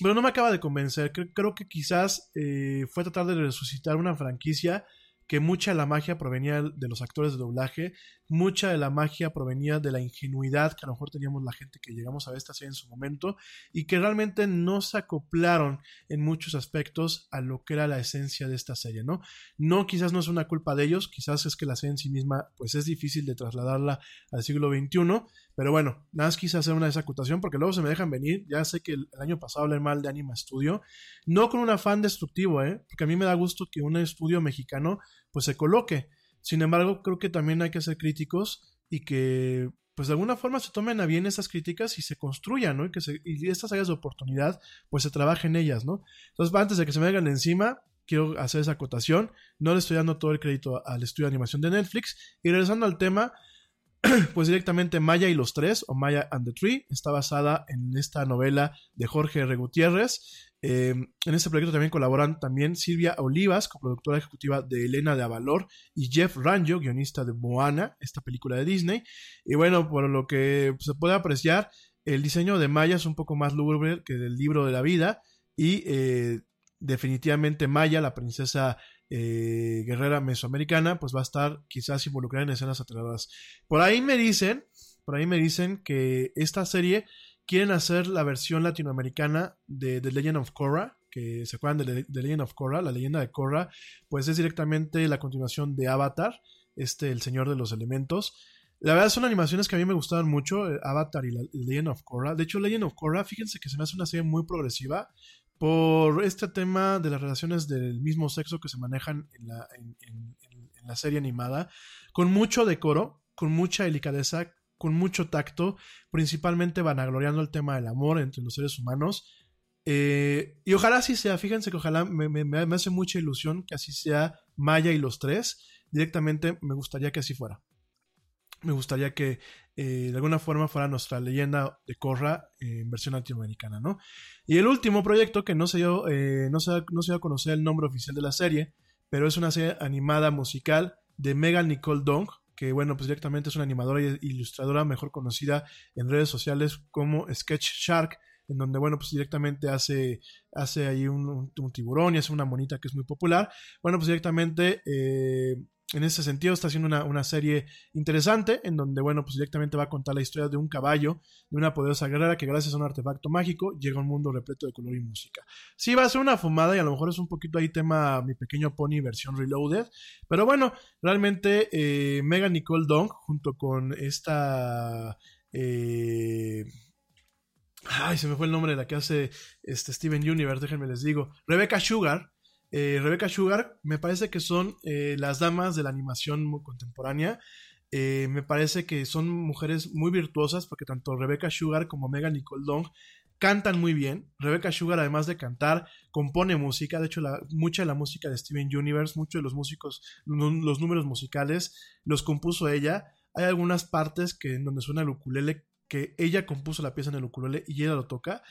Pero no me acaba de convencer. Creo, que quizás eh, fue tratar de resucitar una franquicia que mucha de la magia provenía de los actores de doblaje, mucha de la magia provenía de la ingenuidad que a lo mejor teníamos la gente que llegamos a ver esta serie en su momento y que realmente no se acoplaron en muchos aspectos a lo que era la esencia de esta serie, ¿no? No, quizás no es una culpa de ellos, quizás es que la serie en sí misma pues es difícil de trasladarla al siglo XXI, pero bueno, nada más quise hacer una desacutación porque luego se me dejan venir, ya sé que el, año pasado hablé mal de Anima Studio, no con un afán destructivo, ¿eh? Porque a mí me da gusto que un estudio mexicano pues se coloque. Sin embargo, creo que también hay que ser críticos y que pues de alguna forma se tomen a bien esas críticas y se construyan, ¿no? Y que se, y estas áreas de oportunidad, pues se trabaje en ellas, ¿no? Entonces, antes de que se me vengan encima, quiero hacer esa acotación. No le estoy dando todo el crédito al estudio de animación de Netflix. Y regresando al tema, pues directamente Maya y los tres, o Maya and the Tree, está basada en esta novela de Jorge R. Gutiérrez. Eh, en este proyecto también colaboran también Silvia Olivas, coproductora ejecutiva de Elena de Avalor, y Jeff Ranjo, guionista de Moana, esta película de Disney. Y bueno, por lo que se puede apreciar, el diseño de Maya es un poco más lúgubre que del libro de la vida, y eh, definitivamente Maya, la princesa eh, guerrera mesoamericana, pues va a estar quizás involucrada en escenas aterradoras. Por ahí me dicen, por ahí me dicen que esta serie quieren hacer la versión latinoamericana de The Legend of Korra, que se acuerdan de The Legend of Korra, la leyenda de Korra, pues es directamente la continuación de Avatar, este, el Señor de los Elementos. La verdad son animaciones que a mí me gustaban mucho, eh, Avatar y la Legend of Korra. De hecho, Legend of Korra, fíjense que se me hace una serie muy progresiva por este tema de las relaciones del mismo sexo que se manejan en la, en la serie animada, con mucho decoro, con mucha delicadeza, con mucho tacto, principalmente vanagloriando el tema del amor entre los seres humanos. Eh, y ojalá así sea, fíjense que ojalá me, hace mucha ilusión que así sea Maya y los tres. Directamente me gustaría que así fuera. Me gustaría que eh, de alguna forma fuera nuestra leyenda de Corra en versión latinoamericana, ¿no? Y el último proyecto que no se, dio, eh, no, se, no se dio a conocer el nombre oficial de la serie, pero es una serie animada musical de Megan Nicole Dong, que bueno, pues directamente es una animadora e ilustradora mejor conocida en redes sociales como Sketch Shark, en donde, bueno, pues directamente hace, hace ahí un, tiburón y hace una monita que es muy popular. Bueno, pues directamente eh, en ese sentido está haciendo una, una, serie interesante en donde, bueno, pues directamente va a contar la historia de un caballo, de una poderosa guerrera que gracias a un artefacto mágico llega a un mundo repleto de color y música. Sí va a ser una fumada y a lo mejor es un poquito ahí tema mi pequeño pony versión reloaded, pero bueno, realmente eh, Megan Nicole Dong junto con esta... Eh, ay, se me fue el nombre de la que hace este Steven Universe, déjenme les digo. Rebecca Sugar, eh, Rebecca Sugar, me parece que son eh, las damas de la animación contemporánea. Eh, me parece que son mujeres muy virtuosas porque tanto Rebecca Sugar como Megan Nicole Dong cantan muy bien. Rebecca Sugar, además de cantar, compone música. De hecho, mucha de la música de Steven Universe, muchos de los músicos, los números musicales, los compuso ella. Hay algunas partes que en donde suena el ukulele que ella compuso la pieza en el ukulele y ella lo toca.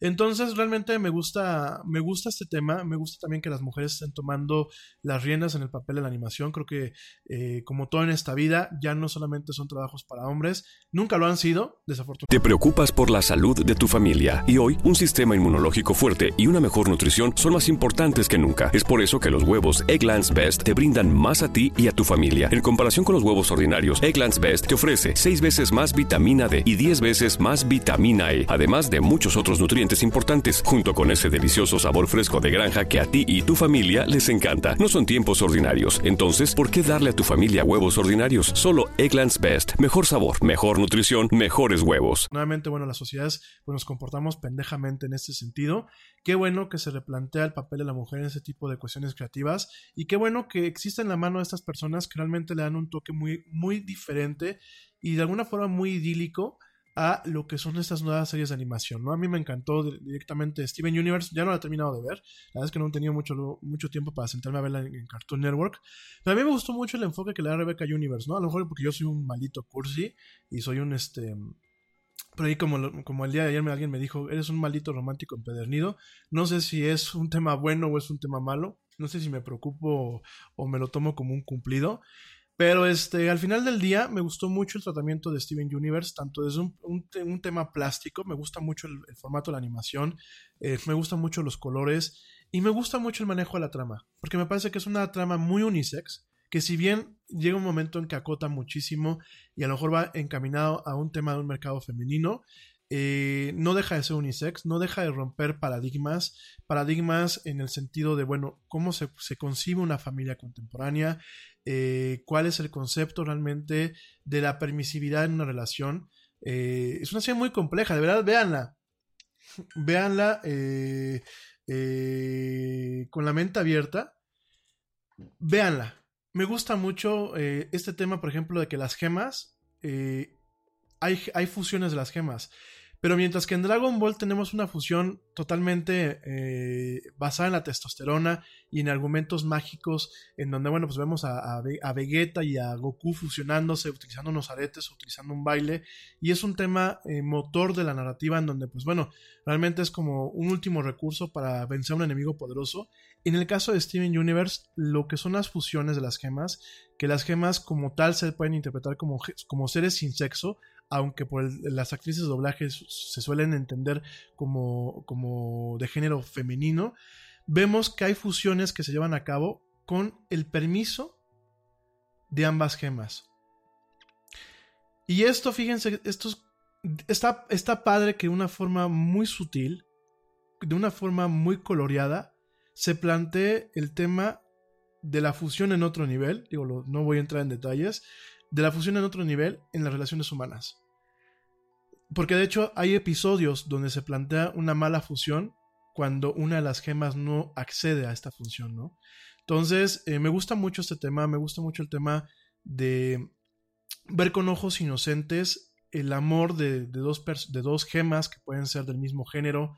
Entonces realmente me gusta, me gusta este tema, me gusta también que las mujeres estén tomando las riendas en el papel de la animación, creo que eh, como todo en esta vida, ya no solamente son trabajos para hombres, nunca lo han sido, desafortunadamente. Te preocupas por la salud de tu familia y hoy un sistema inmunológico fuerte y una mejor nutrición son más importantes que nunca. Es por eso que los huevos Egglands Best te brindan más a ti y a tu familia. En comparación con los huevos ordinarios, Egglands Best te ofrece 6 veces más vitamina D y 10 veces más vitamina E, además de muchos otros nutrientes importantes, junto con ese delicioso sabor fresco de granja que a ti y tu familia les encanta. No son tiempos ordinarios, entonces, ¿por qué darle a tu familia huevos ordinarios? Solo Eggland's Best. Mejor sabor, mejor nutrición, mejores huevos. Nuevamente, bueno, las sociedades pues, nos comportamos pendejamente en este sentido. Qué bueno que se replantea el papel de la mujer en ese tipo de cuestiones creativas y qué bueno que exista en la mano de estas personas que realmente le dan un toque muy, muy diferente y de alguna forma muy idílico a lo que son estas nuevas series de animación, ¿no? A mí me encantó directamente Steven Universe, ya no la he terminado de ver, la verdad es que no he tenido mucho, mucho tiempo para sentarme a verla en, Cartoon Network, pero a mí me gustó mucho el enfoque que le da Rebecca Universe, ¿no? A lo mejor porque yo soy un maldito cursi y soy un, este, por ahí como, como el día de ayer alguien me dijo, eres un maldito romántico empedernido, no sé si es un tema bueno o es un tema malo, no sé si me preocupo o me lo tomo como un cumplido, pero este, al final del día me gustó mucho el tratamiento de Steven Universe, tanto desde un, un, tema plástico, me gusta mucho el, formato de la animación, eh, me gustan mucho los colores y me gusta mucho el manejo de la trama, porque me parece que es una trama muy unisex, que si bien llega un momento en que acota muchísimo y a lo mejor va encaminado a un tema de un mercado femenino, eh, no deja de ser unisex, no deja de romper paradigmas, paradigmas en el sentido de, bueno, cómo se, se concibe una familia contemporánea, eh, cuál es el concepto realmente de la permisividad en una relación. Eh, es una serie muy compleja, de verdad, véanla. Véanla con la mente abierta. Véanla. Me gusta mucho este tema, por ejemplo, de que las gemas, hay, hay fusiones de las gemas. Pero mientras que en Dragon Ball tenemos una fusión totalmente eh, basada en la testosterona y en argumentos mágicos, en donde, bueno, pues vemos a, Vegeta y a Goku fusionándose, utilizando unos aretes, utilizando un baile, y es un tema eh, motor de la narrativa en donde, pues bueno, realmente es como un último recurso para vencer a un enemigo poderoso. En el caso de Steven Universe, lo que son las fusiones de las gemas, que las gemas como tal se pueden interpretar como, como seres sin sexo, aunque por las actrices de doblaje se suelen entender como, como de género femenino, vemos que hay fusiones que se llevan a cabo con el permiso de ambas gemas. Y esto, fíjense, esto está, está padre que de una forma muy sutil, de una forma muy coloreada, se plantee el tema de la fusión en otro nivel, digo, no voy a entrar en detalles, de la fusión en otro nivel en las relaciones humanas. Porque de hecho hay episodios donde se plantea una mala fusión cuando una de las gemas no accede a esta función, ¿no? Entonces, eh, me gusta mucho este tema, me gusta mucho el tema de ver con ojos inocentes el amor de, dos, de dos gemas que pueden ser del mismo género,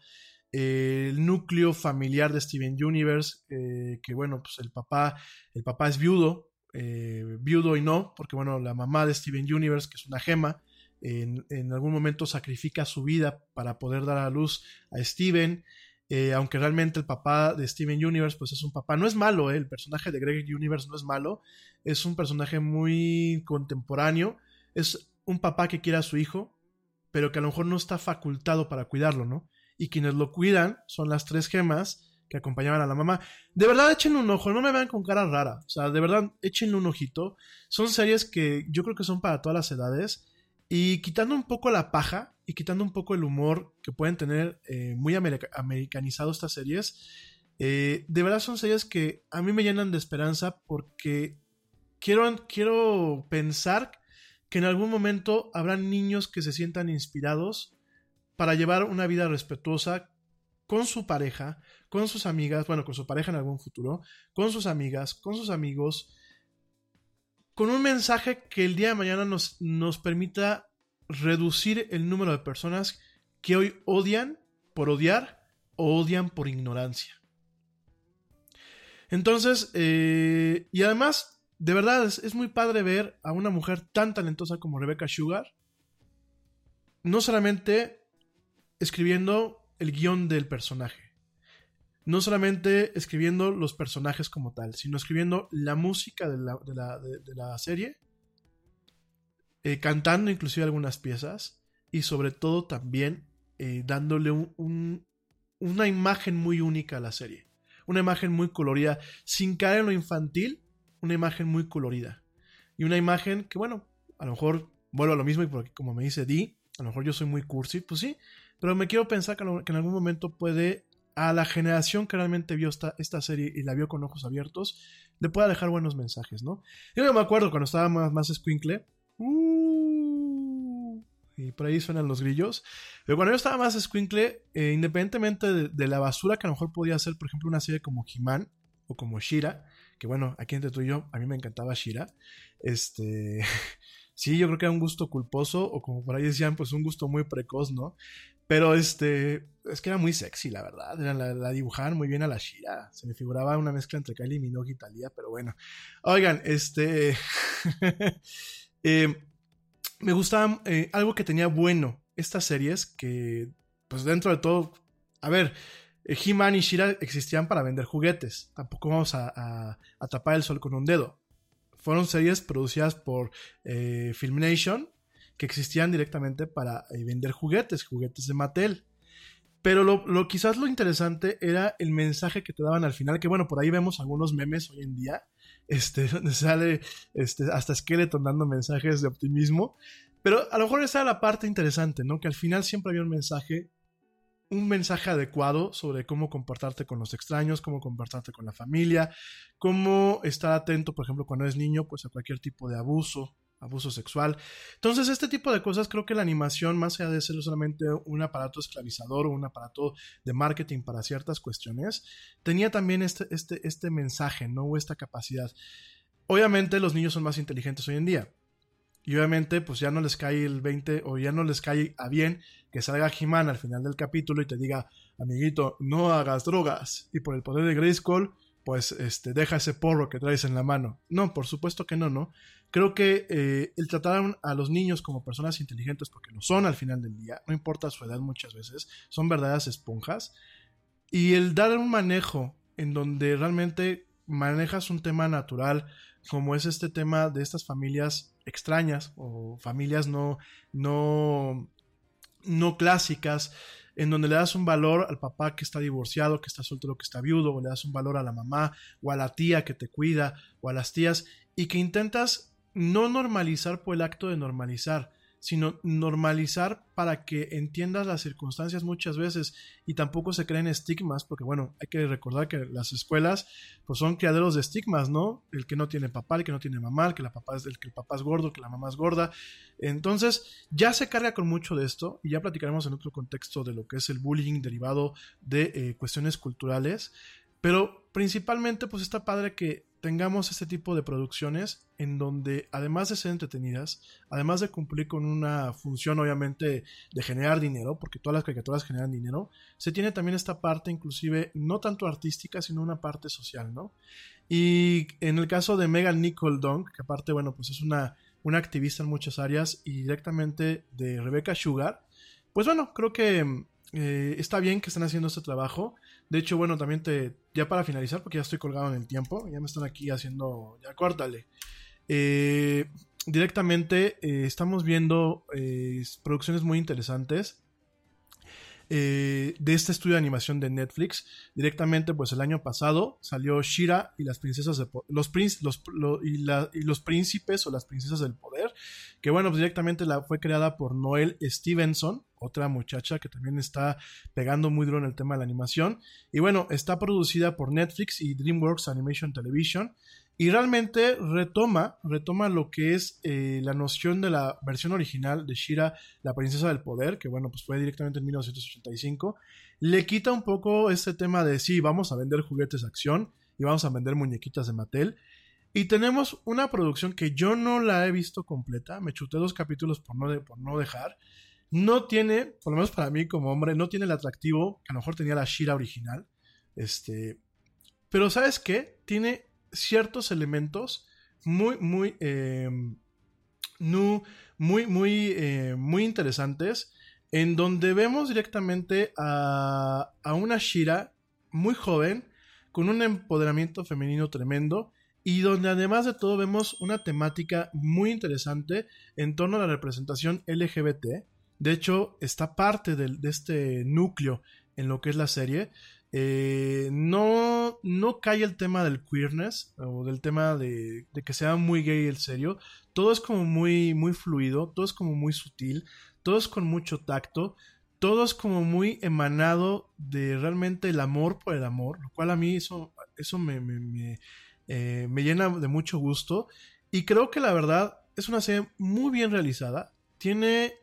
el núcleo familiar de Steven Universe, eh, que bueno, pues el papá, el papá es viudo, eh, viudo y no, porque bueno, la mamá de Steven Universe, que es una gema, en, algún momento sacrifica su vida para poder dar a luz a Steven. Eh, aunque realmente el papá de Steven Universe, pues es un papá, no es malo, eh, el personaje de Greg Universe no es malo, es un personaje muy contemporáneo, es un papá que quiere a su hijo, pero que a lo mejor no está facultado para cuidarlo, ¿no? Y quienes lo cuidan son las tres gemas que acompañaban a la mamá. De verdad, échenle un ojo, no me vean con cara rara. O sea, de verdad, échenle un ojito. Son series que yo creo que son para todas las edades. Y quitando un poco la paja y quitando un poco el humor que pueden tener eh, muy americanizado estas series, eh, de verdad son series que a mí me llenan de esperanza porque quiero, quiero pensar que en algún momento habrá niños que se sientan inspirados para llevar una vida respetuosa con su pareja, con sus amigas, bueno, con su pareja en algún futuro, con sus amigas, con sus amigos, con un mensaje que el día de mañana nos, nos permita reducir el número de personas que hoy odian por odiar o odian por ignorancia. Entonces, eh, y además, de verdad, es, muy padre ver a una mujer tan talentosa como Rebecca Sugar, no solamente escribiendo el guion del personaje, no solamente escribiendo los personajes como tal, sino escribiendo la música de la, serie, eh, cantando inclusive algunas piezas y sobre todo también eh, dándole una imagen muy única a la serie una imagen muy colorida, sin caer en lo infantil, una imagen muy colorida. Y una imagen que, bueno, a lo mejor vuelvo a lo mismo y porque como me dice Di, a lo mejor yo soy muy cursi, pues sí, pero me quiero pensar que, en algún momento puede a la generación que realmente vio esta, esta serie y la vio con ojos abiertos, le pueda dejar buenos mensajes, ¿no? Yo me acuerdo cuando estaba más, más squinkle, y por ahí suenan los grillos. Pero cuando yo estaba más squinkle, eh, independientemente de, la basura que a lo mejor podía ser, por ejemplo, una serie como He-Man o como Shira, que bueno, aquí entre tú y yo, a mí me encantaba Shira. Este. sí, yo creo que era un gusto culposo, o como por ahí decían, pues un gusto muy precoz, ¿no? Pero este, es que era muy sexy, la verdad. la, la, dibujaban muy bien a la Shira. Se me figuraba una mezcla entre Kylie Minogue y Italia, pero bueno. Oigan, este. eh, me gustaba eh, algo que tenía bueno estas series que, pues dentro de todo, a ver, eh, He-Man y Shira existían para vender juguetes. Tampoco vamos a, tapar el sol con un dedo. Fueron series producidas por eh, Filmation que existían directamente para vender juguetes, juguetes de Mattel. Pero lo, lo, quizás lo interesante era el mensaje que te daban al final, que bueno, por ahí vemos algunos memes hoy en día, este, donde sale este, hasta Skeleton dando mensajes de optimismo. Pero a lo mejor esa era la parte interesante, ¿no? Que al final siempre había un mensaje, un mensaje adecuado sobre cómo comportarte con los extraños, cómo comportarte con la familia, cómo estar atento, por ejemplo, cuando eres niño, pues a cualquier tipo de abuso, abuso sexual. Entonces, este tipo de cosas creo que la animación, más allá de ser solamente un aparato esclavizador o un aparato de marketing para ciertas cuestiones, tenía también este, este, este mensaje, ¿no? O esta capacidad. Obviamente los niños son más inteligentes hoy en día. Y obviamente, pues ya no les cae el 20 o ya no les cae a bien que salga He-Man al final del capítulo y te diga, amiguito, no hagas drogas. Y por el poder de Grayskull, pues este, deja ese porro que traes en la mano. No, por supuesto que no, ¿no? Creo que eh, el tratar a los niños como personas inteligentes, porque lo son al final del día, no importa su edad muchas veces, son verdaderas esponjas, y el dar un manejo en donde realmente manejas un tema natural, como es este tema de estas familias extrañas o familias no, no, no clásicas, en donde le das un valor al papá que está divorciado, que está soltero, que está viudo, o le das un valor a la mamá, o a la tía que te cuida, o a las tías, y que intentas no normalizar por el acto de normalizar, sino normalizar para que entiendas las circunstancias muchas veces y tampoco se creen estigmas, porque bueno, hay que recordar que las escuelas pues son criaderos de estigmas, ¿no? El que no tiene papá, el que no tiene mamá, el que, la papá es, el que el papá es gordo, que la mamá es gorda. Entonces, ya se carga con mucho de esto y ya platicaremos en otro contexto de lo que es el bullying derivado de eh, cuestiones culturales, pero principalmente pues está padre que tengamos este tipo de producciones en donde además de ser entretenidas, además de cumplir con una función obviamente de generar dinero, porque todas las caricaturas generan dinero, se tiene también esta parte inclusive no tanto artística, sino una parte social, ¿no? Y en el caso de Megan Nicole Dunk, que aparte, bueno, pues es una, una activista en muchas áreas y directamente de Rebecca Sugar, pues bueno, creo que eh, está bien que estén haciendo este trabajo. De hecho, bueno, también te. Ya para finalizar, porque ya estoy colgado en el tiempo, ya me están aquí haciendo. Ya córtale. Eh, directamente eh, estamos viendo producciones muy interesantes. Eh, de este estudio de animación de Netflix. Directamente, pues el año pasado salió Shira y las princesas de los, los, y, los príncipes o las princesas del poder. Que bueno, pues directamente la, fue creada por Noel Stevenson, otra muchacha que también está pegando muy duro en el tema de la animación. Y bueno, está producida por Netflix y DreamWorks Animation Television. Y realmente retoma, retoma lo que es eh, la noción de la versión original de Shira, la princesa del poder, que bueno, pues fue directamente en 1985. Le quita un poco este tema de sí, vamos a vender juguetes de acción y vamos a vender muñequitas de Mattel. Y tenemos una producción que yo no la he visto completa, me chuté dos capítulos por no, por no dejar. No tiene, por lo menos para mí como hombre, no tiene el atractivo que a lo mejor tenía la Shira original. Este, pero ¿sabes qué? Tiene ciertos elementos muy, muy, em, muy, muy, eh, muy interesantes, en donde vemos directamente a, a una Shira muy joven, con un empoderamiento femenino tremendo, y donde además de todo vemos una temática muy interesante en torno a la representación LGBT. De hecho, está parte de, de este núcleo en lo que es la serie, eh, no, no cae el tema del queerness o del tema de, que sea muy gay el serio. Todo es como muy, muy fluido, todo es como muy sutil, todo es con mucho tacto, todo es como muy emanado de realmente el amor por el amor, lo cual a mí eso, eso me, me, eh, me llena de mucho gusto. Y creo que la verdad es una serie muy bien realizada. Tiene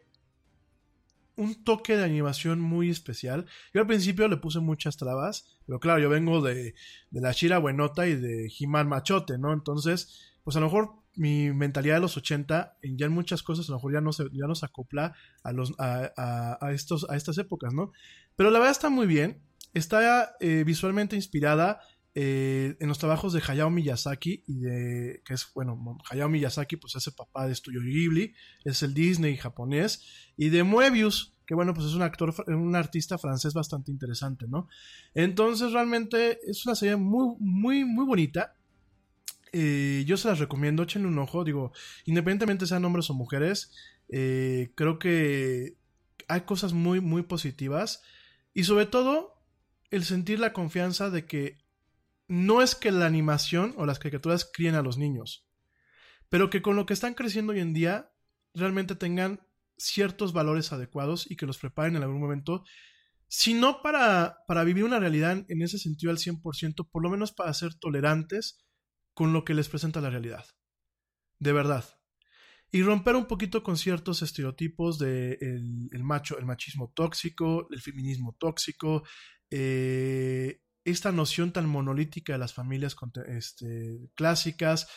un toque de animación muy especial. Yo al principio le puse muchas trabas, pero claro, yo vengo de, de la Shira Buenota y de He-Man Machote, ¿no? Entonces, pues a lo mejor mi mentalidad de los 80, ya en muchas cosas a lo mejor ya no se, ya nos acopla a, los, a, a, estos, a estas épocas, ¿no? Pero la verdad está muy bien, está eh, visualmente inspirada eh, en los trabajos de Hayao Miyazaki y de que es bueno Hayao Miyazaki pues es el papá de Studio Ghibli es el Disney japonés y de Moebius que bueno pues es un actor un artista francés bastante interesante no entonces realmente es una serie muy muy muy bonita. Eh, yo se las recomiendo échenle un ojo digo independientemente sean hombres o mujeres eh, creo que hay cosas muy muy positivas y sobre todo el sentir la confianza de que no es que la animación o las caricaturas críen a los niños, pero que con lo que están creciendo hoy en día realmente tengan ciertos valores adecuados y que los preparen en algún momento, si no para, para vivir una realidad en ese sentido al 100%, por lo menos para ser tolerantes con lo que les presenta la realidad. De verdad. Y romper un poquito con ciertos estereotipos de el, macho, el machismo tóxico, el feminismo tóxico, eh, esta noción tan monolítica de las familias este, clásicas,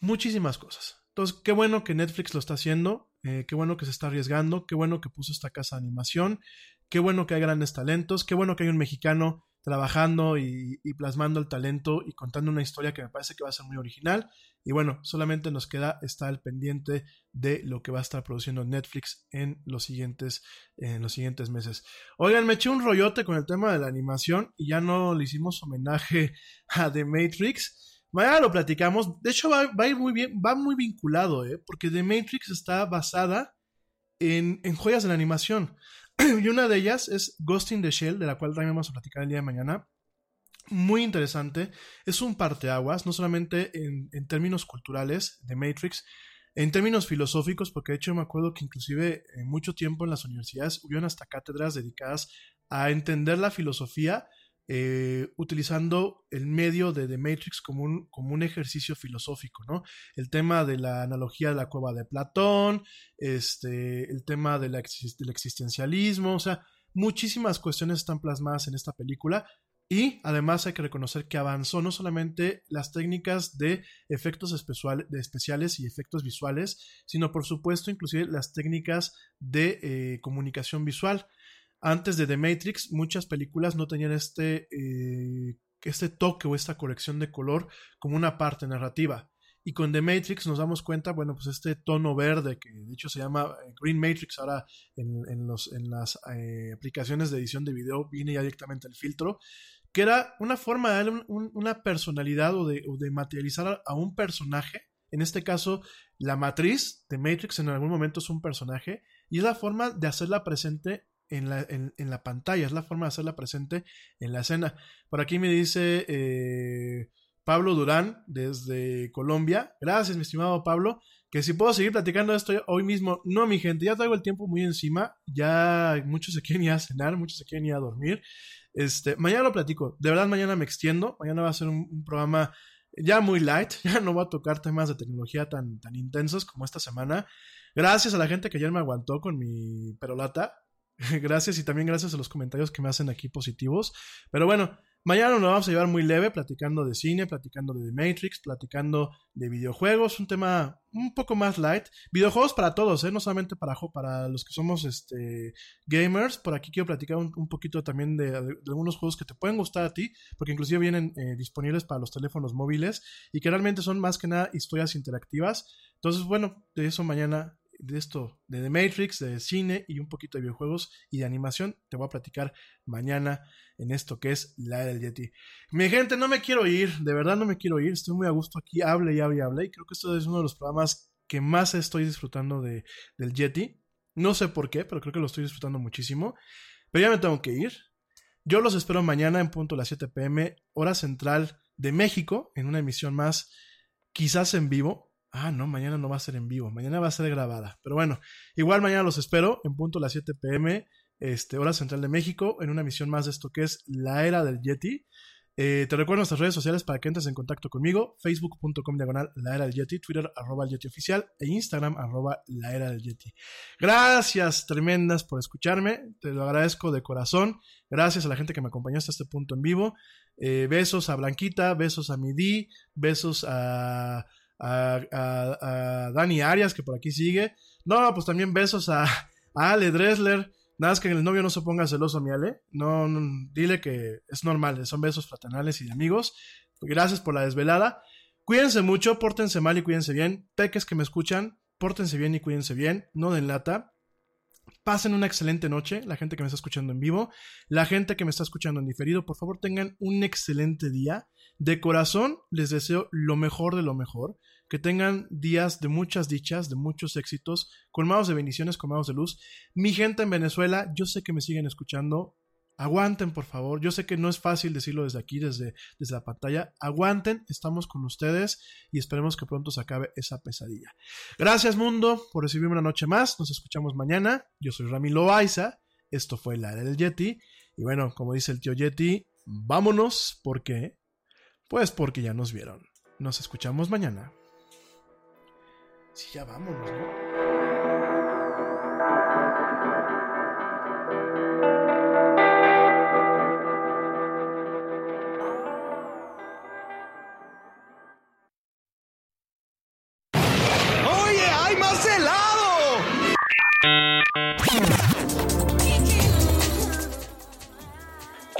muchísimas cosas. Entonces, qué bueno que Netflix lo está haciendo, eh, qué bueno que se está arriesgando, qué bueno que puso esta casa de animación, qué bueno que hay grandes talentos, qué bueno que hay un mexicano trabajando y, plasmando el talento y contando una historia que me parece que va a ser muy original. Y bueno, solamente nos queda estar al pendiente de lo que va a estar produciendo Netflix en los siguientes, en los siguientes meses. Oigan, me eché un rollote con el tema de la animación y ya no le hicimos homenaje a The Matrix. Mañana lo platicamos. De hecho, va, a ir muy bien, va muy vinculado, ¿eh? porque The Matrix está basada en, en joyas de la animación. y una de ellas es Ghost in the Shell, de la cual también vamos a platicar el día de mañana. Muy interesante. Es un parteaguas, no solamente en, términos culturales de Matrix, en términos filosóficos, porque de hecho me acuerdo que inclusive en eh, mucho tiempo en las universidades hubieron hasta cátedras dedicadas a entender la filosofía eh, utilizando el medio de The Matrix como un, como un ejercicio filosófico, ¿no? El tema de la analogía de la cueva de Platón, este, el tema del existencialismo, o sea, muchísimas cuestiones están plasmadas en esta película. Y además hay que reconocer que avanzó no solamente las técnicas de efectos especiales y efectos visuales, sino por supuesto inclusive las técnicas de eh, comunicación visual antes de The Matrix, muchas películas no tenían este, eh, este toque o esta corrección de color como una parte narrativa. Y con The Matrix nos damos cuenta, bueno, pues este tono verde, que de hecho se llama eh, Green Matrix, ahora en, los, en las eh, aplicaciones de edición de video viene ya directamente el filtro, que era una forma de darle una personalidad o de, de materializar a un personaje. En este caso, la matriz de Matrix en algún momento es un personaje, y es la forma de hacerla presente en la, en, en la pantalla, es la forma de hacerla presente en la escena. Por aquí me dice eh, Pablo Durán desde Colombia. Gracias, mi estimado Pablo. Que si puedo seguir platicando esto hoy mismo. No, mi gente, ya traigo el tiempo muy encima. Ya muchos se quieren ir a cenar, muchos se quieren ir a dormir. Este, mañana lo platico. De verdad, mañana me extiendo. Mañana va a ser un, programa ya muy light. Ya no voy a tocar temas de tecnología tan, tan intensos como esta semana. Gracias a la gente que ayer me aguantó con mi perolata. Gracias y también gracias a los comentarios que me hacen aquí positivos. Pero bueno, mañana nos vamos a llevar muy leve platicando de cine, platicando de The Matrix, platicando de videojuegos, un tema un poco más light. Videojuegos para todos, ¿eh? no solamente para, los que somos este, gamers. Por aquí quiero platicar un, poquito también de, de, algunos juegos que te pueden gustar a ti, porque inclusive vienen eh, disponibles para los teléfonos móviles y que realmente son más que nada historias interactivas. Entonces, bueno, de eso mañana de esto, de The Matrix, de cine y un poquito de videojuegos y de animación, te voy a platicar mañana en esto que es la era del Yeti. Mi gente, no me quiero ir, de verdad no me quiero ir, estoy muy a gusto aquí, hable y hable y hable, y creo que esto es uno de los programas que más estoy disfrutando de, del Yeti. No sé por qué, pero creo que lo estoy disfrutando muchísimo. Pero ya me tengo que ir. Yo los espero mañana en punto a las 7 pm, hora central de México, en una emisión más, quizás en vivo, Ah, no, mañana no va a ser en vivo, mañana va a ser grabada. Pero bueno, igual mañana los espero en punto a las 7 pm, este, hora central de México, en una emisión más de esto que es la era del Yeti. Eh, te recuerdo nuestras redes sociales para que entres en contacto conmigo, facebook.com diagonal la era del Yeti, Twitter arroba el Yeti oficial e Instagram arroba la era del Yeti. Gracias tremendas por escucharme, te lo agradezco de corazón, gracias a la gente que me acompañó hasta este punto en vivo, eh, besos a Blanquita, besos a Midi, besos a a, Dani Arias, que por aquí sigue. No, pues también besos a, a Ale Dressler. Nada más que el novio no se ponga celoso mi Ale. No, no, dile que es normal, son besos fraternales y de amigos. Gracias por la desvelada. Cuídense mucho, pórtense mal y cuídense bien. Peques que me escuchan, pórtense bien y cuídense bien. No den lata. Pasen una excelente noche, la gente que me está escuchando en vivo, la gente que me está escuchando en diferido, por favor tengan un excelente día. De corazón les deseo lo mejor de lo mejor, que tengan días de muchas dichas, de muchos éxitos, colmados de bendiciones, colmados de luz. Mi gente en Venezuela, yo sé que me siguen escuchando, aguanten por favor, yo sé que no es fácil decirlo desde aquí, desde, desde la pantalla, aguanten, estamos con ustedes y esperemos que pronto se acabe esa pesadilla. Gracias mundo por recibirme una noche más, nos escuchamos mañana, yo soy Rami Loaiza, esto fue la del Yeti y bueno, como dice el tío Yeti, vámonos porque, pues porque ya nos vieron. Nos escuchamos mañana. Sí, ya vámonos, ¿no?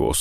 Skywars.